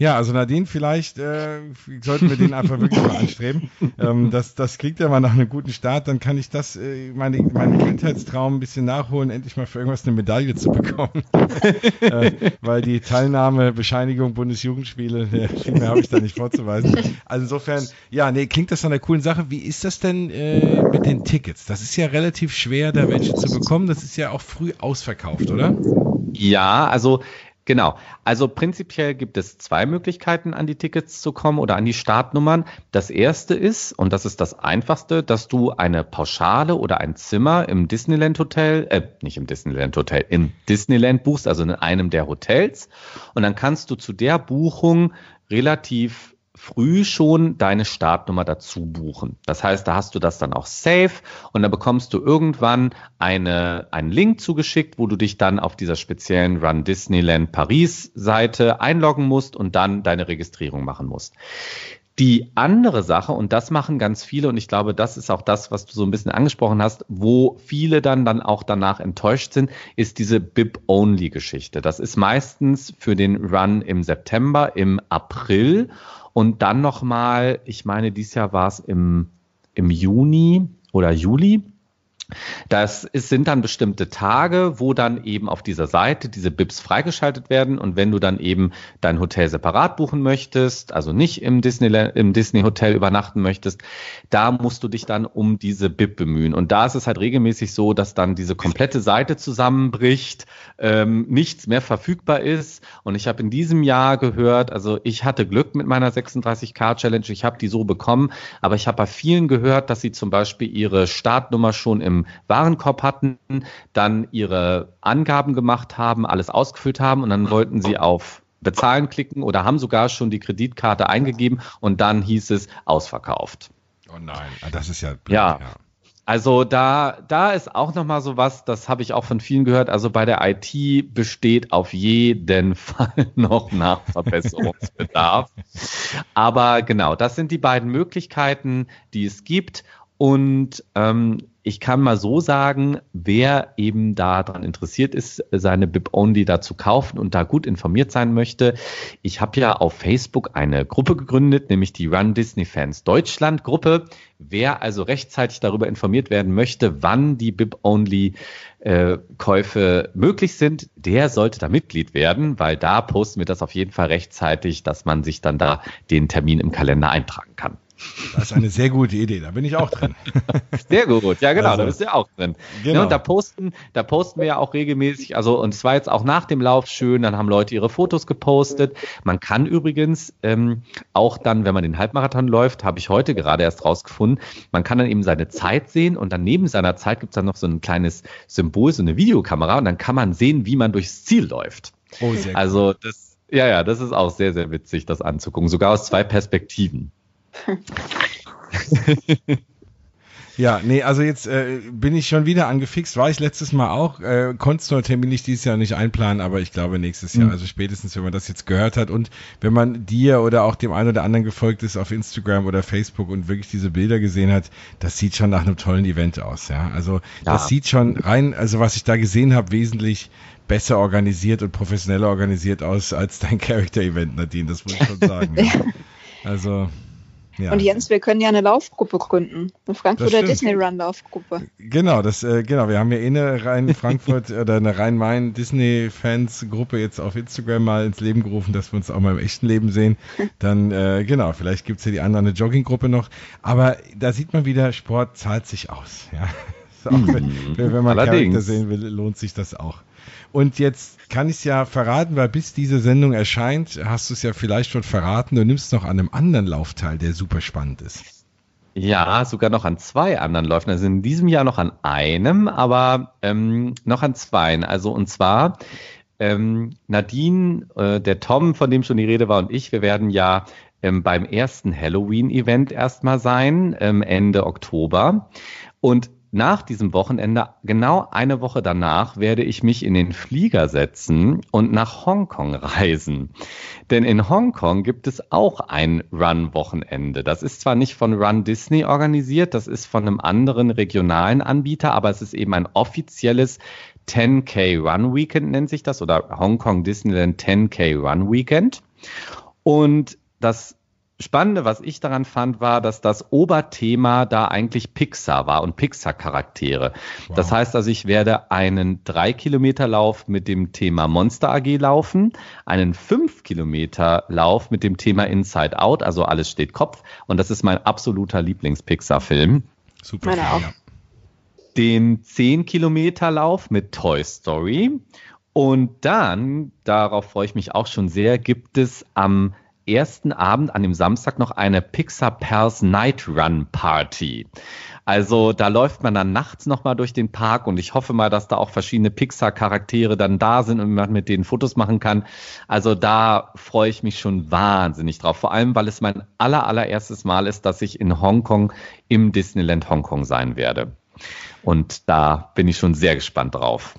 A: Ja, also Nadine, vielleicht äh, sollten wir den einfach wirklich mal anstreben. Ähm, das, das klingt ja mal nach einem guten Start. Dann kann ich das, äh, meine, meinen Kindheitstraum ein bisschen nachholen, endlich mal für irgendwas eine Medaille zu bekommen. äh, weil die Teilnahme, Bescheinigung Bundesjugendspiele, äh, viel mehr habe ich da nicht vorzuweisen. Also insofern, ja, nee, klingt das nach einer coolen Sache. Wie ist das denn äh, mit den Tickets? Das ist ja relativ schwer, da welche zu bekommen. Das ist ja auch früh ausverkauft, oder?
C: Ja, also Genau. Also prinzipiell gibt es zwei Möglichkeiten, an die Tickets zu kommen oder an die Startnummern. Das erste ist, und das ist das einfachste, dass du eine Pauschale oder ein Zimmer im Disneyland Hotel, äh, nicht im Disneyland Hotel, im Disneyland buchst, also in einem der Hotels. Und dann kannst du zu der Buchung relativ früh schon deine Startnummer dazu buchen. Das heißt, da hast du das dann auch safe und dann bekommst du irgendwann eine, einen Link zugeschickt, wo du dich dann auf dieser speziellen Run Disneyland Paris Seite einloggen musst und dann deine Registrierung machen musst. Die andere Sache, und das machen ganz viele, und ich glaube, das ist auch das, was du so ein bisschen angesprochen hast, wo viele dann, dann auch danach enttäuscht sind, ist diese BIP-Only-Geschichte. Das ist meistens für den Run im September, im April und dann nochmal, ich meine, dieses Jahr war es im, im Juni oder Juli, das ist, sind dann bestimmte Tage, wo dann eben auf dieser Seite diese BIPs freigeschaltet werden. Und wenn du dann eben dein Hotel separat buchen möchtest, also nicht im Disney, im Disney Hotel übernachten möchtest, da musst du dich dann um diese BIP bemühen. Und da ist es halt regelmäßig so, dass dann diese komplette Seite zusammenbricht, ähm, nichts mehr verfügbar ist. Und ich habe in diesem Jahr gehört, also ich hatte Glück mit meiner 36K Challenge, ich habe die so bekommen, aber ich habe bei vielen gehört, dass sie zum Beispiel ihre Startnummer schon im Warenkorb hatten, dann ihre Angaben gemacht haben, alles ausgefüllt haben und dann wollten sie auf Bezahlen klicken oder haben sogar schon die Kreditkarte eingegeben und dann hieß es ausverkauft.
A: Oh nein, ah, das ist ja
C: blöd, ja. ja. Also da, da ist auch noch mal so was, das habe ich auch von vielen gehört. Also bei der IT besteht auf jeden Fall noch Nachverbesserungsbedarf. Aber genau, das sind die beiden Möglichkeiten, die es gibt. Und ähm, ich kann mal so sagen, wer eben daran interessiert ist, seine Bib-Only da zu kaufen und da gut informiert sein möchte. Ich habe ja auf Facebook eine Gruppe gegründet, nämlich die Run Disney Fans Deutschland Gruppe. Wer also rechtzeitig darüber informiert werden möchte, wann die Bib-Only äh, Käufe möglich sind, der sollte da Mitglied werden, weil da posten wir das auf jeden Fall rechtzeitig, dass man sich dann da den Termin im Kalender eintragen kann.
A: Das ist eine sehr gute Idee, da bin ich auch drin.
C: Sehr gut, ja genau, also, da bist du auch drin. Genau. Ja, und da posten, da posten wir ja auch regelmäßig, also und es war jetzt auch nach dem Lauf schön, dann haben Leute ihre Fotos gepostet. Man kann übrigens ähm, auch dann, wenn man den Halbmarathon läuft, habe ich heute gerade erst rausgefunden, man kann dann eben seine Zeit sehen und dann neben seiner Zeit gibt es dann noch so ein kleines Symbol, so eine Videokamera und dann kann man sehen, wie man durchs Ziel läuft. Oh, sehr also das, ja, ja, das ist auch sehr, sehr witzig, das anzugucken, sogar aus zwei Perspektiven.
A: Ja, nee, also jetzt äh, bin ich schon wieder angefixt. War ich letztes Mal auch. Äh, Konnte es nur terminlich dieses Jahr nicht einplanen, aber ich glaube nächstes Jahr. Mhm. Also spätestens, wenn man das jetzt gehört hat und wenn man dir oder auch dem einen oder anderen gefolgt ist auf Instagram oder Facebook und wirklich diese Bilder gesehen hat, das sieht schon nach einem tollen Event aus. Ja, also ja. das sieht schon rein, also was ich da gesehen habe, wesentlich besser organisiert und professioneller organisiert aus als dein Character-Event, Nadine. Das muss ich schon sagen. ja. Also
B: ja. Und Jens, wir können ja eine Laufgruppe gründen. Eine Frankfurter Disney Run Laufgruppe.
A: Genau, das, äh, genau. Wir haben ja eh eine rein Frankfurt oder eine rein Main Disney Fans Gruppe jetzt auf Instagram mal ins Leben gerufen, dass wir uns auch mal im echten Leben sehen. Dann, äh, genau, vielleicht gibt es ja die andere eine Jogginggruppe noch. Aber da sieht man wieder, Sport zahlt sich aus. Ja. Auch wenn, mhm. wenn man Allerdings. Charakter sehen will, lohnt sich das auch. Und jetzt kann ich es ja verraten, weil bis diese Sendung erscheint, hast du es ja vielleicht schon verraten, du nimmst noch an einem anderen Lauf teil, der super spannend ist.
C: Ja, sogar noch an zwei anderen Läufen. Also in diesem Jahr noch an einem, aber ähm, noch an zweien. Also und zwar ähm, Nadine, äh, der Tom, von dem schon die Rede war, und ich, wir werden ja ähm, beim ersten Halloween-Event erstmal sein, ähm, Ende Oktober. Und nach diesem Wochenende, genau eine Woche danach, werde ich mich in den Flieger setzen und nach Hongkong reisen. Denn in Hongkong gibt es auch ein Run-Wochenende. Das ist zwar nicht von Run Disney organisiert, das ist von einem anderen regionalen Anbieter, aber es ist eben ein offizielles 10K Run Weekend nennt sich das oder Hongkong Disneyland 10K Run Weekend. Und das Spannende, was ich daran fand, war, dass das Oberthema da eigentlich Pixar war und Pixar-Charaktere. Wow. Das heißt also, ich werde einen 3-Kilometer-Lauf mit dem Thema Monster AG laufen, einen 5-Kilometer-Lauf mit dem Thema Inside Out, also alles steht Kopf. Und das ist mein absoluter Lieblings-Pixar-Film.
A: Super. Meine auch.
C: Den 10-Kilometer-Lauf mit Toy Story. Und dann, darauf freue ich mich auch schon sehr, gibt es am ersten Abend an dem Samstag noch eine Pixar Pals Night Run Party. Also da läuft man dann nachts nochmal durch den Park und ich hoffe mal, dass da auch verschiedene Pixar-Charaktere dann da sind und man mit denen Fotos machen kann. Also da freue ich mich schon wahnsinnig drauf. Vor allem, weil es mein aller, allererstes Mal ist, dass ich in Hongkong im Disneyland Hongkong sein werde. Und da bin ich schon sehr gespannt drauf.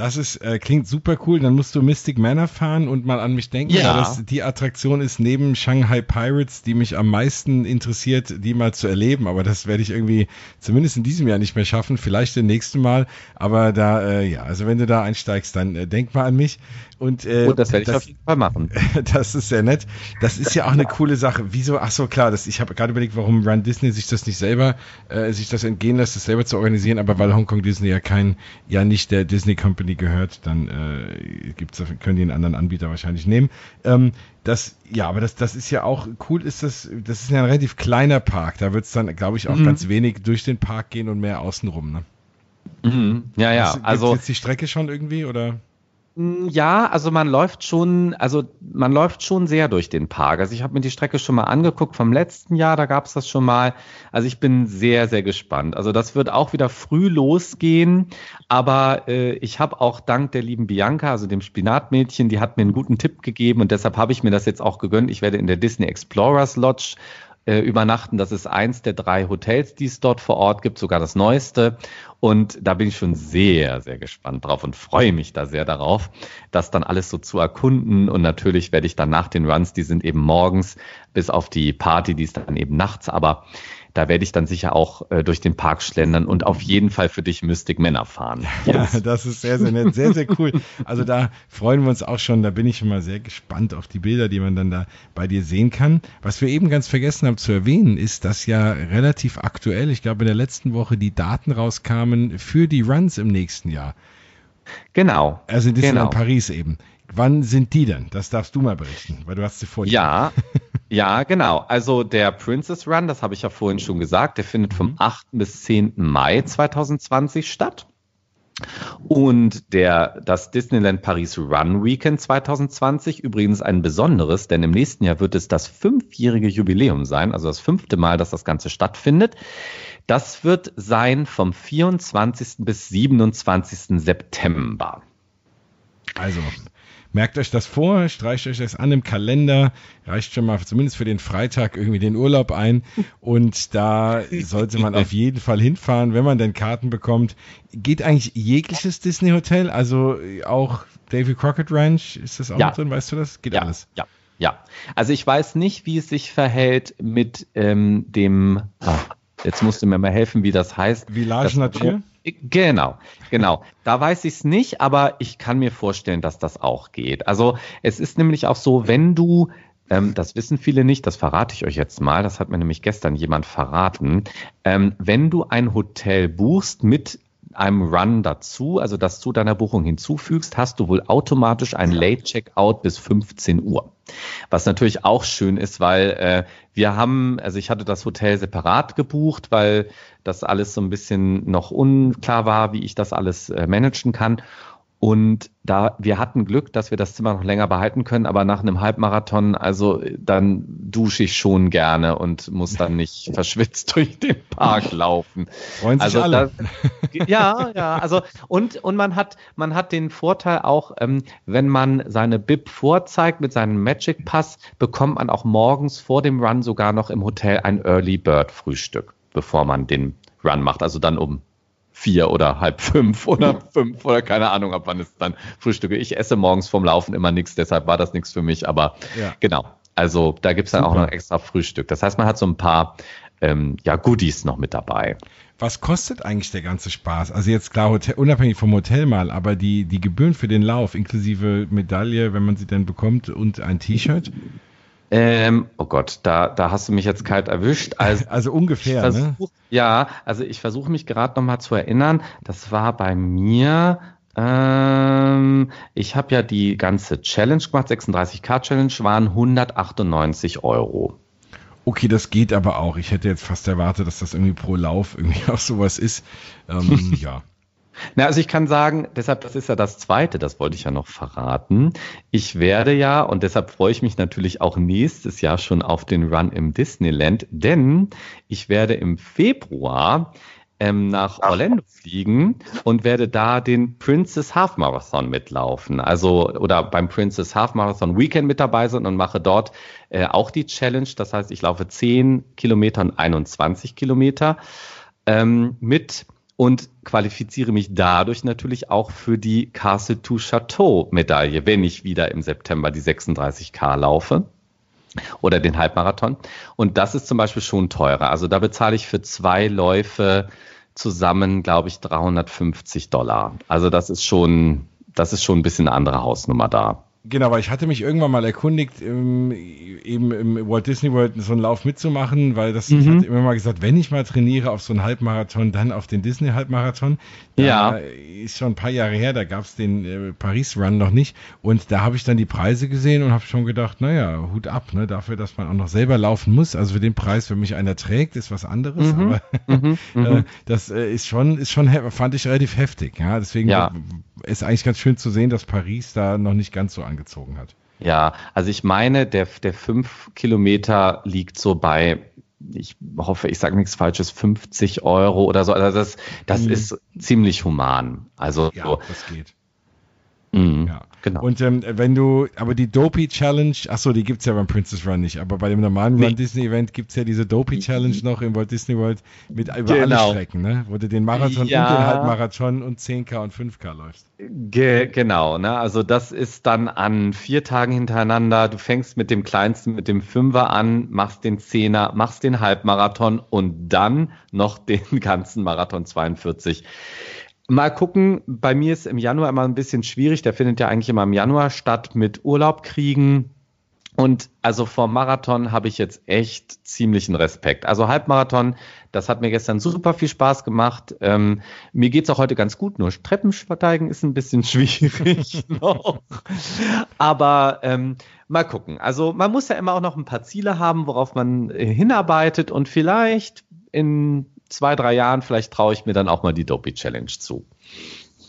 A: Das ist, äh, klingt super cool. Dann musst du Mystic Manor fahren und mal an mich denken. Ja. Das, die Attraktion ist neben Shanghai Pirates, die mich am meisten interessiert, die mal zu erleben. Aber das werde ich irgendwie zumindest in diesem Jahr nicht mehr schaffen. Vielleicht im nächsten Mal. Aber da, äh, ja, also wenn du da einsteigst, dann äh, denk mal an mich. Und, äh,
C: und das werde ich das, auf jeden Fall machen.
A: Das ist sehr nett. Das ist ja auch eine coole Sache. Wieso? Ach so, klar. Das, ich habe gerade überlegt, warum Run Disney sich das nicht selber, äh, sich das entgehen lässt, das selber zu organisieren. Aber weil Hongkong Disney ja kein, ja nicht der Disney Company gehört, dann äh, gibt's, können die einen anderen Anbieter wahrscheinlich nehmen. Ähm, das, ja, aber das, das ist ja auch cool, ist das, das ist ja ein relativ kleiner Park. Da wird es dann, glaube ich, auch mhm. ganz wenig durch den Park gehen und mehr außenrum. Ne?
C: Mhm. Ja, ja.
A: Ist, also jetzt die Strecke schon irgendwie oder?
C: Mm, ja, also man läuft schon, also man läuft schon sehr durch den Park. Also ich habe mir die Strecke schon mal angeguckt vom letzten Jahr, da gab es das schon mal. Also ich bin sehr, sehr gespannt. Also das wird auch wieder früh losgehen, aber äh, ich habe auch dank der lieben Bianca, also dem Spinatmädchen, die hat mir einen guten Tipp gegeben und deshalb habe ich mir das jetzt auch gegönnt. Ich werde in der Disney Explorers Lodge äh, übernachten. Das ist eins der drei Hotels, die es dort vor Ort gibt, sogar das neueste. Und da bin ich schon sehr, sehr gespannt drauf und freue mich da sehr darauf, das dann alles so zu erkunden. Und natürlich werde ich dann nach den Runs, die sind eben morgens, bis auf die Party, die ist dann eben nachts, aber da werde ich dann sicher auch äh, durch den Park schlendern und auf jeden Fall für dich Mystic Männer fahren.
A: Ja, das ist sehr, sehr nett, sehr, sehr cool. Also da freuen wir uns auch schon, da bin ich schon mal sehr gespannt auf die Bilder, die man dann da bei dir sehen kann. Was wir eben ganz vergessen haben zu erwähnen, ist, dass ja relativ aktuell, ich glaube in der letzten Woche die Daten rauskamen für die Runs im nächsten Jahr.
C: Genau.
A: Also in
C: Disneyland
A: genau. Paris eben. Wann sind die denn? Das darfst du mal berichten, weil du hast sie vor
C: dir. Ja, ja, genau. Also der Princess Run, das habe ich ja vorhin schon gesagt, der findet vom 8. Mhm. bis 10. Mai 2020 statt. Und der, das Disneyland Paris Run Weekend 2020, übrigens ein besonderes, denn im nächsten Jahr wird es das fünfjährige Jubiläum sein, also das fünfte Mal, dass das Ganze stattfindet. Das wird sein vom 24. bis 27. September.
A: Also, Merkt euch das vor, streicht euch das an im Kalender, reicht schon mal zumindest für den Freitag irgendwie den Urlaub ein und da sollte man auf jeden Fall hinfahren, wenn man denn Karten bekommt. Geht eigentlich jegliches Disney Hotel, also auch Davy Crockett Ranch, ist das auch ja. drin, weißt du das? Geht
C: ja,
A: alles?
C: Ja. Ja, also ich weiß nicht, wie es sich verhält mit ähm, dem, ah, jetzt musst du mir mal helfen, wie das heißt.
A: Village Natur?
C: Genau, genau. Da weiß ich es nicht, aber ich kann mir vorstellen, dass das auch geht. Also es ist nämlich auch so, wenn du, ähm, das wissen viele nicht, das verrate ich euch jetzt mal, das hat mir nämlich gestern jemand verraten, ähm, wenn du ein Hotel buchst mit einem Run dazu, also das zu deiner Buchung hinzufügst, hast du wohl automatisch ein Late Checkout bis 15 Uhr. Was natürlich auch schön ist, weil äh, wir haben, also ich hatte das Hotel separat gebucht, weil das alles so ein bisschen noch unklar war, wie ich das alles äh, managen kann. Und da wir hatten Glück, dass wir das Zimmer noch länger behalten können, aber nach einem Halbmarathon, also dann dusche ich schon gerne und muss dann nicht verschwitzt durch den Park laufen.
A: Freuen sich
C: also
A: alle.
C: Das, ja, ja, also und und man hat man hat den Vorteil auch, ähm, wenn man seine Bib vorzeigt mit seinem Magic Pass, bekommt man auch morgens vor dem Run sogar noch im Hotel ein Early Bird Frühstück, bevor man den Run macht, also dann um vier oder halb fünf oder fünf oder keine Ahnung, ab wann es dann frühstücke. Ich esse morgens vorm Laufen immer nichts, deshalb war das nichts für mich, aber ja. genau. Also da gibt es dann Super. auch noch extra Frühstück. Das heißt, man hat so ein paar ähm, ja, Goodies noch mit dabei.
A: Was kostet eigentlich der ganze Spaß? Also jetzt klar, Hotel, unabhängig vom Hotel mal, aber die, die Gebühren für den Lauf, inklusive Medaille, wenn man sie denn bekommt, und ein T-Shirt?
C: Ähm, oh Gott, da, da hast du mich jetzt kalt erwischt.
A: Also, also ungefähr,
C: versuch, ne? Ja, also ich versuche mich gerade nochmal zu erinnern. Das war bei mir, ähm, ich habe ja die ganze Challenge gemacht, 36K Challenge, waren 198 Euro.
A: Okay, das geht aber auch. Ich hätte jetzt fast erwartet, dass das irgendwie pro Lauf irgendwie auch sowas ist. Ähm, ja.
C: Na, also ich kann sagen, deshalb, das ist ja das Zweite, das wollte ich ja noch verraten. Ich werde ja, und deshalb freue ich mich natürlich auch nächstes Jahr schon auf den Run im Disneyland, denn ich werde im Februar ähm, nach Orlando fliegen und werde da den Princess Half Marathon mitlaufen. Also, oder beim Princess Half Marathon Weekend mit dabei sein und mache dort äh, auch die Challenge. Das heißt, ich laufe 10 Kilometer und 21 Kilometer ähm, mit und qualifiziere mich dadurch natürlich auch für die Castle to Chateau Medaille, wenn ich wieder im September die 36K laufe oder den Halbmarathon. Und das ist zum Beispiel schon teurer. Also da bezahle ich für zwei Läufe zusammen, glaube ich, 350 Dollar. Also das ist schon, das ist schon ein bisschen eine andere Hausnummer da.
A: Genau, weil ich hatte mich irgendwann mal erkundigt, ähm, eben im Walt Disney World so einen Lauf mitzumachen, weil das, mhm. ich hatte immer mal gesagt, wenn ich mal trainiere auf so einen Halbmarathon, dann auf den Disney Halbmarathon. Da ja. Ist schon ein paar Jahre her, da gab es den äh, Paris Run noch nicht. Und da habe ich dann die Preise gesehen und habe schon gedacht, naja, Hut ab, ne, dafür, dass man auch noch selber laufen muss. Also für den Preis, wenn mich einer trägt, ist was anderes. Mhm. Aber mhm. äh, mhm. das äh, ist schon, ist schon, fand ich relativ heftig. Ja, deswegen ja. ist eigentlich ganz schön zu sehen, dass Paris da noch nicht ganz so angezogen hat.
C: Ja, also ich meine, der, der fünf Kilometer liegt so bei, ich hoffe, ich sage nichts Falsches, 50 Euro oder so. Also das, das mhm. ist ziemlich human. Also
A: ja, das geht. Mhm, ja. Genau. Und ähm, wenn du, aber die Dopey Challenge, ach so, die gibt's ja beim Princess Run nicht, aber bei dem normalen nee. Run Disney Event gibt's ja diese Dopey Challenge noch im Walt Disney World mit über genau. alle Strecken, ne? Wo du den Marathon ja. und den Halbmarathon und 10K und 5K läufst.
C: Ge genau, ne? Also das ist dann an vier Tagen hintereinander. Du fängst mit dem kleinsten, mit dem Fünfer an, machst den Zehner, machst den Halbmarathon und dann noch den ganzen Marathon 42. Mal gucken, bei mir ist im Januar immer ein bisschen schwierig, der findet ja eigentlich immer im Januar statt mit Urlaub kriegen. Und also vor Marathon habe ich jetzt echt ziemlichen Respekt. Also Halbmarathon, das hat mir gestern super viel Spaß gemacht. Ähm, mir geht's auch heute ganz gut, nur Treppensteigen ist ein bisschen schwierig noch. Aber ähm, mal gucken. Also man muss ja immer auch noch ein paar Ziele haben, worauf man äh, hinarbeitet und vielleicht in zwei, drei Jahren, vielleicht traue ich mir dann auch mal die Dopey Challenge zu.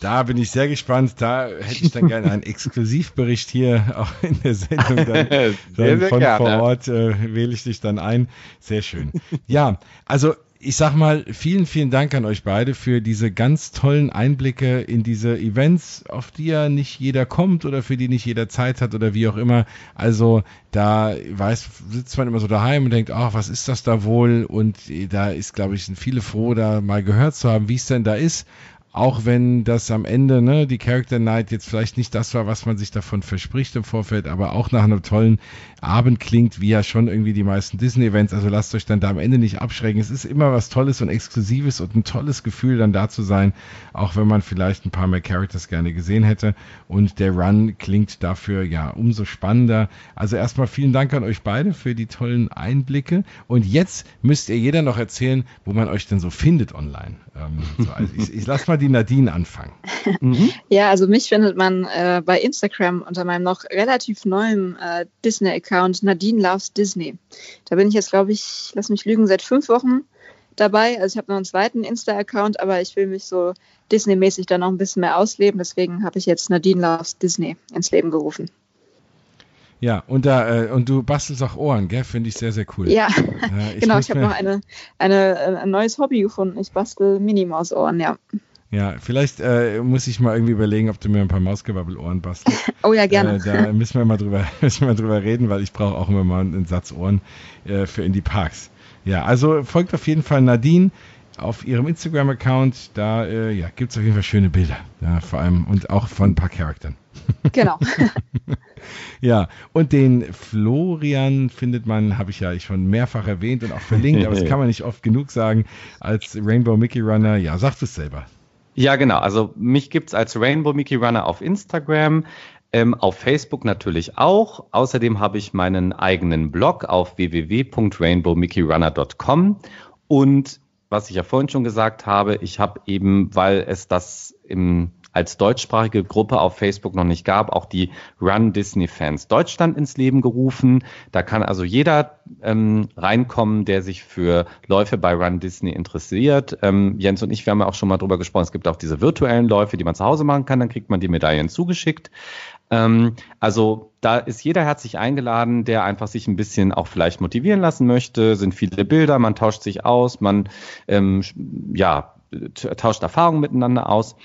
A: Da bin ich sehr gespannt. Da hätte ich dann gerne einen Exklusivbericht hier auch in der Sendung. Dann, sehr, dann sehr von gerne. vor Ort äh, wähle ich dich dann ein. Sehr schön. Ja, also ich sag mal, vielen, vielen Dank an euch beide für diese ganz tollen Einblicke in diese Events, auf die ja nicht jeder kommt oder für die nicht jeder Zeit hat oder wie auch immer. Also da weiß, sitzt man immer so daheim und denkt, ach, was ist das da wohl? Und da ist, glaube ich, sind viele froh, da mal gehört zu haben, wie es denn da ist auch wenn das am Ende, ne, die Character Night jetzt vielleicht nicht das war, was man sich davon verspricht im Vorfeld, aber auch nach einem tollen Abend klingt, wie ja schon irgendwie die meisten Disney-Events. Also lasst euch dann da am Ende nicht abschrecken. Es ist immer was Tolles und Exklusives und ein tolles Gefühl, dann da zu sein, auch wenn man vielleicht ein paar mehr Characters gerne gesehen hätte. Und der Run klingt dafür ja umso spannender. Also erstmal vielen Dank an euch beide für die tollen Einblicke. Und jetzt müsst ihr jeder noch erzählen, wo man euch denn so findet online. Ähm, so, also ich, ich lasse mal die Nadine anfangen.
B: Mhm. Ja, also mich findet man äh, bei Instagram unter meinem noch relativ neuen äh, Disney-Account Nadine Loves Disney. Da bin ich jetzt, glaube ich, lass mich lügen, seit fünf Wochen dabei. Also ich habe noch einen zweiten Insta-Account, aber ich will mich so Disney-mäßig da noch ein bisschen mehr ausleben. Deswegen habe ich jetzt Nadine Loves Disney ins Leben gerufen.
A: Ja, und da äh, und du bastelst auch Ohren, gell? Finde ich sehr, sehr cool.
B: Ja, ja ich genau. Ich habe noch eine, eine, äh, ein neues Hobby gefunden. Ich bastel Minimaus-Ohren, ja.
A: Ja, vielleicht äh, muss ich mal irgendwie überlegen, ob du mir ein paar Mausgewabbelohren bastelst.
B: oh ja, gerne.
A: Äh, da müssen wir mal drüber, müssen wir drüber reden, weil ich brauche auch immer mal einen Satz Ohren äh, für in die Parks. Ja, also folgt auf jeden Fall Nadine auf ihrem Instagram-Account. Da äh, ja, gibt es auf jeden Fall schöne Bilder. Ja, vor allem und auch von ein paar Charakteren.
B: Genau.
A: ja, und den Florian findet man, habe ich ja schon mehrfach erwähnt und auch verlinkt, aber das kann man nicht oft genug sagen, als Rainbow Mickey Runner. Ja, sagst du es selber.
C: Ja, genau. Also mich gibt's als Rainbow Mickey Runner auf Instagram. Ähm, auf Facebook natürlich auch. Außerdem habe ich meinen eigenen Blog auf www.rainbowmickeyrunner.com und was ich ja vorhin schon gesagt habe, ich habe eben, weil es das im als deutschsprachige Gruppe auf Facebook noch nicht gab, auch die Run Disney Fans Deutschland ins Leben gerufen. Da kann also jeder ähm, reinkommen, der sich für Läufe bei Run Disney interessiert. Ähm, Jens und ich, wir haben ja auch schon mal drüber gesprochen, es gibt auch diese virtuellen Läufe, die man zu Hause machen kann, dann kriegt man die Medaillen zugeschickt. Ähm, also da ist jeder herzlich eingeladen, der einfach sich ein bisschen auch vielleicht motivieren lassen möchte. Sind viele Bilder, man tauscht sich aus, man ähm, ja tauscht Erfahrungen miteinander aus.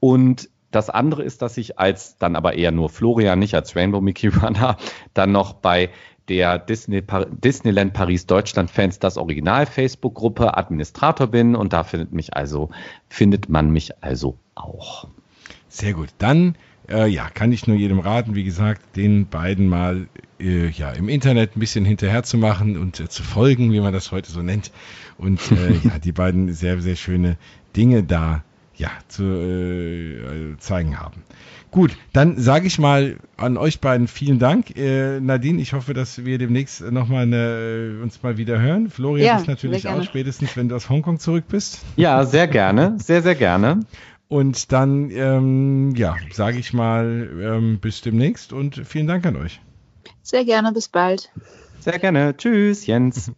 C: Und das andere ist, dass ich als dann aber eher nur Florian, nicht als Rainbow Mickey Runner, dann noch bei der Disney, Disneyland Paris Deutschland Fans das Original Facebook Gruppe Administrator bin und da findet mich also findet man mich also auch.
A: Sehr gut. Dann äh, ja, kann ich nur jedem raten, wie gesagt, den beiden mal äh, ja im Internet ein bisschen hinterher zu machen und äh, zu folgen, wie man das heute so nennt und äh, ja, die beiden sehr sehr schöne Dinge da ja, zu äh, zeigen haben. Gut, dann sage ich mal an euch beiden vielen Dank. Äh, Nadine, ich hoffe, dass wir demnächst nochmal eine, äh, uns mal wieder hören. Florian ja, ist natürlich auch spätestens, wenn du aus Hongkong zurück bist.
C: Ja, sehr gerne, sehr, sehr gerne.
A: Und dann, ähm, ja, sage ich mal, ähm, bis demnächst und vielen Dank an euch.
B: Sehr gerne, bis bald.
C: Sehr gerne. Tschüss, Jens.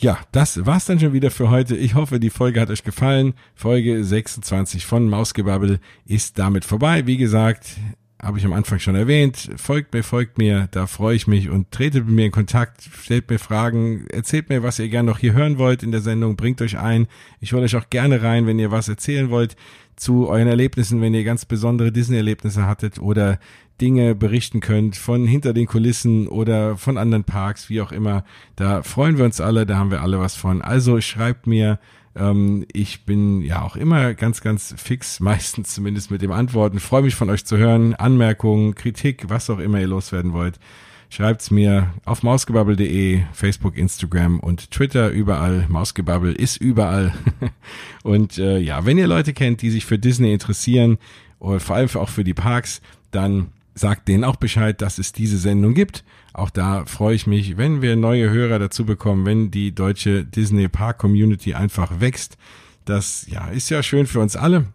A: Ja, das war's dann schon wieder für heute. Ich hoffe, die Folge hat euch gefallen. Folge 26 von Mausgebabbel ist damit vorbei. Wie gesagt, habe ich am Anfang schon erwähnt. Folgt mir, folgt mir, da freue ich mich und tretet mit mir in Kontakt, stellt mir Fragen, erzählt mir, was ihr gerne noch hier hören wollt in der Sendung, bringt euch ein. Ich hole euch auch gerne rein, wenn ihr was erzählen wollt zu euren Erlebnissen, wenn ihr ganz besondere Disney-Erlebnisse hattet oder Dinge berichten könnt von hinter den Kulissen oder von anderen Parks, wie auch immer. Da freuen wir uns alle, da haben wir alle was von. Also schreibt mir, ähm, ich bin ja auch immer ganz, ganz fix, meistens zumindest mit dem Antworten. Freue mich von euch zu hören. Anmerkungen, Kritik, was auch immer ihr loswerden wollt. Schreibt's mir auf mausgebabbel.de, Facebook, Instagram und Twitter überall. Mausgebabbel ist überall. und äh, ja, wenn ihr Leute kennt, die sich für Disney interessieren, oder vor allem auch für die Parks, dann sagt denen auch Bescheid, dass es diese Sendung gibt. Auch da freue ich mich, wenn wir neue Hörer dazu bekommen, wenn die deutsche Disney Park Community einfach wächst. Das ja ist ja schön für uns alle.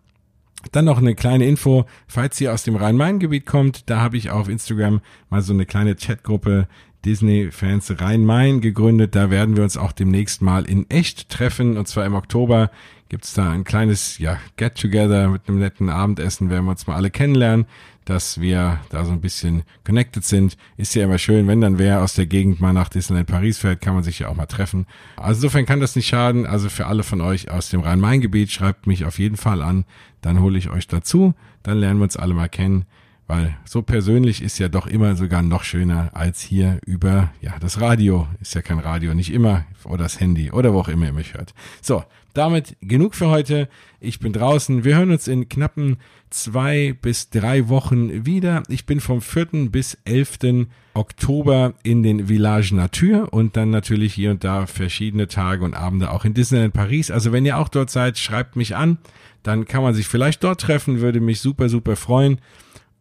A: Dann noch eine kleine Info, falls ihr aus dem Rhein-Main-Gebiet kommt, da habe ich auf Instagram mal so eine kleine Chatgruppe Disney-Fans Rhein-Main gegründet. Da werden wir uns auch demnächst mal in echt treffen und zwar im Oktober gibt's da ein kleines ja, Get-Together mit einem netten Abendessen, werden wir uns mal alle kennenlernen dass wir da so ein bisschen connected sind. Ist ja immer schön, wenn dann wer aus der Gegend mal nach Disneyland Paris fährt, kann man sich ja auch mal treffen. Also insofern kann das nicht schaden. Also für alle von euch aus dem Rhein-Main-Gebiet, schreibt mich auf jeden Fall an. Dann hole ich euch dazu. Dann lernen wir uns alle mal kennen. Weil so persönlich ist ja doch immer sogar noch schöner als hier über, ja, das Radio. Ist ja kein Radio, nicht immer. Oder das Handy oder wo auch immer ihr mich hört. So, damit genug für heute. Ich bin draußen. Wir hören uns in knappen zwei bis drei Wochen wieder. Ich bin vom 4. bis 11. Oktober in den Village Nature und dann natürlich hier und da verschiedene Tage und Abende auch in Disneyland Paris. Also wenn ihr auch dort seid, schreibt mich an. Dann kann man sich vielleicht dort treffen, würde mich super, super freuen.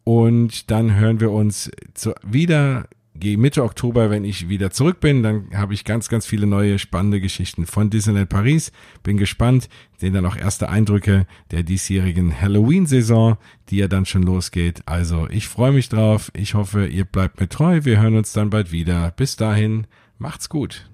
A: Und dann hören wir uns zu, wieder gehe Mitte Oktober, wenn ich wieder zurück bin, dann habe ich ganz, ganz viele neue spannende Geschichten von Disneyland Paris. Bin gespannt, sehen dann auch erste Eindrücke der diesjährigen Halloween-Saison, die ja dann schon losgeht. Also ich freue mich drauf. Ich hoffe, ihr bleibt mir treu. Wir hören uns dann bald wieder. Bis dahin, macht's gut.